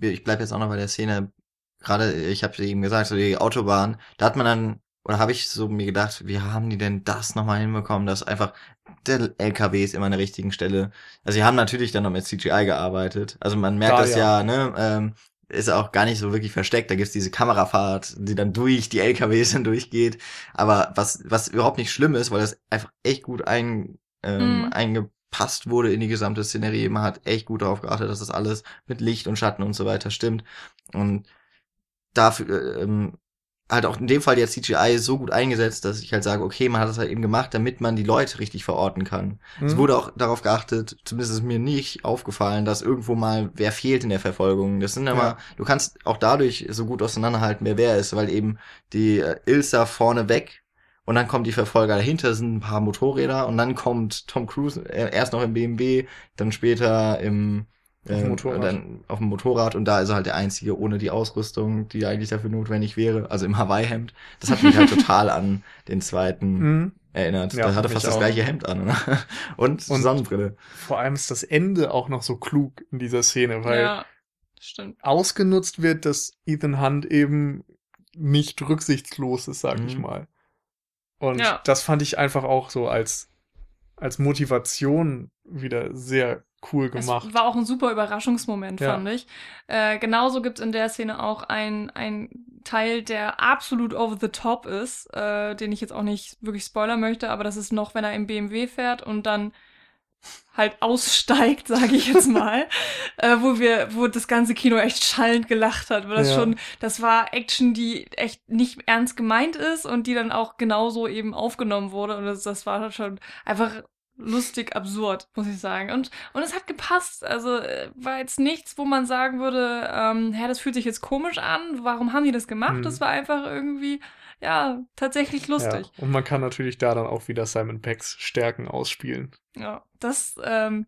ich bleib jetzt auch noch bei der Szene, gerade, ich habe eben gesagt, so die Autobahn, da hat man dann, oder habe ich so mir gedacht, wie haben die denn das nochmal hinbekommen, dass einfach der LKW ist immer an der richtigen Stelle. Also sie haben natürlich dann noch mit CGI gearbeitet. Also man merkt Da, das ja. ja, ne, ähm, ist auch gar nicht so wirklich versteckt. Da gibt's diese Kamerafahrt, die dann durch die LKWs dann durchgeht. Aber was, was überhaupt nicht schlimm ist, weil das einfach echt gut ein, ähm, Mhm. Eingepasst wurde in die gesamte Szenerie. Man hat echt gut darauf geachtet, dass das alles mit Licht und Schatten und so weiter stimmt. Und dafür, äh, ähm, halt auch in dem Fall jetzt CGI so gut eingesetzt, dass ich halt sage, okay, man hat das halt eben gemacht, damit man die Leute richtig verorten kann. Es Mhm. wurde auch darauf geachtet, zumindest ist mir nicht aufgefallen, dass irgendwo mal wer fehlt in der Verfolgung. Das sind immer, Ja. du kannst auch dadurch so gut auseinanderhalten, wer wer ist, weil eben die äh, Ilsa vorne weg und dann kommen die Verfolger dahinter, sind ein paar Motorräder und dann kommt Tom Cruise äh, erst noch im BMW, dann später im Auf dem ähm, Motorrad. Dann auf dem Motorrad und da ist er halt der Einzige ohne die Ausrüstung, die eigentlich dafür notwendig wäre, also im Hawaii-Hemd. Das hat mich halt total an den zweiten Mhm. erinnert. Ja, da hatte fast das auch. gleiche Hemd an. Ne? Und, Und- Sonnenbrille. Vor allem ist das Ende auch noch so klug in dieser Szene, weil ja, stimmt. ausgenutzt wird, dass Ethan Hunt eben nicht rücksichtslos ist, sag ich Mhm. mal. Und Ja. das fand ich einfach auch so als, als Motivation wieder sehr cool Es gemacht. war auch ein super Überraschungsmoment, Ja. fand ich. Äh, genauso gibt's in der Szene auch ein, ein Teil, der absolut over the top ist, äh, den ich jetzt auch nicht wirklich spoilern möchte, aber das ist noch, wenn er im BMW fährt und dann halt aussteigt, sage ich jetzt mal, äh, wo wir, wo das ganze Kino echt schallend gelacht hat, weil das Ja. schon, das war Action, die echt nicht ernst gemeint ist und die dann auch genauso eben aufgenommen wurde und das, das war schon einfach lustig absurd, muss ich sagen. Und, und es hat gepasst. Also äh, war jetzt nichts, wo man sagen würde, ähm, hä, das fühlt sich jetzt komisch an. Warum haben die das gemacht? Mhm. Das war einfach irgendwie, ja, tatsächlich lustig. Ja. Und man kann natürlich da dann auch wieder Simon Peggs Stärken ausspielen. Ja, das, ähm,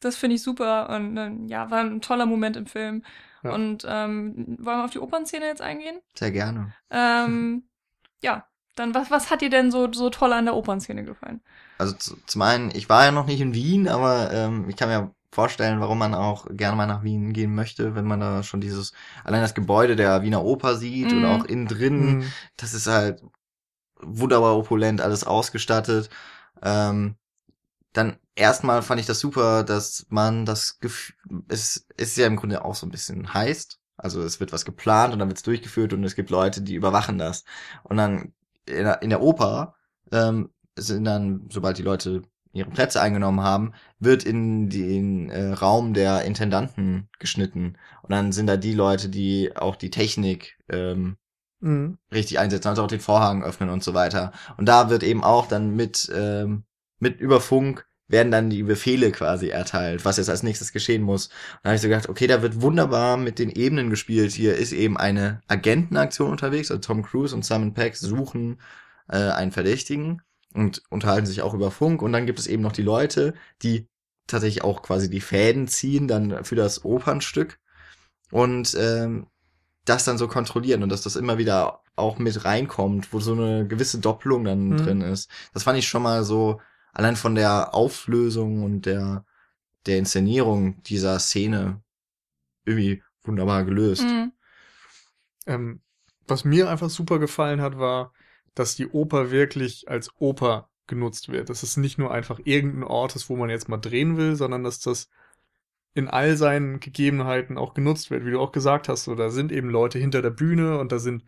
das finde ich super und äh, ja, war ein toller Moment im Film. Ja. Und ähm, wollen wir auf die Opernszene jetzt eingehen? Sehr gerne. Ähm, ja, dann was, was hat dir denn so, so toll an der Opernszene gefallen? Also zu, zum einen, ich war ja noch nicht in Wien, aber ähm, ich kann mir vorstellen, warum man auch gerne mal nach Wien gehen möchte, wenn man da schon dieses, allein das Gebäude der Wiener Oper sieht Mhm. und auch innen drin, Mhm. das ist halt wunderbar opulent, alles ausgestattet. Ähm, dann erstmal fand ich das super, dass man das Gefühl, es ist ja im Grunde auch so ein bisschen heißt. Also es wird was geplant und dann wird es durchgeführt und es gibt Leute, die überwachen das. Und dann in der, in der Oper ähm, sind dann, sobald die Leute ihre Plätze eingenommen haben, wird in den äh, Raum der Intendanten geschnitten. Und dann sind da die Leute, die auch die Technik ähm, Mhm. richtig einsetzen, also auch den Vorhang öffnen und so weiter. Und da wird eben auch dann mit, ähm, mit über Funk werden dann die Befehle quasi erteilt, was jetzt als nächstes geschehen muss. Und da habe ich so gedacht, okay, da wird wunderbar mit den Ebenen gespielt. Hier ist eben eine Agentenaktion unterwegs, also Tom Cruise und Simon Pegg suchen äh, einen Verdächtigen und unterhalten sich auch über Funk. Und dann gibt es eben noch die Leute, die tatsächlich auch quasi die Fäden ziehen dann für das Opernstück. Und ähm, das dann so kontrollieren und dass das immer wieder auch mit reinkommt, wo so eine gewisse Doppelung dann Mhm. drin ist. Das fand ich schon mal so, allein von der Auflösung und der, der Inszenierung dieser Szene irgendwie wunderbar gelöst. Mhm. Ähm, was mir einfach super gefallen hat, war, dass die Oper wirklich als Oper genutzt wird. Dass es nicht nur einfach irgendein Ort ist, wo man jetzt mal drehen will, sondern dass das in all seinen Gegebenheiten auch genutzt wird. Wie du auch gesagt hast, so, da sind eben Leute hinter der Bühne und da sind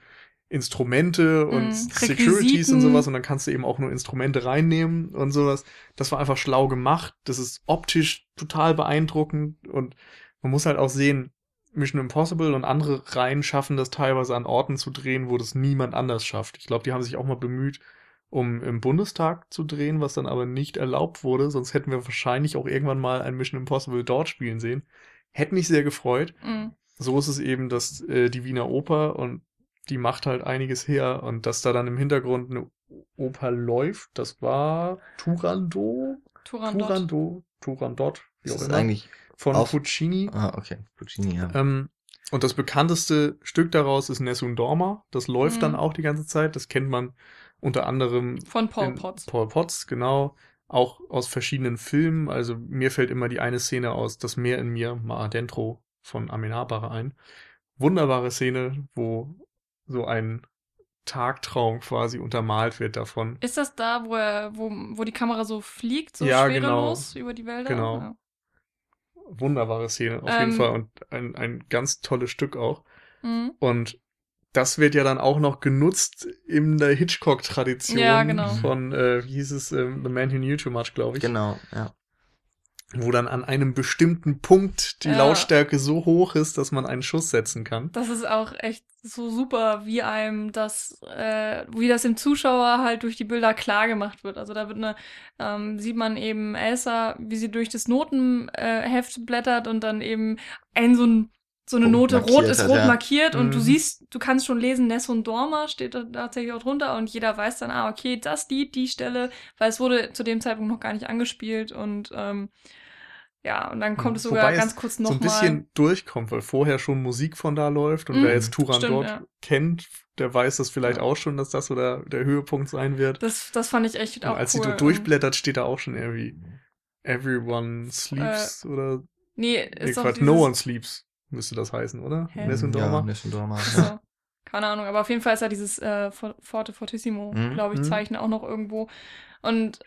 Instrumente und Mhm, Securities und sowas und dann kannst du eben auch nur Instrumente reinnehmen und sowas. Das war einfach schlau gemacht. Das ist optisch total beeindruckend und man muss halt auch sehen, Mission Impossible und andere Reihen schaffen das teilweise an Orten zu drehen, wo das niemand anders schafft. Ich glaube, die haben sich auch mal bemüht, um im Bundestag zu drehen, was dann aber nicht erlaubt wurde. Sonst hätten wir wahrscheinlich auch irgendwann mal ein Mission Impossible dort spielen sehen. Hätte mich sehr gefreut. Mhm. So ist es eben, dass äh, die Wiener Oper und die macht halt einiges her und dass da dann im Hintergrund eine Oper läuft, das war Turandot, Turandot. Turandot, Turandot, wie Das auch ist immer, eigentlich, von auf- Puccini. ah, okay, Puccini, ja. Ähm, und das bekannteste Stück daraus ist Nessun Dorma. Das läuft Mhm. dann auch die ganze Zeit. Das kennt man unter anderem Von Paul Potts. Paul Potts, genau. Auch aus verschiedenen Filmen. Also mir fällt immer die eine Szene aus Das Meer in mir, Ma Adentro von Amin Habare ein. Wunderbare Szene, wo so ein Tagtraum quasi untermalt wird davon. Ist das da, wo, er, wo, wo die Kamera so fliegt, so Ja, schwerelos über die Wälder? Genau. Ja. Wunderbare Szene, auf Ähm. jeden Fall. Und ein, ein ganz tolles Stück auch. Mhm. Und das wird ja dann auch noch genutzt in der Hitchcock-Tradition Ja, genau. von, äh, wie hieß es, ähm, The Man Who Knew Too Much, glaube ich. Genau, ja. Wo dann an einem bestimmten Punkt die Ja. Lautstärke so hoch ist, dass man einen Schuss setzen kann. Das ist auch echt so super, wie einem das, äh, wie das dem Zuschauer halt durch die Bilder klar gemacht wird. Also da wird eine, ähm, sieht man eben Elsa, wie sie durch das Notenheft äh, blättert und dann eben ein so ein so eine Note rot ist rot ja. markiert und du Mhm. siehst, du kannst schon lesen, Ness und Dorma steht da tatsächlich auch drunter und jeder weiß dann, ah, okay, das Lied, die Stelle, weil es wurde zu dem Zeitpunkt noch gar nicht angespielt und ähm, ja, und dann kommt es sogar Wobei ganz kurz so ein nochmal. bisschen durchkommt, weil vorher schon Musik von da läuft und Mhm, wer jetzt Turan stimmt, dort ja. kennt, der weiß das vielleicht Ja. auch schon, dass das so der, der Höhepunkt sein wird. Das, das fand ich echt Und auch als cool. sie so durchblättert, steht da auch schon irgendwie Everyone sleeps oder Nee, nee, Äh, ist doch Quatsch, dieses, No One sleeps müsste das heißen, oder? Hä? Ness und ja, Dorma. Ja. so, keine Ahnung, aber auf jeden Fall ist ja dieses äh, For- Forte Fortissimo, Mhm, glaube ich, mhm. Zeichen auch noch irgendwo. Und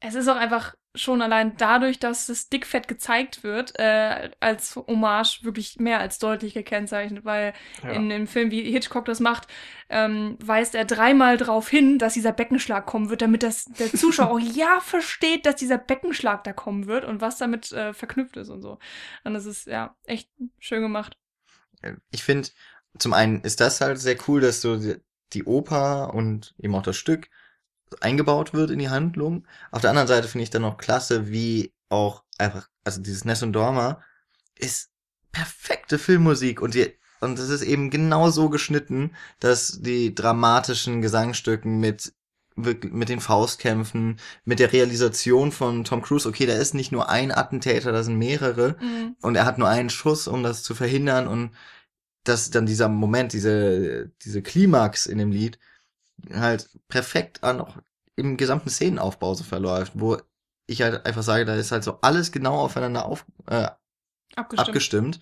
es ist auch einfach schon allein dadurch, dass das Dickfett gezeigt wird, äh, als Hommage wirklich mehr als deutlich gekennzeichnet, weil Ja. in dem Film, wie Hitchcock das macht, ähm, weist er dreimal darauf hin, dass dieser Beckenschlag kommen wird, damit das der Zuschauer auch ja versteht, dass dieser Beckenschlag da kommen wird und was damit äh, verknüpft ist und so. Und das ist ja echt schön gemacht. ich finde, zum einen ist das halt sehr cool, dass so die, die Oper und eben auch das Stück eingebaut wird in die Handlung. Auf der anderen Seite finde ich dann noch klasse, wie auch einfach, also dieses Ness und Dorma ist perfekte Filmmusik und die, und es ist eben genau so geschnitten, dass die dramatischen Gesangstücken mit mit den Faustkämpfen, mit der Realisation von Tom Cruise, okay, da ist nicht nur ein Attentäter, da sind mehrere Mhm. und er hat nur einen Schuss, um das zu verhindern und dass dann dieser Moment, diese, diese Klimax in dem Lied halt perfekt an auch im gesamten Szenenaufbau so verläuft, wo ich halt einfach sage, da ist halt so alles genau aufeinander auf, äh, Abgestimmt. abgestimmt,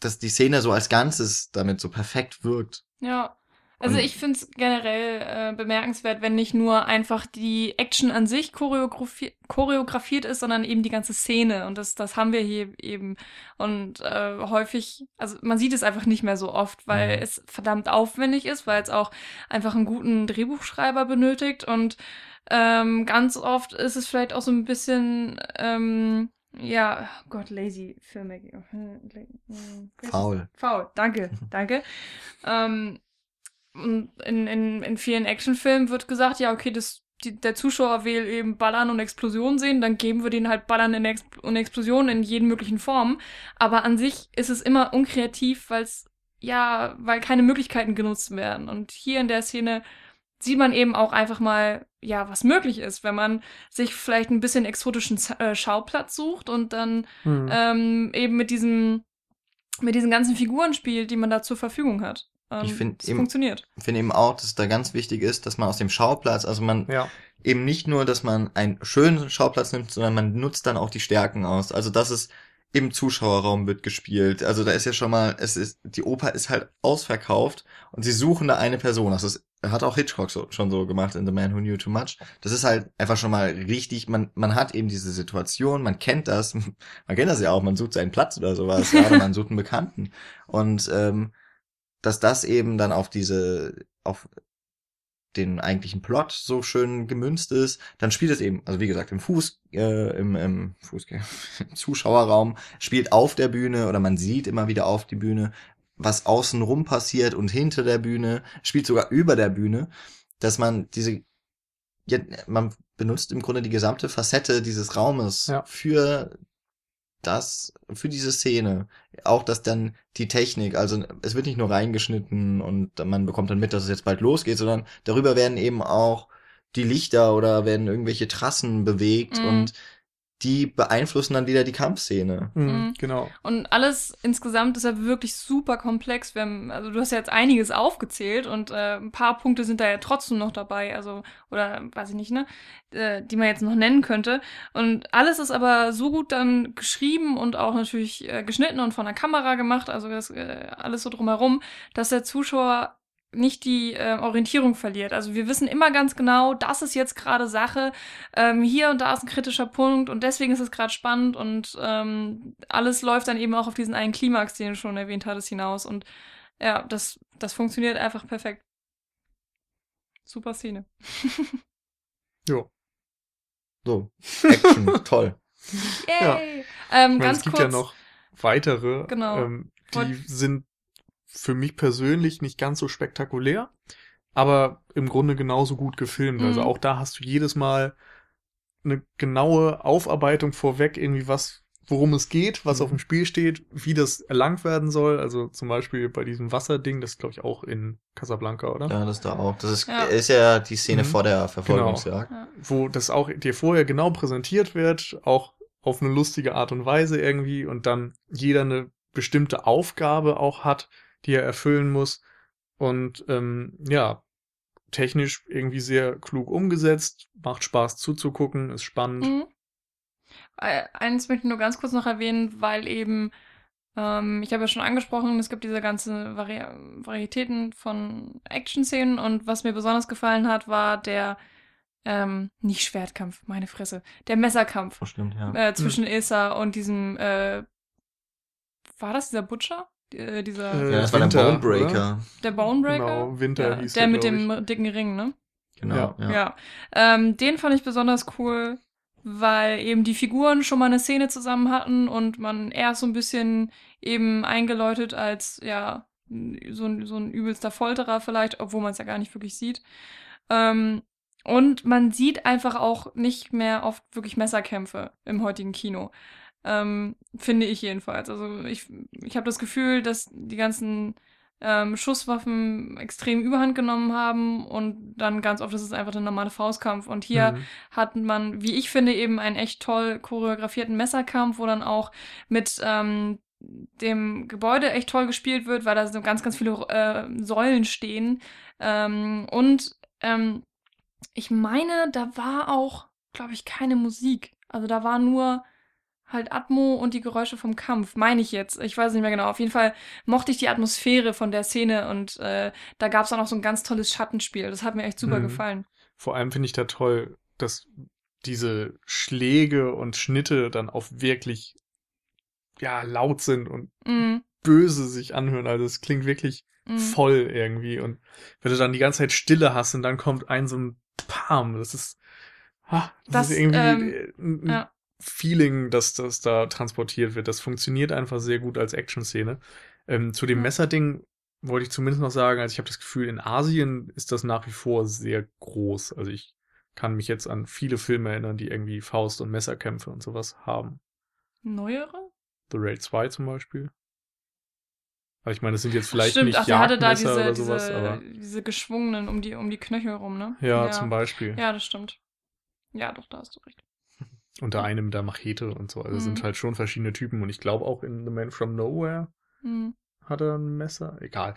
dass die Szene so als Ganzes damit so perfekt wirkt. Ja. Also ich finde es generell äh, bemerkenswert, wenn nicht nur einfach die Action an sich choreografi choreografiert ist, sondern eben die ganze Szene. Und das, das haben wir hier eben. Und äh, häufig, also man sieht es einfach nicht mehr so oft, weil Mhm. es verdammt aufwendig ist, weil es auch einfach einen guten Drehbuchschreiber benötigt. Und ähm, ganz oft ist es vielleicht auch so ein bisschen, ähm, ja, oh Gott, lazy Filmmaking. Hm, hm? Faul. Faul, danke, danke. ähm, und in, in, in vielen Actionfilmen wird gesagt, ja, okay, das, die, der Zuschauer will eben Ballern und Explosionen sehen, dann geben wir denen halt Ballern in Ex und Explosionen in jeden möglichen Formen. Aber an sich ist es immer unkreativ, weil es, ja, weil keine Möglichkeiten genutzt werden. Und hier in der Szene sieht man eben auch einfach mal, ja, was möglich ist, wenn man sich vielleicht ein bisschen exotischen äh, Schauplatz sucht und dann Hm. ähm, eben mit diesem, mit diesen ganzen Figuren spielt, die man da zur Verfügung hat. Ähm, Ich find es eben- funktioniert. Ich finde eben auch, dass es da ganz wichtig ist, dass man aus dem Schauplatz, also man ja. eben nicht nur, dass man einen schönen Schauplatz nimmt, sondern man nutzt dann auch die Stärken aus. Also das ist im Zuschauerraum wird gespielt. Also da ist ja schon mal, es ist, die Oper ist halt ausverkauft und sie suchen da eine Person. Das ist, hat auch Hitchcock so, schon so gemacht in The Man Who Knew Too Much. Das ist halt einfach schon mal richtig, man, man hat eben diese Situation, man kennt das, man kennt das ja auch, man sucht seinen Platz oder sowas, ja, oder man sucht einen Bekannten. Und ähm, dass das eben dann auf diese, auf den eigentlichen Plot so schön gemünzt ist, dann spielt es eben, also wie gesagt, im Fuß, äh, im, im Fuß, im Zuschauerraum, spielt auf der Bühne oder man sieht immer wieder auf die Bühne, was außenrum passiert und hinter der Bühne, spielt sogar über der Bühne, dass man diese, man benutzt im Grunde die gesamte Facette dieses Raumes Ja. für das, für diese Szene. Auch, dass dann die Technik, also es wird nicht nur reingeschnitten und man bekommt dann mit, dass es jetzt bald losgeht, sondern darüber werden eben auch die Lichter oder werden irgendwelche Trassen bewegt Mhm. und die beeinflussen dann wieder die Kampfszene. Hm, Mhm. Genau. Und alles insgesamt ist ja wirklich super komplex. Wir haben, also du hast ja jetzt einiges aufgezählt und äh, ein paar Punkte sind da ja trotzdem noch dabei, also, oder weiß ich nicht, ne, äh, die man jetzt noch nennen könnte. Und alles ist aber so gut dann geschrieben und auch natürlich äh, geschnitten und von der Kamera gemacht, also das äh, alles so drumherum, dass der Zuschauer nicht die äh, Orientierung verliert. Also wir wissen immer ganz genau, das ist jetzt gerade Sache, ähm, hier und da ist ein kritischer Punkt und deswegen ist es gerade spannend und ähm, alles läuft dann eben auch auf diesen einen Klimax, den du schon erwähnt hattest, hinaus. Und ja, das, das funktioniert einfach perfekt. Super Szene. Jo. So, Action, toll. Yay! Ähm, Ich meine, ganz es gibt kurz. ja noch weitere, Genau. ähm, die Wollt- sind für mich persönlich nicht ganz so spektakulär, aber im Grunde genauso gut gefilmt. Also Mhm. auch da hast du jedes Mal eine genaue Aufarbeitung vorweg, irgendwie was, worum es geht, was Mhm. auf dem Spiel steht, wie das erlangt werden soll. Also zum Beispiel bei diesem Wasserding, das ist glaube ich auch in Casablanca, oder? Ja, das da auch. Das ist Ja. ist ja die Szene Mhm. vor der Verfolgungsjagd. Ja. wo das auch dir vorher genau präsentiert wird, auch auf eine lustige Art und Weise irgendwie und dann jeder eine bestimmte Aufgabe auch hat, die er erfüllen muss und ähm, ja, technisch irgendwie sehr klug umgesetzt, macht Spaß zuzugucken, ist spannend. Mhm. Äh, Eins möchte ich nur ganz kurz noch erwähnen, weil eben, ähm, ich habe ja schon angesprochen, es gibt diese ganzen Vari Varietäten von Action-Szenen und was mir besonders gefallen hat, war der, ähm, nicht Schwertkampf, meine Fresse, der Messerkampf Oh, stimmt, ja. äh, zwischen Ilsa und diesem, äh, war das dieser Butcher? Äh, dieser, Äh, ja, das war der Bonebreaker. der Bonebreaker? Genau, Winter ja, hieß der der, mit dem dicken Ring, ne? Genau, Ja. ja. Ja. Ähm, den fand ich besonders cool, weil eben die Figuren schon mal eine Szene zusammen hatten und man erst so ein bisschen eben eingeläutet als, ja, so ein, so ein übelster Folterer vielleicht, obwohl man es ja gar nicht wirklich sieht. Ähm, und man sieht einfach auch nicht mehr oft wirklich Messerkämpfe im heutigen Kino. Ähm, finde ich jedenfalls. Also ich, ich habe das Gefühl, dass die ganzen ähm, Schusswaffen extrem überhand genommen haben und dann ganz oft ist es einfach der normale Faustkampf. Und hier Mhm. hat man, wie ich finde, eben einen echt toll choreografierten Messerkampf, wo dann auch mit ähm, dem Gebäude echt toll gespielt wird, weil da so ganz, ganz viele äh, Säulen stehen. Ähm, und ähm, ich meine, da war auch, glaube ich, keine Musik. Also da war nur halt Atmo und die Geräusche vom Kampf, meine ich jetzt. Ich weiß nicht mehr genau. Auf jeden Fall mochte ich die Atmosphäre von der Szene und äh, da gab es auch noch so ein ganz tolles Schattenspiel. Das hat mir echt super Mhm. gefallen. Vor allem finde ich da toll, dass diese Schläge und Schnitte dann auch wirklich ja laut sind und Mhm. böse sich anhören. Also es klingt wirklich Mhm. voll irgendwie. Und wenn du dann die ganze Zeit Stille hast und dann kommt ein so ein Pam, das ist, ah, das, Das, ist irgendwie ähm, äh, ein ja. Feeling, dass das da transportiert wird. Das funktioniert einfach sehr gut als Action-Szene. Ähm, zu dem Ja. Messerding wollte ich zumindest noch sagen, also ich habe das Gefühl, in Asien ist das nach wie vor sehr groß. Also ich kann mich jetzt an viele Filme erinnern, die irgendwie Faust- und Messerkämpfe und sowas haben. Neuere? The Raid 2 zum Beispiel. Aber ich meine, das sind jetzt vielleicht Stimmt, nicht ach, hatte da Jagdmesser diese, oder sowas, diese, aber diese geschwungenen um die, um die Knöchel rum, ne? ja, zum Beispiel. Ja, das stimmt. Ja, doch, da hast du recht. Unter einem mit der Machete und so. Also Mhm. sind halt schon verschiedene Typen und ich glaube auch in The Man from Nowhere Mhm. hat er ein Messer. Egal.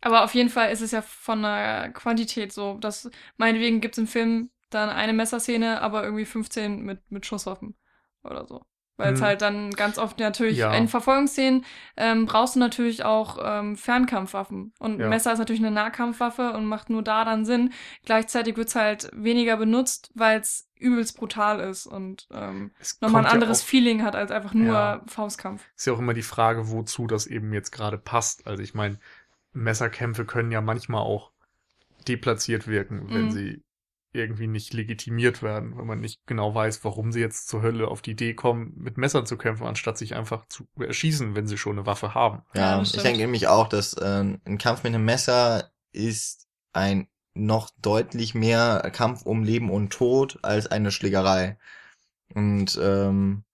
Aber auf jeden Fall ist es ja von der Quantität so, dass meinetwegen gibt es im Film dann eine Messerszene, aber irgendwie 15 mit, mit Schusswaffen oder so. Weil es Mhm. halt dann ganz oft natürlich Ja. in Verfolgungsszenen ähm, brauchst du natürlich auch ähm, Fernkampfwaffen. Und Ja. Messer ist natürlich eine Nahkampfwaffe und macht nur da dann Sinn. Gleichzeitig wird es halt weniger benutzt, weil es übelst brutal ist und ähm, nochmal ein kommt ja anderes auch- Feeling hat als einfach nur Ja. Faustkampf. ist ja auch immer die Frage, wozu das eben jetzt gerade passt. Also ich meine, Messerkämpfe können ja manchmal auch deplatziert wirken, wenn Mhm. sie irgendwie nicht legitimiert werden, wenn man nicht genau weiß, warum sie jetzt zur Hölle auf die Idee kommen, mit Messern zu kämpfen, anstatt sich einfach zu erschießen, wenn sie schon eine Waffe haben. Ja, Ja, ich denke nämlich auch, dass äh, ein Kampf mit einem Messer ist ein noch deutlich mehr Kampf um Leben und Tod als eine Schlägerei. Und ähm,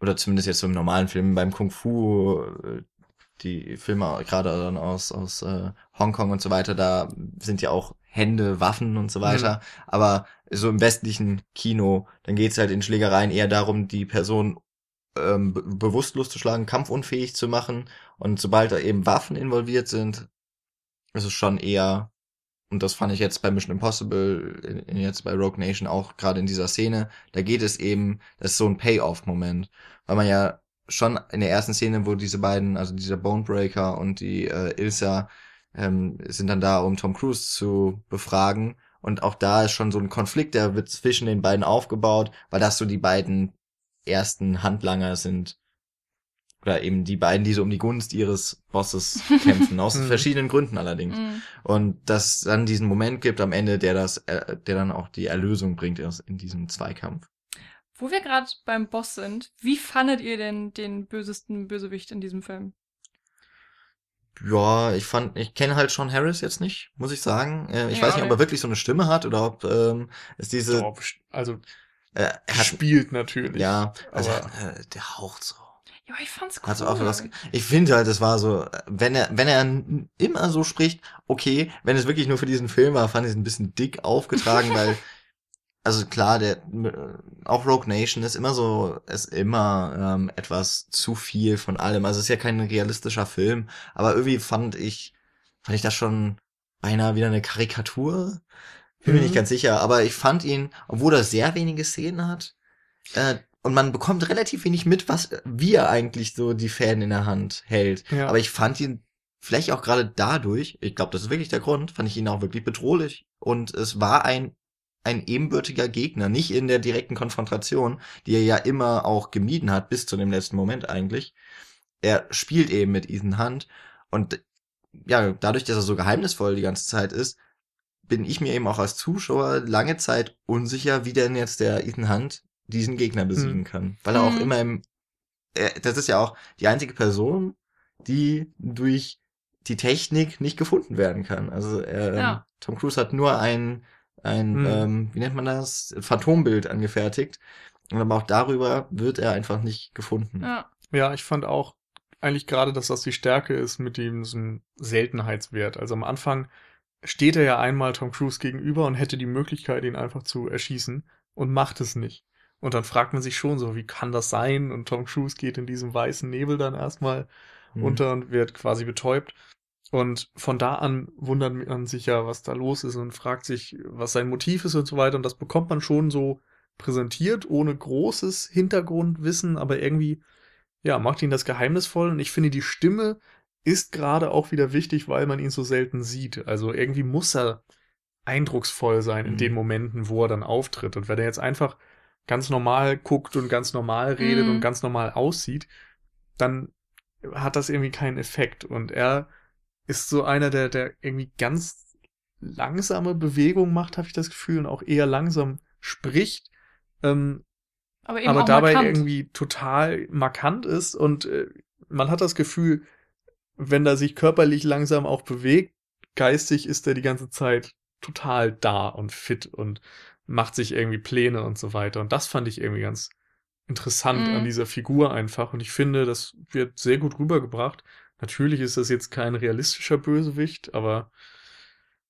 oder zumindest jetzt so im normalen Film beim Kung Fu, äh, die Filme gerade dann aus aus äh, Hongkong und so weiter, da sind ja auch Hände, Waffen und so weiter. Aber so im westlichen Kino, dann geht's halt in Schlägereien eher darum, die Person ähm, be- bewusstlos zu schlagen, kampfunfähig zu machen. Und sobald da eben Waffen involviert sind, ist es schon eher, und das fand ich jetzt bei Mission Impossible, in, in jetzt bei Rogue Nation auch gerade in dieser Szene, da geht es eben, das ist so ein Payoff-Moment. Weil man ja schon in der ersten Szene, wo diese beiden, also dieser Bonebreaker und die äh, Ilsa ähm, sind dann da, um Tom Cruise zu befragen. Und auch da ist schon so ein Konflikt, der wird zwischen den beiden aufgebaut, weil das so die beiden ersten Handlanger sind. Oder eben die beiden, die so um die Gunst ihres Bosses kämpfen, aus Mhm. verschiedenen Gründen allerdings. Mhm. Und dass es dann diesen Moment gibt am Ende, der das, äh, der dann auch die Erlösung bringt in diesem Zweikampf. Wo wir gerade beim Boss sind, wie fandet ihr denn den bösesten Bösewicht in diesem Film? Ja, ich fand, ich kenne halt Sean Harris jetzt nicht, muss ich sagen. Äh, ich Ja, weiß nicht, ob er wirklich so eine Stimme hat oder ob ähm, es diese. Doch, also Äh, er hat, spielt natürlich. ja, also äh, der haucht so. Ja, ich fand's cool. Also auch was, ich finde halt, es war so, wenn er, wenn er immer so spricht, okay, wenn es wirklich nur für diesen Film war, fand ich es ein bisschen dick aufgetragen, weil, also klar, der, auch Rogue Nation ist immer so, ist immer ähm, etwas zu viel von allem. Also es ist ja kein realistischer Film, aber irgendwie fand ich, fand ich das schon beinahe wieder eine Karikatur. Bin mir Mhm. nicht ganz sicher, aber ich fand ihn, obwohl er sehr wenige Szenen hat, äh, und man bekommt relativ wenig mit, was, wie er eigentlich so die Fäden in der Hand hält. Ja. Aber ich fand ihn vielleicht auch gerade dadurch, ich glaube, das ist wirklich der Grund, fand ich ihn auch wirklich bedrohlich. Und es war ein, ein ebenbürtiger Gegner, nicht in der direkten Konfrontation, die er ja immer auch gemieden hat, bis zu dem letzten Moment eigentlich. Er spielt eben mit Ethan Hunt und ja, dadurch, dass er so geheimnisvoll die ganze Zeit ist, bin ich mir eben auch als Zuschauer lange Zeit unsicher, wie denn jetzt der Ethan Hunt diesen Gegner besiegen Hm. kann. Weil er auch Mhm. immer im, das ist ja auch die einzige Person, die durch die Technik nicht gefunden werden kann. Also ähm, Ja. Tom Cruise hat nur ein, ein Hm. ähm, wie nennt man das, Phantombild angefertigt. Und aber auch darüber wird er einfach nicht gefunden. Ja. Ja, ich fand auch eigentlich gerade, dass das die Stärke ist mit diesem Seltenheitswert. Also am Anfang steht er ja einmal Tom Cruise gegenüber und hätte die Möglichkeit, ihn einfach zu erschießen und macht es nicht. Und dann fragt man sich schon so, wie kann das sein? Und Tom Cruise geht in diesem weißen Nebel dann erstmal Hm. unter und wird quasi betäubt. Und von da an wundert man sich ja, was da los ist und fragt sich, was sein Motiv ist und so weiter. Und das bekommt man schon so präsentiert, ohne großes Hintergrundwissen, aber irgendwie, ja, macht ihn das geheimnisvoll. Und ich finde, die Stimme ist gerade auch wieder wichtig, weil man ihn so selten sieht. Also irgendwie muss er eindrucksvoll sein in Mhm. den Momenten, wo er dann auftritt. Und wenn er jetzt einfach ganz normal guckt und ganz normal redet Mhm. und ganz normal aussieht, dann hat das irgendwie keinen Effekt. Und er ist so einer, der, der irgendwie ganz langsame Bewegungen macht, habe ich das Gefühl, und auch eher langsam spricht, ähm, Aber aber dabei markant. irgendwie total markant ist. Und äh, man hat das Gefühl, wenn er sich körperlich langsam auch bewegt, geistig ist er die ganze Zeit total da und fit und macht sich irgendwie Pläne und so weiter. Und das fand ich irgendwie ganz interessant Mhm. an dieser Figur einfach. Und ich finde, das wird sehr gut rübergebracht. Natürlich ist das jetzt kein realistischer Bösewicht, aber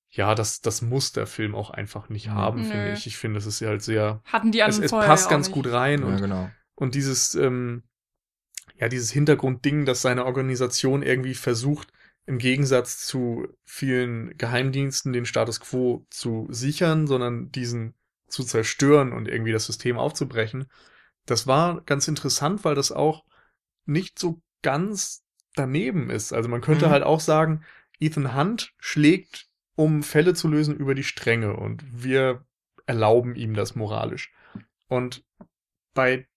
ja, das, das muss der Film auch einfach nicht Mhm. haben, Nö. finde ich. Ich finde, es ist ja halt sehr, Hatten die es, anderen es vorher passt ganz nicht. gut rein Ja, und genau. und dieses, ähm, ja, dieses Hintergrundding, dass seine Organisation irgendwie versucht, im Gegensatz zu vielen Geheimdiensten den Status quo zu sichern, sondern diesen zu zerstören und irgendwie das System aufzubrechen. Das war ganz interessant, weil das auch nicht so ganz daneben ist. Also man könnte Mhm. halt auch sagen, Ethan Hunt schlägt, um Fälle zu lösen, über die Stränge und wir erlauben ihm das moralisch. Und bei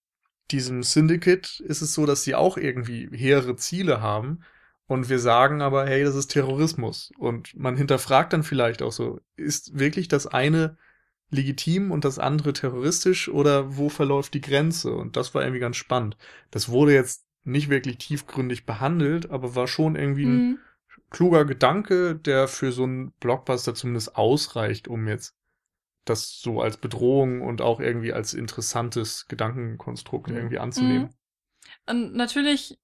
diesem Syndicate ist es so, dass sie auch irgendwie hehre Ziele haben. Und wir sagen aber, hey, das ist Terrorismus. Und man hinterfragt dann vielleicht auch so, ist wirklich das eine legitim und das andere terroristisch oder wo verläuft die Grenze? Und das war irgendwie ganz spannend. Das wurde jetzt nicht wirklich tiefgründig behandelt, aber war schon irgendwie ein Mhm. kluger Gedanke, der für so einen Blockbuster zumindest ausreicht, um jetzt das so als Bedrohung und auch irgendwie als interessantes Gedankenkonstrukt Mhm. irgendwie anzunehmen. Und natürlich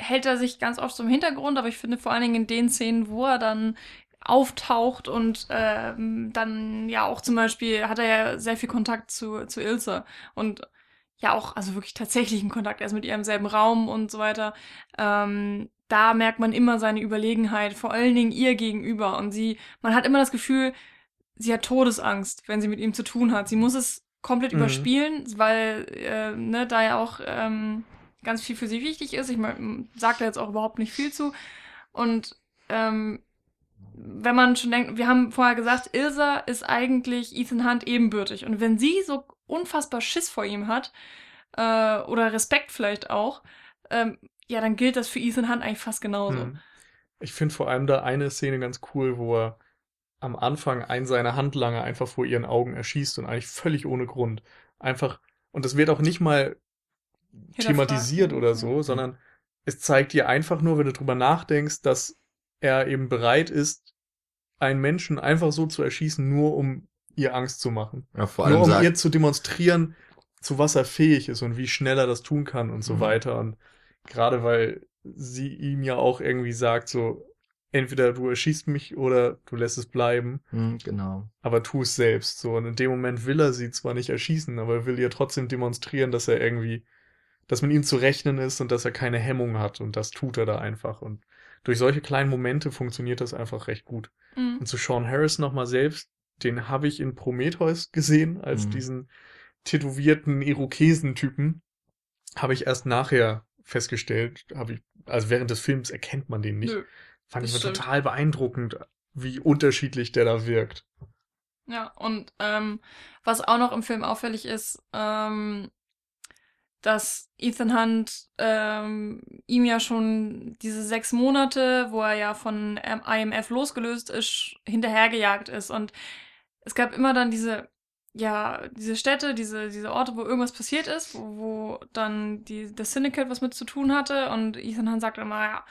hält er sich ganz oft so im Hintergrund, aber ich finde vor allen Dingen in den Szenen, wo er dann auftaucht und ähm, dann ja auch zum Beispiel hat er ja sehr viel Kontakt zu, zu Ilse und ja auch, also wirklich tatsächlichen Kontakt, er ist mit ihr im selben Raum und so weiter. Ähm, da merkt man immer seine Überlegenheit, vor allen Dingen ihr gegenüber. Und sie, man hat immer das Gefühl, sie hat Todesangst, wenn sie mit ihm zu tun hat. Sie muss es komplett Mhm. überspielen, weil äh, ne, da ja auch ähm, ganz viel für sie wichtig ist. Ich mein, sag da jetzt auch überhaupt nicht viel zu. Und ähm, wenn man schon denkt, wir haben vorher gesagt, Ilsa ist eigentlich Ethan Hunt ebenbürtig. Und wenn sie so unfassbar Schiss vor ihm hat, äh, oder Respekt vielleicht auch, ähm, ja, dann gilt das für Ethan Hunt eigentlich fast genauso. Hm. Ich finde vor allem da eine Szene ganz cool, wo er am Anfang einen seiner Handlanger einfach vor ihren Augen erschießt und eigentlich völlig ohne Grund. Einfach, und das wird auch nicht mal thematisiert oder so, sondern es zeigt dir einfach nur, wenn du drüber nachdenkst, dass er eben bereit ist, einen Menschen einfach so zu erschießen, nur um ihr Angst zu machen. Ja, vor allem nur um sagt, ihr zu demonstrieren, zu was er fähig ist und wie schnell er das tun kann und so Mhm. weiter. Und gerade weil sie ihm ja auch irgendwie sagt, so, entweder du erschießt mich oder du lässt es bleiben, Hm, genau. aber tu es selbst. So, und in dem Moment will er sie zwar nicht erschießen, aber er will ihr trotzdem demonstrieren, dass er irgendwie, dass mit ihm zu rechnen ist und dass er keine Hemmung hat. Und das tut er da einfach. Und durch solche kleinen Momente funktioniert das einfach recht gut. Mhm. Und zu Sean Harris nochmal selbst, den habe ich in Prometheus gesehen, als Mhm. diesen tätowierten Irokesentypen. Habe ich erst nachher festgestellt, habe ich, also während des Films erkennt man den nicht. Nö. Fand ich stimmt. total beeindruckend, wie unterschiedlich der da wirkt. Ja, und ähm, was auch noch im Film auffällig ist, ähm, dass Ethan Hunt ähm, ihm ja schon diese sechs Monate, wo er ja von IMF losgelöst ist, hinterhergejagt ist. Und es gab immer dann diese, ja, diese Städte, diese, diese Orte, wo irgendwas passiert ist, wo, wo dann die, das Syndicate was mit zu tun hatte. Und Ethan Hunt sagt immer, ja,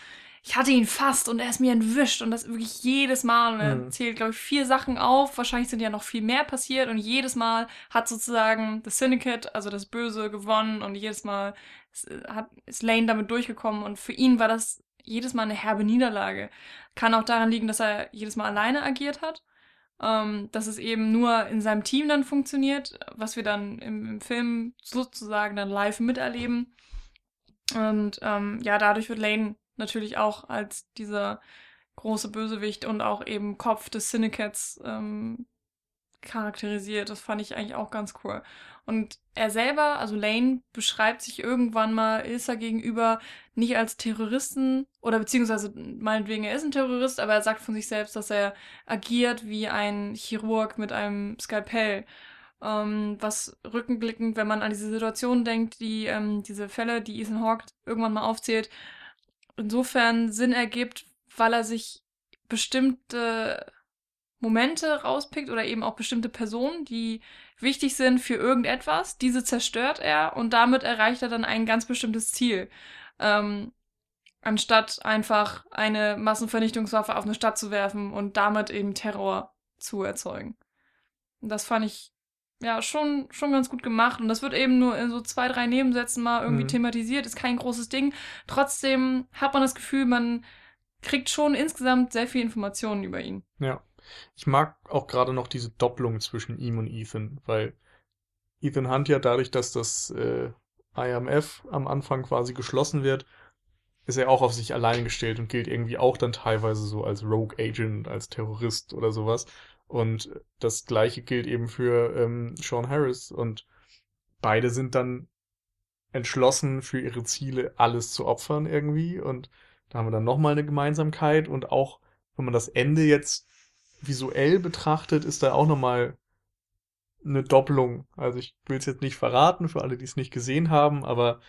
ich hatte ihn fast und er ist mir entwischt und das wirklich jedes Mal. Und er Mhm. zählt, glaube ich, vier Sachen auf. Wahrscheinlich sind ja noch viel mehr passiert und jedes Mal hat sozusagen das Syndicate, also das Böse, gewonnen und jedes Mal ist, hat, ist Lane damit durchgekommen und für ihn war das jedes Mal eine herbe Niederlage. Kann auch daran liegen, dass er jedes Mal alleine agiert hat. Ähm, dass es eben nur in seinem Team dann funktioniert, was wir dann im, im Film sozusagen dann live miterleben. Und ähm, ja, dadurch wird Lane natürlich auch als dieser große Bösewicht und auch eben Kopf des Syndicates ähm, charakterisiert. Das fand ich eigentlich auch ganz cool. Und er selber, also Lane, beschreibt sich irgendwann mal Ilsa gegenüber nicht als Terroristen oder beziehungsweise meinetwegen er ist ein Terrorist, aber er sagt von sich selbst, dass er agiert wie ein Chirurg mit einem Skalpell. Ähm, was rückenblickend, wenn man an diese Situation denkt, die ähm, diese Fälle, die Ethan Hawke irgendwann mal aufzählt, insofern Sinn ergibt, weil er sich bestimmte Momente rauspickt oder eben auch bestimmte Personen, die wichtig sind für irgendetwas. Diese zerstört er und damit erreicht er dann ein ganz bestimmtes Ziel. Ähm, anstatt einfach eine Massenvernichtungswaffe auf eine Stadt zu werfen und damit eben Terror zu erzeugen. Und das fand ich ja schon, schon ganz gut gemacht. Und das wird eben nur in so zwei, drei Nebensätzen mal irgendwie Mhm. thematisiert. Ist kein großes Ding. Trotzdem hat man das Gefühl, man kriegt schon insgesamt sehr viel Informationen über ihn. Ja. Ich mag auch gerade noch diese Doppelung zwischen ihm und Ethan, weil Ethan Hunt ja dadurch, dass das äh, IMF am Anfang quasi geschlossen wird, ist er auch auf sich allein gestellt und gilt irgendwie auch dann teilweise so als Rogue Agent, als Terrorist oder sowas. Und das gleiche gilt eben für ähm, Sean Harris. Und beide sind dann entschlossen, für ihre Ziele alles zu opfern irgendwie. Und da haben wir dann nochmal eine Gemeinsamkeit. Und auch, wenn man das Ende jetzt visuell betrachtet, ist da auch nochmal eine Doppelung. Also ich will es jetzt nicht verraten für alle, die es nicht gesehen haben, aber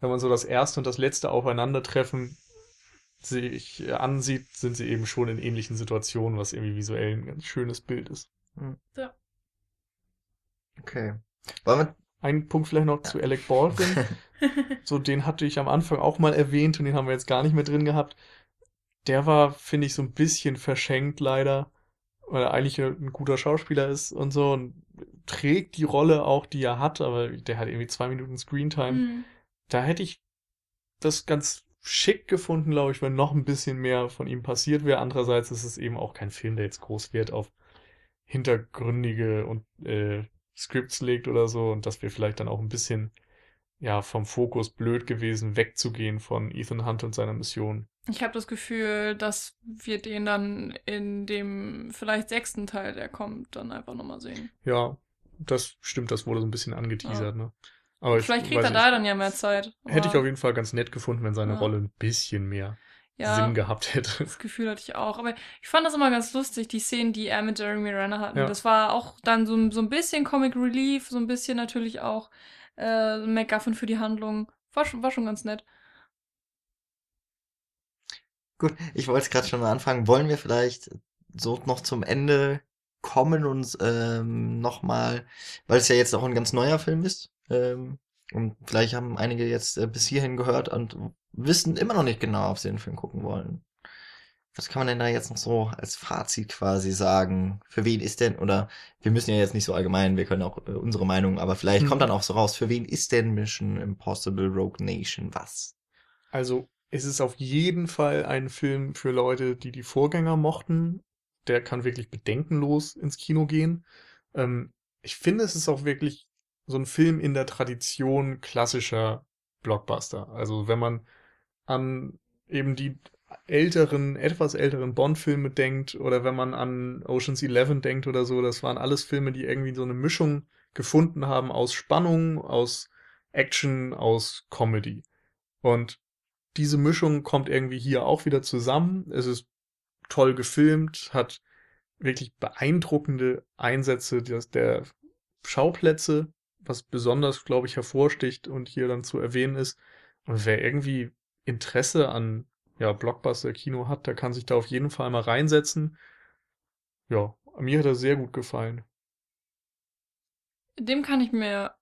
wenn man so das erste und das letzte Aufeinandertreffen sich ansieht, sind sie eben schon in ähnlichen Situationen, was irgendwie visuell ein ganz schönes Bild ist. Okay. Wollen Ein Punkt vielleicht noch zu Alec Baldwin. wir. So, den hatte ich am Anfang auch mal erwähnt und den haben wir jetzt gar nicht mehr drin gehabt. Der war, finde ich, so ein bisschen verschenkt leider, weil er eigentlich ein guter Schauspieler ist und so und trägt die Rolle auch, die er hat, aber der hat irgendwie zwei Minuten Screentime. Mhm. Da hätte ich das ganz schick gefunden, glaube ich, wenn noch ein bisschen mehr von ihm passiert wäre. Andererseits ist es eben auch kein Film, der jetzt groß Wert auf hintergründige und äh, Scripts legt oder so und das wäre vielleicht dann auch ein bisschen ja vom Fokus blöd gewesen, wegzugehen von Ethan Hunt und seiner Mission. Ich habe das Gefühl, dass wir den dann in dem vielleicht sechsten Teil, der kommt, dann einfach nochmal sehen. Ja, das stimmt, das wurde so ein bisschen angeteasert, ne? Aber ich vielleicht kriegt weiß er nicht. da dann ja mehr Zeit. Hätte ich auf jeden Fall ganz nett gefunden, wenn seine Ja. Rolle ein bisschen mehr Ja. Sinn gehabt hätte. Das Gefühl hatte ich auch. Aber ich fand das immer ganz lustig, die Szenen, die er mit Jeremy Renner hatten. Ja. Das war auch dann so, so ein bisschen Comic Relief, so ein bisschen natürlich auch äh, MacGuffin für die Handlung. War schon, war schon ganz nett. Gut, ich wollte gerade schon mal anfangen. Wollen wir vielleicht so noch zum Ende kommen und ähm, nochmal, weil es ja jetzt auch ein ganz neuer Film ist, ähm, und vielleicht haben einige jetzt äh, bis hierhin gehört und wissen immer noch nicht genau, ob sie den Film gucken wollen. Was kann man denn da jetzt noch so als Fazit quasi sagen? Für wen ist denn, oder wir müssen ja jetzt nicht so allgemein, wir können auch äh, unsere Meinung, aber vielleicht Hm. kommt dann auch so raus, für wen ist denn Mission Impossible Rogue Nation was? Also, es ist auf jeden Fall ein Film für Leute, die die Vorgänger mochten. Der kann wirklich bedenkenlos ins Kino gehen. Ähm, ich finde, es ist auch wirklich so ein Film in der Tradition klassischer Blockbuster. Also, wenn man an eben die älteren, etwas älteren Bond-Filme denkt oder wenn man an Ocean's Eleven denkt oder so, das waren alles Filme, die irgendwie so eine Mischung gefunden haben aus Spannung, aus Action, aus Comedy. Und diese Mischung kommt irgendwie hier auch wieder zusammen. Es ist toll gefilmt, hat wirklich beeindruckende Einsätze der, Schauplätze, was besonders, glaube ich, hervorsticht und hier dann zu erwähnen ist. Und wer irgendwie Interesse an ja, Blockbuster-Kino hat, der kann sich da auf jeden Fall mal reinsetzen. Ja, mir hat er sehr gut gefallen. Dem kann ich mir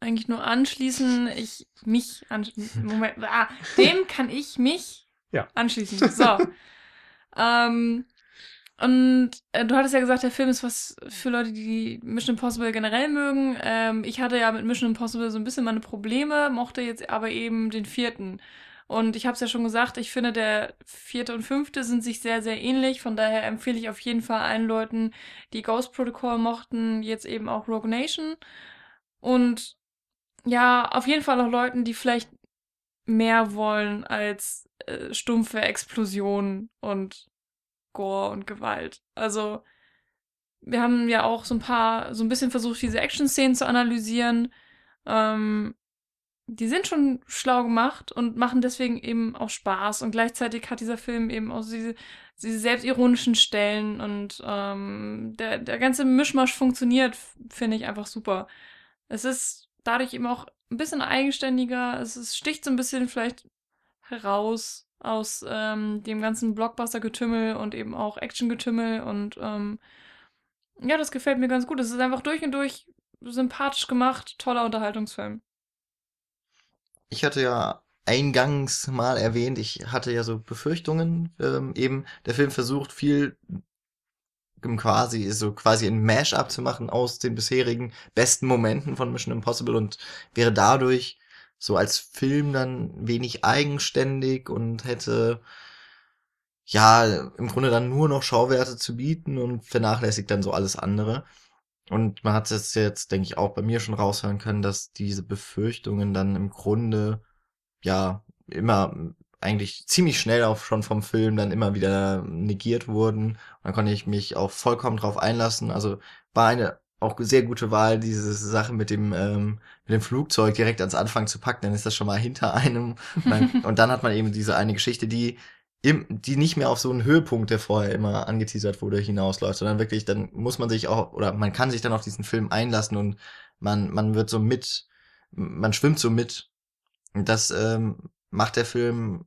eigentlich nur anschließen. Ich mich anschließen. Moment. Ah, dem kann ich mich Ja. anschließen. So. ähm, und äh, du hattest ja gesagt, der Film ist was für Leute, die Mission Impossible generell mögen. Ähm, ich hatte ja mit Mission Impossible so ein bisschen meine Probleme, mochte jetzt aber eben den vierten. Und ich habe es ja schon gesagt, ich finde, der vierte und fünfte sind sich sehr, sehr ähnlich. Von daher empfehle ich auf jeden Fall allen Leuten, die Ghost Protocol mochten, jetzt eben auch Rogue Nation. Und ja, auf jeden Fall auch Leuten, die vielleicht mehr wollen als äh, stumpfe Explosionen und Gore und Gewalt. Also, wir haben ja auch so ein paar, so ein bisschen versucht, diese Action-Szenen zu analysieren. Ähm, die sind schon schlau gemacht und machen deswegen eben auch Spaß. Und gleichzeitig hat dieser Film eben auch diese, diese selbstironischen Stellen und ähm, der, der ganze Mischmasch funktioniert, finde ich einfach super. Es ist dadurch eben auch ein bisschen eigenständiger. Es ist, sticht so ein bisschen vielleicht heraus aus ähm, dem ganzen Blockbuster-Getümmel und eben auch Action-Getümmel. Und ähm, ja, das gefällt mir ganz gut. Es ist einfach durch und durch sympathisch gemacht, toller Unterhaltungsfilm. Ich hatte ja eingangs mal erwähnt, ich hatte ja so Befürchtungen, ähm, eben der Film versucht viel quasi so quasi ein Mash-up zu machen aus den bisherigen besten Momenten von Mission Impossible und wäre dadurch so als Film dann wenig eigenständig und hätte ja im Grunde dann nur noch Schauwerte zu bieten und vernachlässigt dann so alles andere. Und man hat es jetzt, denke ich, auch bei mir schon raushören können, dass diese Befürchtungen dann im Grunde ja immer eigentlich ziemlich schnell auch schon vom Film dann immer wieder negiert wurden. Und dann konnte ich mich auch vollkommen drauf einlassen. Also war eine auch sehr gute Wahl, diese Sache mit dem, ähm, mit dem Flugzeug direkt ans Anfang zu packen, dann ist das schon mal hinter einem. Und dann, und dann hat man eben diese eine Geschichte, die im, die nicht mehr auf so einen Höhepunkt, der vorher immer angeteasert wurde, hinausläuft, sondern wirklich, dann muss man sich auch, oder man kann sich dann auf diesen Film einlassen und man, man wird so mit, man schwimmt so mit. Und das ähm, macht der Film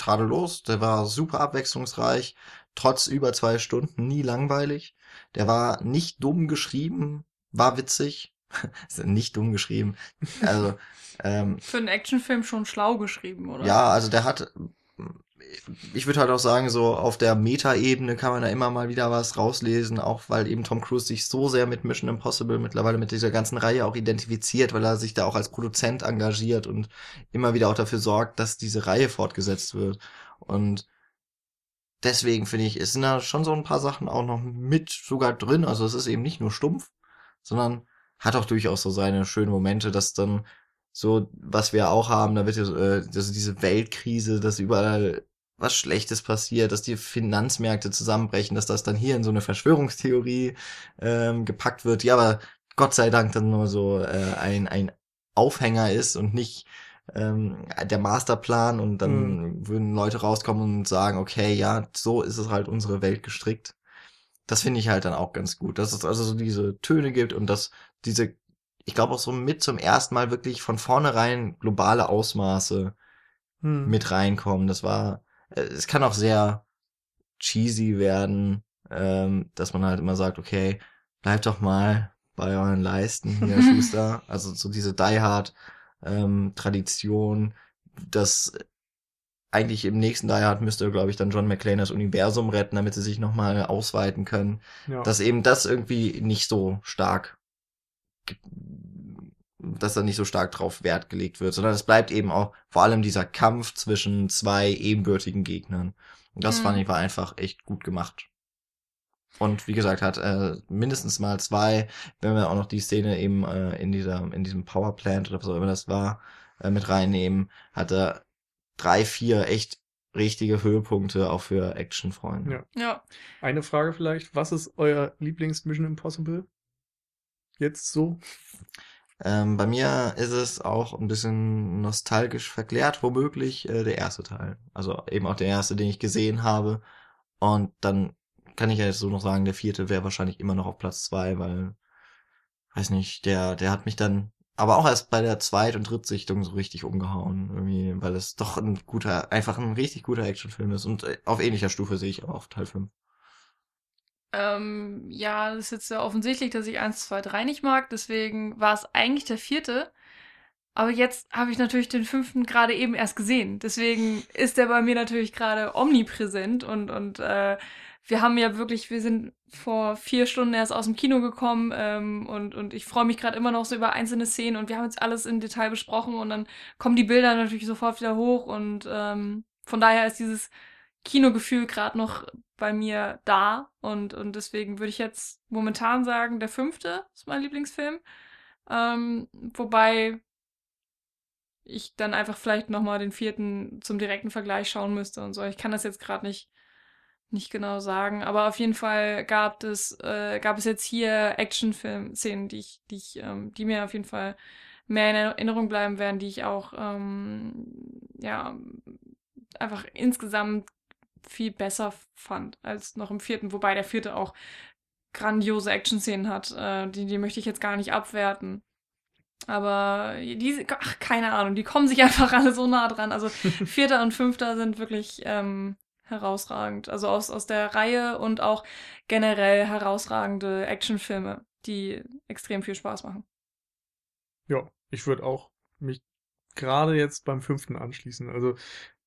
tadellos. Der war super abwechslungsreich, trotz über zwei Stunden, nie langweilig. Der war nicht dumm geschrieben, war witzig. nicht dumm geschrieben. Also, ähm, Für einen Actionfilm schon schlau geschrieben, oder? ja, also der hat, ich würde halt auch sagen, so auf der Meta-Ebene kann man da immer mal wieder was rauslesen, auch weil eben Tom Cruise sich so sehr mit Mission Impossible mittlerweile mit dieser ganzen Reihe auch identifiziert, weil er sich da auch als Produzent engagiert und immer wieder auch dafür sorgt, dass diese Reihe fortgesetzt wird. Und deswegen finde ich, es sind da schon so ein paar Sachen auch noch mit sogar drin. Also es ist eben nicht nur stumpf, sondern hat auch durchaus so seine schönen Momente, dass dann so, was wir auch haben, da wird ja äh, also diese Weltkrise, dass überall was Schlechtes passiert, dass die Finanzmärkte zusammenbrechen, dass das dann hier in so eine Verschwörungstheorie ähm, gepackt wird, ja, aber Gott sei Dank dann nur so äh, ein, ein Aufhänger ist und nicht ähm, der Masterplan und dann Mhm. würden Leute rauskommen und sagen, okay, ja, so ist es halt unsere Welt gestrickt. Das finde ich halt dann auch ganz gut, dass es also so diese Töne gibt und dass diese, ich glaube auch so mit zum ersten Mal wirklich von vornherein globale Ausmaße Hm. mit reinkommen. Das war, es kann auch sehr cheesy werden, ähm, dass man halt immer sagt, okay, bleibt doch mal bei euren Leisten hier, Schuster. Also so diese Die Hard ähm, Tradition, das eigentlich im nächsten Die Hard müsste, glaube ich, dann John McClane das Universum retten, damit sie sich nochmal ausweiten können. ja. Dass eben das irgendwie nicht so stark, dass da nicht so stark drauf Wert gelegt wird, sondern es bleibt eben auch vor allem dieser Kampf zwischen zwei ebenbürtigen Gegnern. Und das Mhm. fand ich war einfach echt gut gemacht. Und wie gesagt, hat äh, mindestens mal zwei, wenn wir auch noch die Szene eben äh, in dieser, in diesem Powerplant oder was auch immer das war, äh, mit reinnehmen, hat er drei, vier echt richtige Höhepunkte auch für Actionfreunde. Ja. Ja. Eine Frage vielleicht, was ist euer Lieblings-Mission Impossible? Jetzt so? Ähm, bei mir ist es auch ein bisschen nostalgisch verklärt, womöglich äh, der erste Teil. Also eben auch der erste, den ich gesehen habe. Und dann kann ich ja jetzt so noch sagen, der vierte wäre wahrscheinlich immer noch auf Platz zwei, weil, weiß nicht, der, der hat mich dann, aber auch erst bei der Zweit- und Drittsichtung so richtig umgehauen, irgendwie, weil es doch ein guter, einfach ein richtig guter Actionfilm ist. Und äh, auf ähnlicher Stufe sehe ich auch auf Teil 5. Ähm, ja, das ist jetzt sehr offensichtlich, dass ich 1, 2, 3 nicht mag. Deswegen war es eigentlich der vierte. Aber jetzt habe ich natürlich den fünften gerade eben erst gesehen. Deswegen ist der bei mir natürlich gerade omnipräsent und, und äh, wir haben ja wirklich, wir sind vor vier Stunden erst aus dem Kino gekommen ähm, und, und ich freue mich gerade immer noch so über einzelne Szenen und wir haben jetzt alles im Detail besprochen und dann kommen die Bilder natürlich sofort wieder hoch und ähm, von daher ist dieses Kinogefühl gerade noch bei mir da und, und deswegen würde ich jetzt momentan sagen, der fünfte ist mein Lieblingsfilm. Ähm, wobei ich dann einfach vielleicht nochmal den vierten zum direkten Vergleich schauen müsste und so. Ich kann das jetzt gerade nicht, nicht genau sagen, aber auf jeden Fall gab es, äh, gab es jetzt hier Actionfilm-Szenen, die ich, die ich, ähm, die mir auf jeden Fall mehr in Erinnerung bleiben werden, die ich auch, ähm, ja, einfach insgesamt viel besser fand als noch im vierten, wobei der vierte auch grandiose Action-Szenen hat. Äh, die, die möchte ich jetzt gar nicht abwerten. Aber diese, ach, keine Ahnung, die kommen sich einfach alle so nah dran. Also vierter und fünfter sind wirklich ähm, herausragend. Also aus, aus der Reihe und auch generell herausragende Actionfilme, die extrem viel Spaß machen. Ja, ich würde auch mich gerade jetzt beim fünften anschließen. Also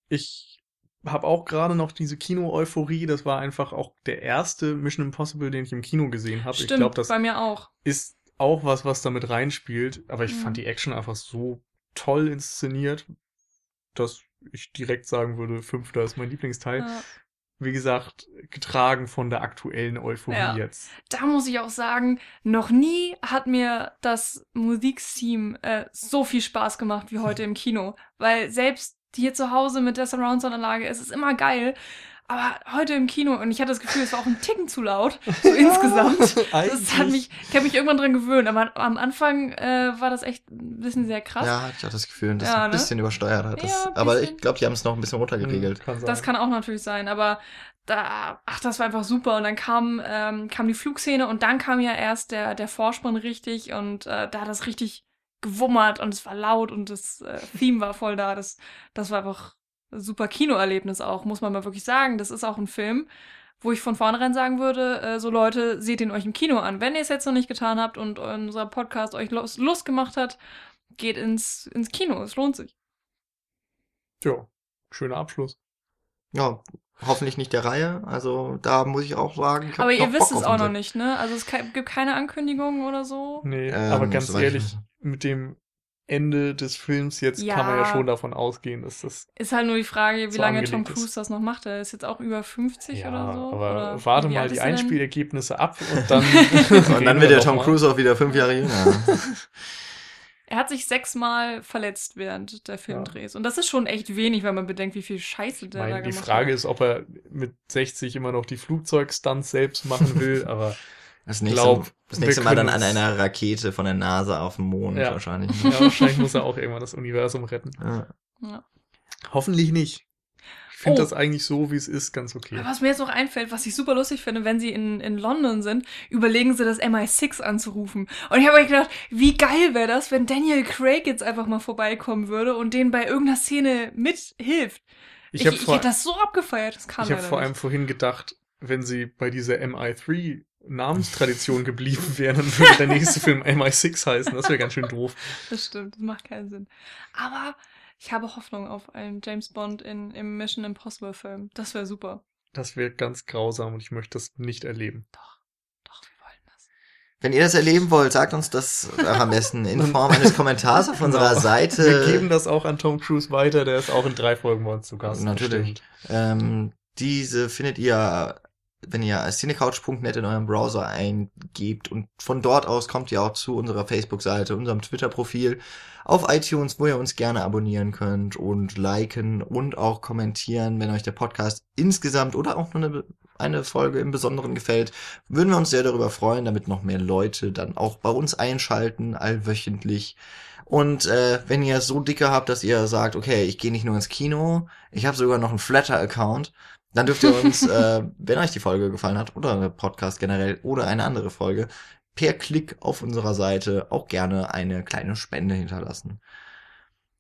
ich habe auch gerade noch diese Kino-Euphorie. Das war einfach auch der erste Mission Impossible, den ich im Kino gesehen habe. Ich glaube, das bei mir auch. ist auch was, was damit reinspielt. Aber ich Mhm. fand die Action einfach so toll inszeniert, dass ich direkt sagen würde, fünfter ist mein Lieblingsteil. Ja. Wie gesagt, getragen von der aktuellen Euphorie Ja. jetzt. da muss ich auch sagen, noch nie hat mir das Musiktheme äh, so viel Spaß gemacht wie heute im Kino. Weil selbst hier zu Hause mit der Surround-Sound-Anlage, es ist immer geil. Aber heute im Kino, und ich hatte das Gefühl, es war auch ein Ticken zu laut, so insgesamt. Das hat mich, ich habe mich irgendwann dran gewöhnt, aber am Anfang äh, war das echt ein bisschen sehr krass. Ja, hatte ich auch das Gefühl, dass Ja, ein ne? bisschen übersteuert hat. Das, Ja, aber ich glaube, die haben es noch ein bisschen runtergeregelt. Kann sein. Das kann auch natürlich sein, aber da, ach, das war einfach super. Und dann kam, ähm, kam die Flugszene und dann kam ja erst der, der Vorspann richtig und äh, da hat das richtig gewummert und es war laut und das äh, Theme war voll da. Das, das war einfach ein super Kinoerlebnis auch, muss man mal wirklich sagen. Das ist auch ein Film, wo ich von vornherein sagen würde, äh, so Leute, seht ihn euch im Kino an. Wenn ihr es jetzt noch nicht getan habt und unser Podcast euch Lust, Lust gemacht hat, geht ins, ins Kino. Es lohnt sich. Ja, schöner Abschluss. Ja, hoffentlich nicht der Reihe. Also da muss ich auch sagen, ich Aber ihr wisst es auch noch nicht, ne? Also es gibt keine Ankündigungen oder so. Nee, Ähm, aber ganz ehrlich, mit dem Ende des Films jetzt Ja. kann man ja schon davon ausgehen, dass das. Ist halt nur die Frage, wie So lange Tom angelegt ist. Cruise das noch macht. Er ist jetzt auch über 50 Ja, oder so. aber oder warte mal die er denn? Einspielergebnisse ab und dann. Und dann wird der Tom Cruise auch wieder fünf Jahre jünger. Er hat sich sechsmal verletzt während der Filmdrehs. Und das ist schon echt wenig, wenn man bedenkt, wie viel Scheiße der da Meine, die gemacht Frage hat. ist, ob er mit 60 immer noch die Flugzeugstunts selbst machen will, aber Das nächste, glaub, das nächste Mal dann an einer Rakete von der NASA auf dem Mond Ja. wahrscheinlich. Ja, wahrscheinlich muss er auch irgendwann das Universum retten. Ja. Ja. Hoffentlich nicht. Ich finde Oh. das eigentlich so, wie es ist, ganz okay. Aber was mir jetzt noch einfällt, was ich super lustig finde, wenn sie in, in London sind, überlegen sie das MI6 anzurufen. Und ich habe mir gedacht, wie geil wäre das, wenn Daniel Craig jetzt einfach mal vorbeikommen würde und denen bei irgendeiner Szene mithilft. Ich Ich, habe ich, hätte das so abgefeiert, das kam ich hab leider vor allem vorhin gedacht, wenn sie bei dieser MI3 Namenstradition geblieben wären, dann würde der nächste Film MI6 heißen. Das wäre ganz schön doof. Das stimmt, das macht keinen Sinn. Aber ich habe Hoffnung auf einen James Bond in, im Mission Impossible Film. Das wäre super. Das wäre ganz grausam und ich möchte das nicht erleben. Doch, doch, wir wollen das. Wenn ihr das erleben wollt, sagt uns das am besten in Form eines Kommentars auf unserer Genau. Seite. Wir geben das auch an Tom Cruise weiter, der ist auch in drei Folgen bei uns zu Gast. Natürlich. Ähm, diese findet ihr, wenn ihr cinecouch.net in eurem Browser eingebt und von dort aus kommt ihr auch zu unserer Facebook-Seite, unserem Twitter-Profil, auf iTunes, wo ihr uns gerne abonnieren könnt und liken und auch kommentieren, wenn euch der Podcast insgesamt oder auch nur eine, eine Folge im Besonderen gefällt, würden wir uns sehr darüber freuen, damit noch mehr Leute dann auch bei uns einschalten, allwöchentlich. Und äh, wenn ihr so dicke habt, dass ihr sagt, okay, ich gehe nicht nur ins Kino, ich habe sogar noch einen Flatter-Account, dann dürft ihr uns, äh, wenn euch die Folge gefallen hat oder der Podcast generell oder eine andere Folge, per Klick auf unserer Seite auch gerne eine kleine Spende hinterlassen.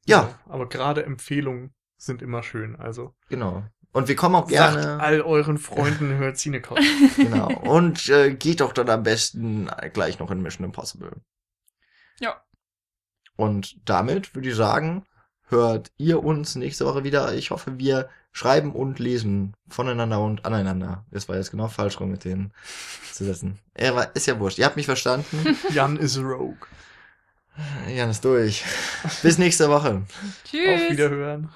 Ja, Aber gerade Empfehlungen sind immer schön. Also genau. Und wir kommen auch sagt gerne. all euren Freunden, hört Cinecouch. Genau. Und äh, geht doch dann am besten gleich noch in Mission Impossible. Ja. Und damit würde ich sagen, hört ihr uns nächste Woche wieder. Ich hoffe, wir schreiben und lesen voneinander und aneinander. Das war jetzt genau falsch rum mit denen zu setzen. Er war, ist ja wurscht. Ihr habt mich verstanden. Jan is Rogue. Jan ist durch. Bis nächste Woche. Tschüss. Auf Wiederhören.